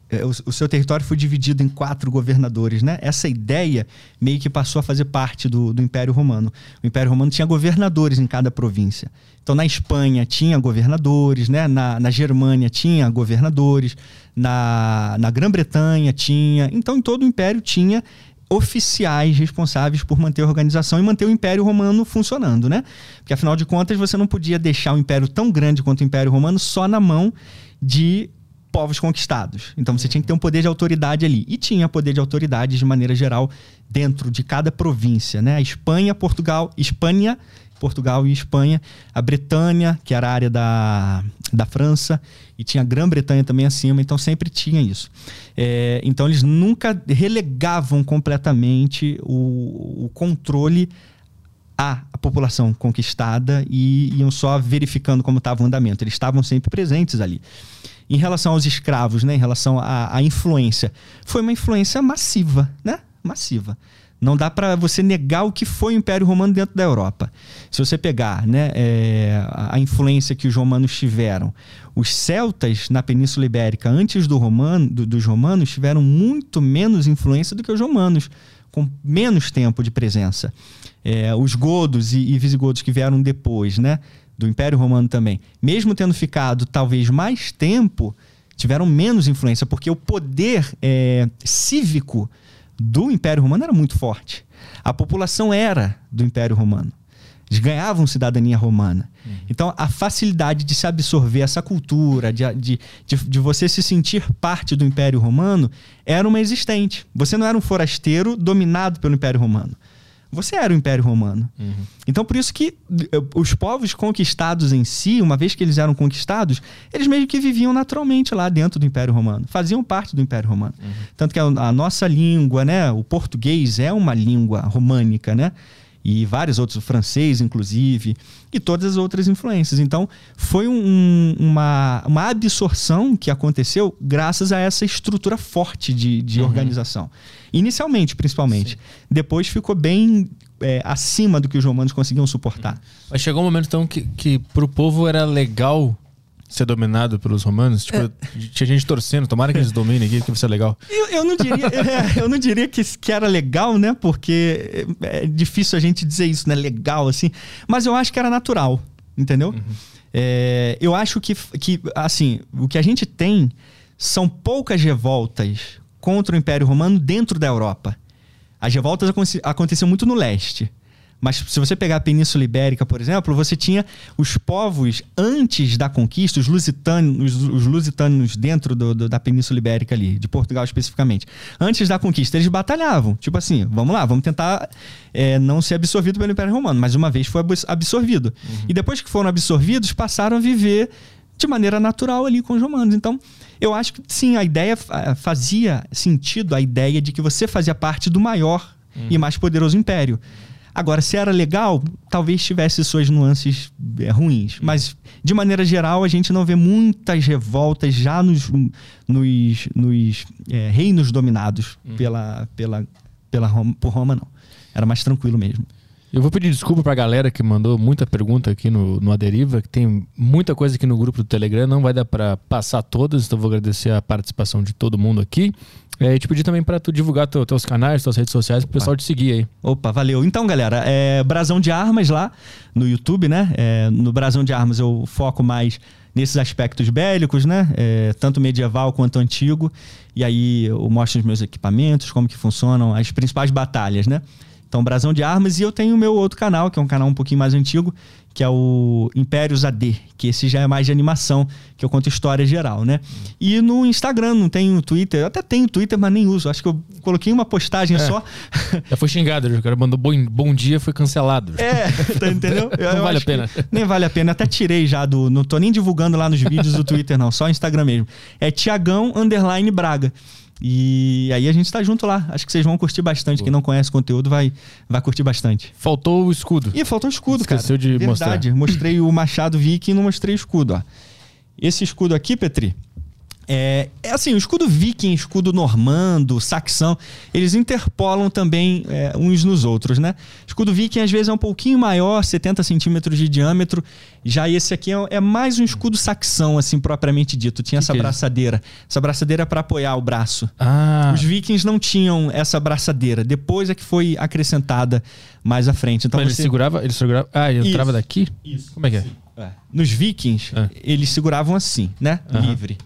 C: é, o, o, seu território foi dividido em quatro governadores, né? Essa ideia meio que passou a fazer parte do, do Império Romano. O Império Romano tinha governadores em cada província. Então, na Espanha tinha governadores, né? na, na Germânia tinha governadores, na, na Grã-Bretanha tinha. Então, em todo o Império tinha oficiais responsáveis por manter a organização e manter o Império Romano funcionando, né? Porque afinal de contas você não podia deixar um império tão grande quanto o Império Romano só na mão de povos conquistados. Então você tinha que ter um poder de autoridade ali. E tinha poder de autoridade de maneira geral dentro de cada província, né? A Espanha, Portugal, Espanha Portugal e Espanha, a Bretanha, que era a área da, da França, e tinha a Grã-Bretanha também acima, então sempre tinha isso. É, então eles nunca relegavam completamente o, o controle à, população conquistada e iam só verificando como estava o andamento. Eles estavam sempre presentes ali. Em relação aos escravos, né, em relação à, à influência, foi uma influência massiva, né? Massiva. Não dá para você negar o que foi o Império Romano dentro da Europa. Se você pegar né, é, a influência que os romanos tiveram, os celtas na Península Ibérica, antes do romano, do, dos romanos, tiveram muito menos influência do que os romanos, com menos tempo de presença. É, os godos e, e visigodos que vieram depois, né, do Império Romano também, mesmo tendo ficado talvez mais tempo, tiveram menos influência, porque o poder é, cívico do Império Romano era muito forte. A população era do Império Romano. Eles ganhavam cidadania romana. Uhum. Então, a facilidade de se absorver essa cultura, de, de, de, de, você se sentir parte do Império Romano, era uma existente. Você não era um forasteiro dominado pelo Império Romano. Você era o Império Romano. Uhum. Então, por isso que eh, os povos conquistados em si, uma vez que eles eram conquistados, eles meio que viviam naturalmente lá dentro do Império Romano. Faziam parte do Império Romano. Uhum. Tanto que a, a, nossa língua, né, o português é uma língua românica, né? E vários outros, o francês, inclusive, e todas as outras influências. Então, foi um, uma, uma absorção que aconteceu graças a essa estrutura forte de, de uhum. organização. Inicialmente, principalmente. Sim. Depois ficou bem é, acima do que os romanos conseguiam suportar.
A: Mas chegou um momento, então, que, que para o povo era legal ser dominado pelos romanos? Tipo, é. tinha gente torcendo, tomara que eles dominem aqui, que vai ser legal.
C: Eu, eu não diria, é, eu não diria que, que era legal, né? Porque é, é difícil a gente dizer isso, né? Legal, assim. Mas eu acho que era natural, entendeu? Uhum. É, eu acho que, que, assim, o que a gente tem são poucas revoltas contra o Império Romano dentro da Europa. As revoltas aconteciam muito no leste. Mas se você pegar a Península Ibérica, por exemplo, você tinha os povos antes da conquista, os lusitanos, os lusitanos dentro do, do, da Península Ibérica ali, de Portugal especificamente. Antes da conquista, eles batalhavam. Tipo assim, vamos lá, vamos tentar é, não ser absorvido pelo Império Romano. Mas uma vez foi absorvido. Uhum. E depois que foram absorvidos, passaram a viver de maneira natural ali com os romanos. Então, eu acho que sim, a ideia fazia sentido, a ideia de que você fazia parte do maior uhum. e mais poderoso império. Agora, se era legal, talvez tivesse suas nuances é, ruins. Mas, de maneira geral, a gente não vê muitas revoltas já nos, nos, nos é, reinos dominados uhum. pela, pela, pela Roma, por Roma, não. Era mais tranquilo mesmo.
A: Eu vou pedir desculpa pra galera que mandou muita pergunta aqui no, no Aderiva, que tem muita coisa aqui no grupo do Telegram, não vai dar para passar todas, então vou agradecer a participação de todo mundo aqui. É, e te pedir também para tu divulgar teu, teus canais, tuas redes sociais, para o pessoal te seguir aí.
C: Opa, valeu. Então, galera, é Brasão de Armas lá no YouTube, né? É, no Brasão de Armas eu foco mais nesses aspectos bélicos, né? É, tanto medieval quanto antigo. E aí eu mostro os meus equipamentos, como que funcionam as principais batalhas, né? Então, Brasão de Armas. E eu tenho o meu outro canal, que é um canal um pouquinho mais antigo, que é o Impérios AD, que esse já é mais de animação, que eu conto história geral, né? E no Instagram, não tenho Twitter, eu até tenho Twitter, mas nem uso. Acho que eu coloquei uma postagem
A: É.
C: só.
A: Já foi xingado, o cara mandou bom, bom dia, foi cancelado.
C: É, tá entendeu? Eu-
A: Não
C: eu
A: vale a pena.
C: Nem vale a pena. Até tirei já do. Não tô nem divulgando lá nos vídeos do Twitter, não. Só Instagram mesmo. É Tiagão Underline Braga. E aí a gente tá junto lá. Acho que vocês vão curtir bastante. Quem não conhece o conteúdo vai, vai curtir bastante.
A: Faltou o escudo.
C: Ih, faltou o escudo,
A: Esqueceu
C: cara.
A: de
C: Verdade. Mostrei o Machado Viking e não mostrei o escudo, ó. Esse escudo aqui, Petri, é, é assim, o escudo viking, escudo normando, saxão, eles interpolam também é, uns nos outros, né? Escudo viking às vezes é um pouquinho maior, 70 centímetros de diâmetro. Já esse aqui é, é mais um escudo saxão, assim, propriamente dito. Tinha essa
A: que é
C: braçadeira. Essa braçadeira é para apoiar o braço.
A: Ah,
C: Os vikings não tinham essa braçadeira. Depois é que foi acrescentada mais à frente. Então
A: mas ele
C: você-
A: segurava, ele segurava. Ah, ele entrava daqui?
C: Isso.
A: Como é que é?
C: É. Nos vikings,
A: É.
C: eles seguravam assim, né?
A: Aham.
C: Livre.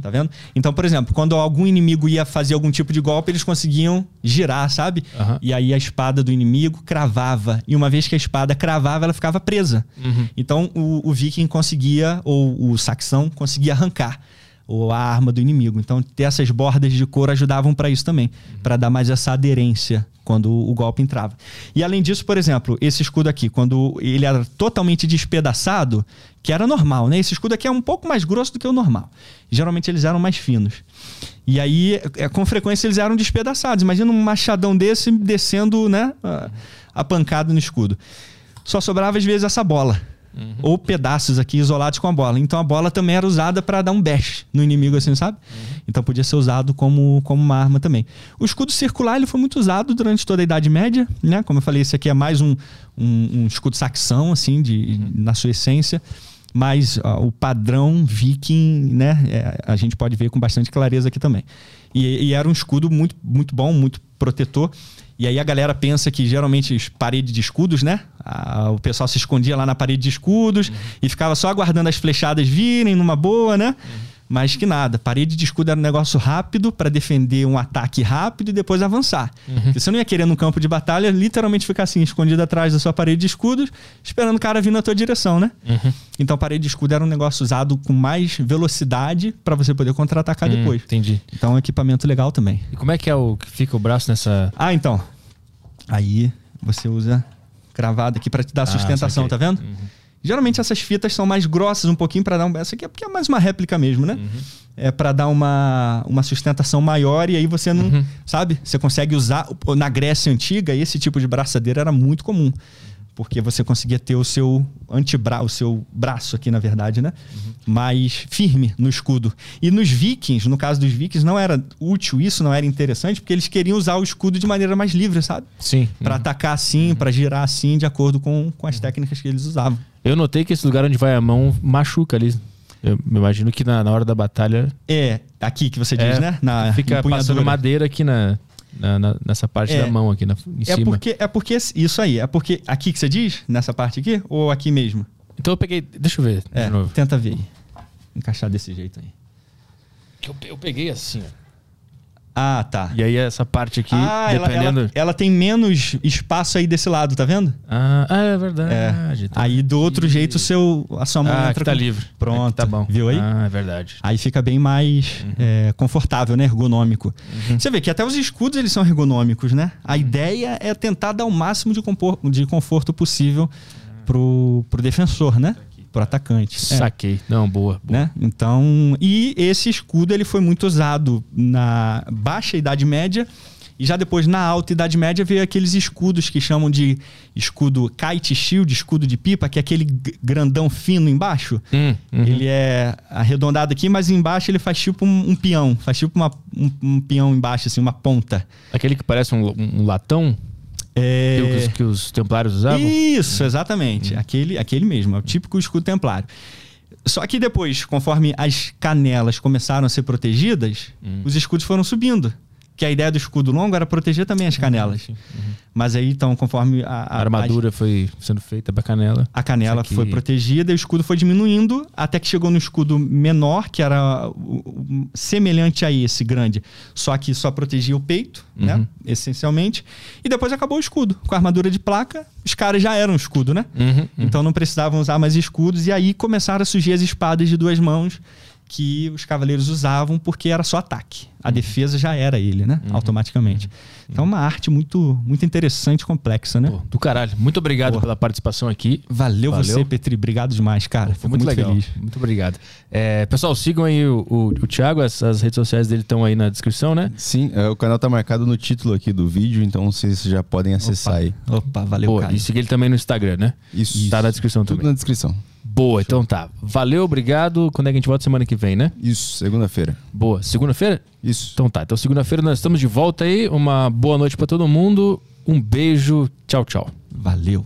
C: Tá vendo? Então, por exemplo, quando algum inimigo ia fazer algum tipo de golpe, eles conseguiam girar, sabe?
A: Aham.
C: E aí a espada do inimigo cravava. E uma vez que a espada cravava, ela ficava presa.
A: Uhum.
C: Então o, o viking conseguia, ou o saxão, conseguia arrancar ou a arma do inimigo. Então ter essas bordas de couro ajudavam para isso também, para dar mais essa aderência quando o, golpe entrava. E além disso, por exemplo, esse escudo aqui, quando ele era totalmente despedaçado, que era normal, né? Esse escudo aqui é um pouco mais grosso do que o normal. Geralmente eles eram mais finos. E aí, é, com frequência, eles eram despedaçados. Imagina um machadão desse descendo, né? A pancada no escudo. Só sobrava, às vezes, essa bola. Ou pedaços aqui isolados com a bola. Então a bola também era usada para dar um bash no inimigo, assim, sabe? Então podia ser usado como, como uma arma também. O escudo circular ele foi muito usado durante toda a Idade Média, né? Como eu falei, esse aqui é mais um, um, um escudo saxão, assim, de, na sua essência. Mas ó, o padrão viking, né? é, a gente pode ver com bastante clareza aqui também. E, e era um escudo muito, muito bom, muito protetor. E aí a galera pensa que geralmente as paredes de escudos, né? Ah, o pessoal se escondia lá na parede de escudos e ficava só aguardando as flechadas virem numa boa, né? Mas que nada, parede de escudo era um negócio rápido para defender um ataque rápido e depois avançar. Porque você não ia querer no campo de batalha literalmente ficar assim, escondido atrás da sua parede de escudos, esperando o cara vir na tua direção, né? Então parede de escudo era um negócio usado com mais velocidade para você poder contra-atacar
A: Hum,
C: depois.
A: entendi.
C: Então é um equipamento legal também.
A: E como é que é o que fica o braço nessa.
C: Ah, então. Aí você usa cravado aqui para te dar
A: Ah,
C: sustentação, tá vendo? Geralmente essas fitas são mais grossas um pouquinho para dar um. Essa aqui é porque é mais uma réplica mesmo, né? É para dar uma, uma sustentação maior e aí você não. Sabe? Você consegue usar. Na Grécia Antiga, esse tipo de braçadeira era muito comum. Porque você conseguia ter o seu antebraço, o seu braço aqui, na verdade, né? Mais firme no escudo. E nos vikings, no caso dos vikings, não era útil isso, não era interessante, porque eles queriam usar o escudo de maneira mais livre, sabe?
A: Sim.
C: Pra atacar assim, pra girar assim, de acordo com, com as técnicas que eles usavam.
A: Eu notei que esse lugar onde vai a mão machuca ali. Eu me imagino que na, na hora da batalha
C: É, aqui que você diz,
A: é,
C: né? Na
A: fica
C: empunhadura.
A: passando madeira aqui na, na- na- nessa parte
C: É.
A: da mão aqui na, em
C: É
A: cima.
C: porque, é porque isso aí, é porque aqui que você diz, nessa parte aqui, ou aqui mesmo?
A: Então eu peguei. Deixa eu ver
C: É,
A: de novo.
C: tenta ver. Encaixar desse jeito aí.
A: Eu, eu peguei assim, ó.
C: Ah, tá.
A: E aí essa parte aqui,
C: ah, ela,
A: dependendo.
C: ela, ela tem menos espaço aí desse lado, tá vendo?
A: Ah, é verdade. tá.
C: Aí do outro jeito seu, a sua mão
A: Ah,
C: entra
A: tá
C: com-
A: livre.
C: Pronto,
A: Aqui tá bom.
C: viu aí?
A: Ah, é verdade.
C: Aí fica bem mais é, confortável, né? Ergonômico. Você vê que até os escudos eles são ergonômicos, né? A ideia é tentar dar o máximo de, compor- de conforto possível pro, pro defensor, né? Pro atacante. É,
A: Saquei. Não, boa. boa.
C: né? Então, e esse escudo ele foi muito usado na baixa Idade Média e já depois na alta Idade Média veio aqueles escudos que chamam de escudo kite shield, escudo de pipa, que é aquele grandão fino embaixo.
A: Hum, uhum.
C: Ele é arredondado aqui, mas embaixo ele faz tipo um, um peão. Faz tipo uma- um, um peão embaixo, assim, uma ponta.
A: Aquele que parece um- um latão
C: É...
A: que, os, que os templários usavam?
C: Isso, exatamente. Aquele, aquele mesmo, é o típico escudo templário. Só que depois, conforme as canelas começaram a ser protegidas, os escudos foram subindo. Que a ideia do escudo longo era proteger também as canelas. Mas aí, então, conforme a,
A: A armadura foi sendo feita pra canela.
C: a canela
A: aqui-
C: foi protegida e o escudo foi diminuindo até que chegou no escudo menor, que era semelhante a esse grande, só que só protegia o peito,
A: Uhum.
C: né? Essencialmente. E depois acabou o escudo. Com a armadura de placa, os caras já eram escudo, né?
A: Uhum,
C: Então não precisavam usar mais escudos. E aí começaram a surgir as espadas de duas mãos que os cavaleiros usavam porque era só ataque. A defesa já era ele, né? Automaticamente. Então uma arte muito, muito interessante e complexa, né?
A: Pô, do caralho. Muito obrigado
C: Pô.
A: pela participação aqui.
C: Valeu,
A: Valeu.
C: você, Petri. Obrigado demais, cara.
A: Foi
C: Fico
A: muito, legal.
C: feliz.
A: Muito obrigado. É, pessoal, sigam aí o, o, o Thiago, as, as redes sociais dele estão aí na descrição, né?
B: Sim, é, o canal tá marcado no título aqui do vídeo, então vocês já podem acessar
C: Opa.
B: aí.
C: Opa, valeu,
A: Pô,
C: cara.
A: e seguir ele também no Instagram, né?
B: Isso.
A: Tá na descrição
B: Tudo
A: também.
B: na descrição.
A: Boa, então tá. Valeu, obrigado. Quando é que a gente volta semana que vem, né?
B: Isso, segunda-feira.
A: Boa. Segunda-feira?
B: Isso.
A: Então tá. Então segunda-feira nós estamos de volta aí. Uma boa noite pra todo mundo. Um beijo. Tchau, tchau.
C: Valeu.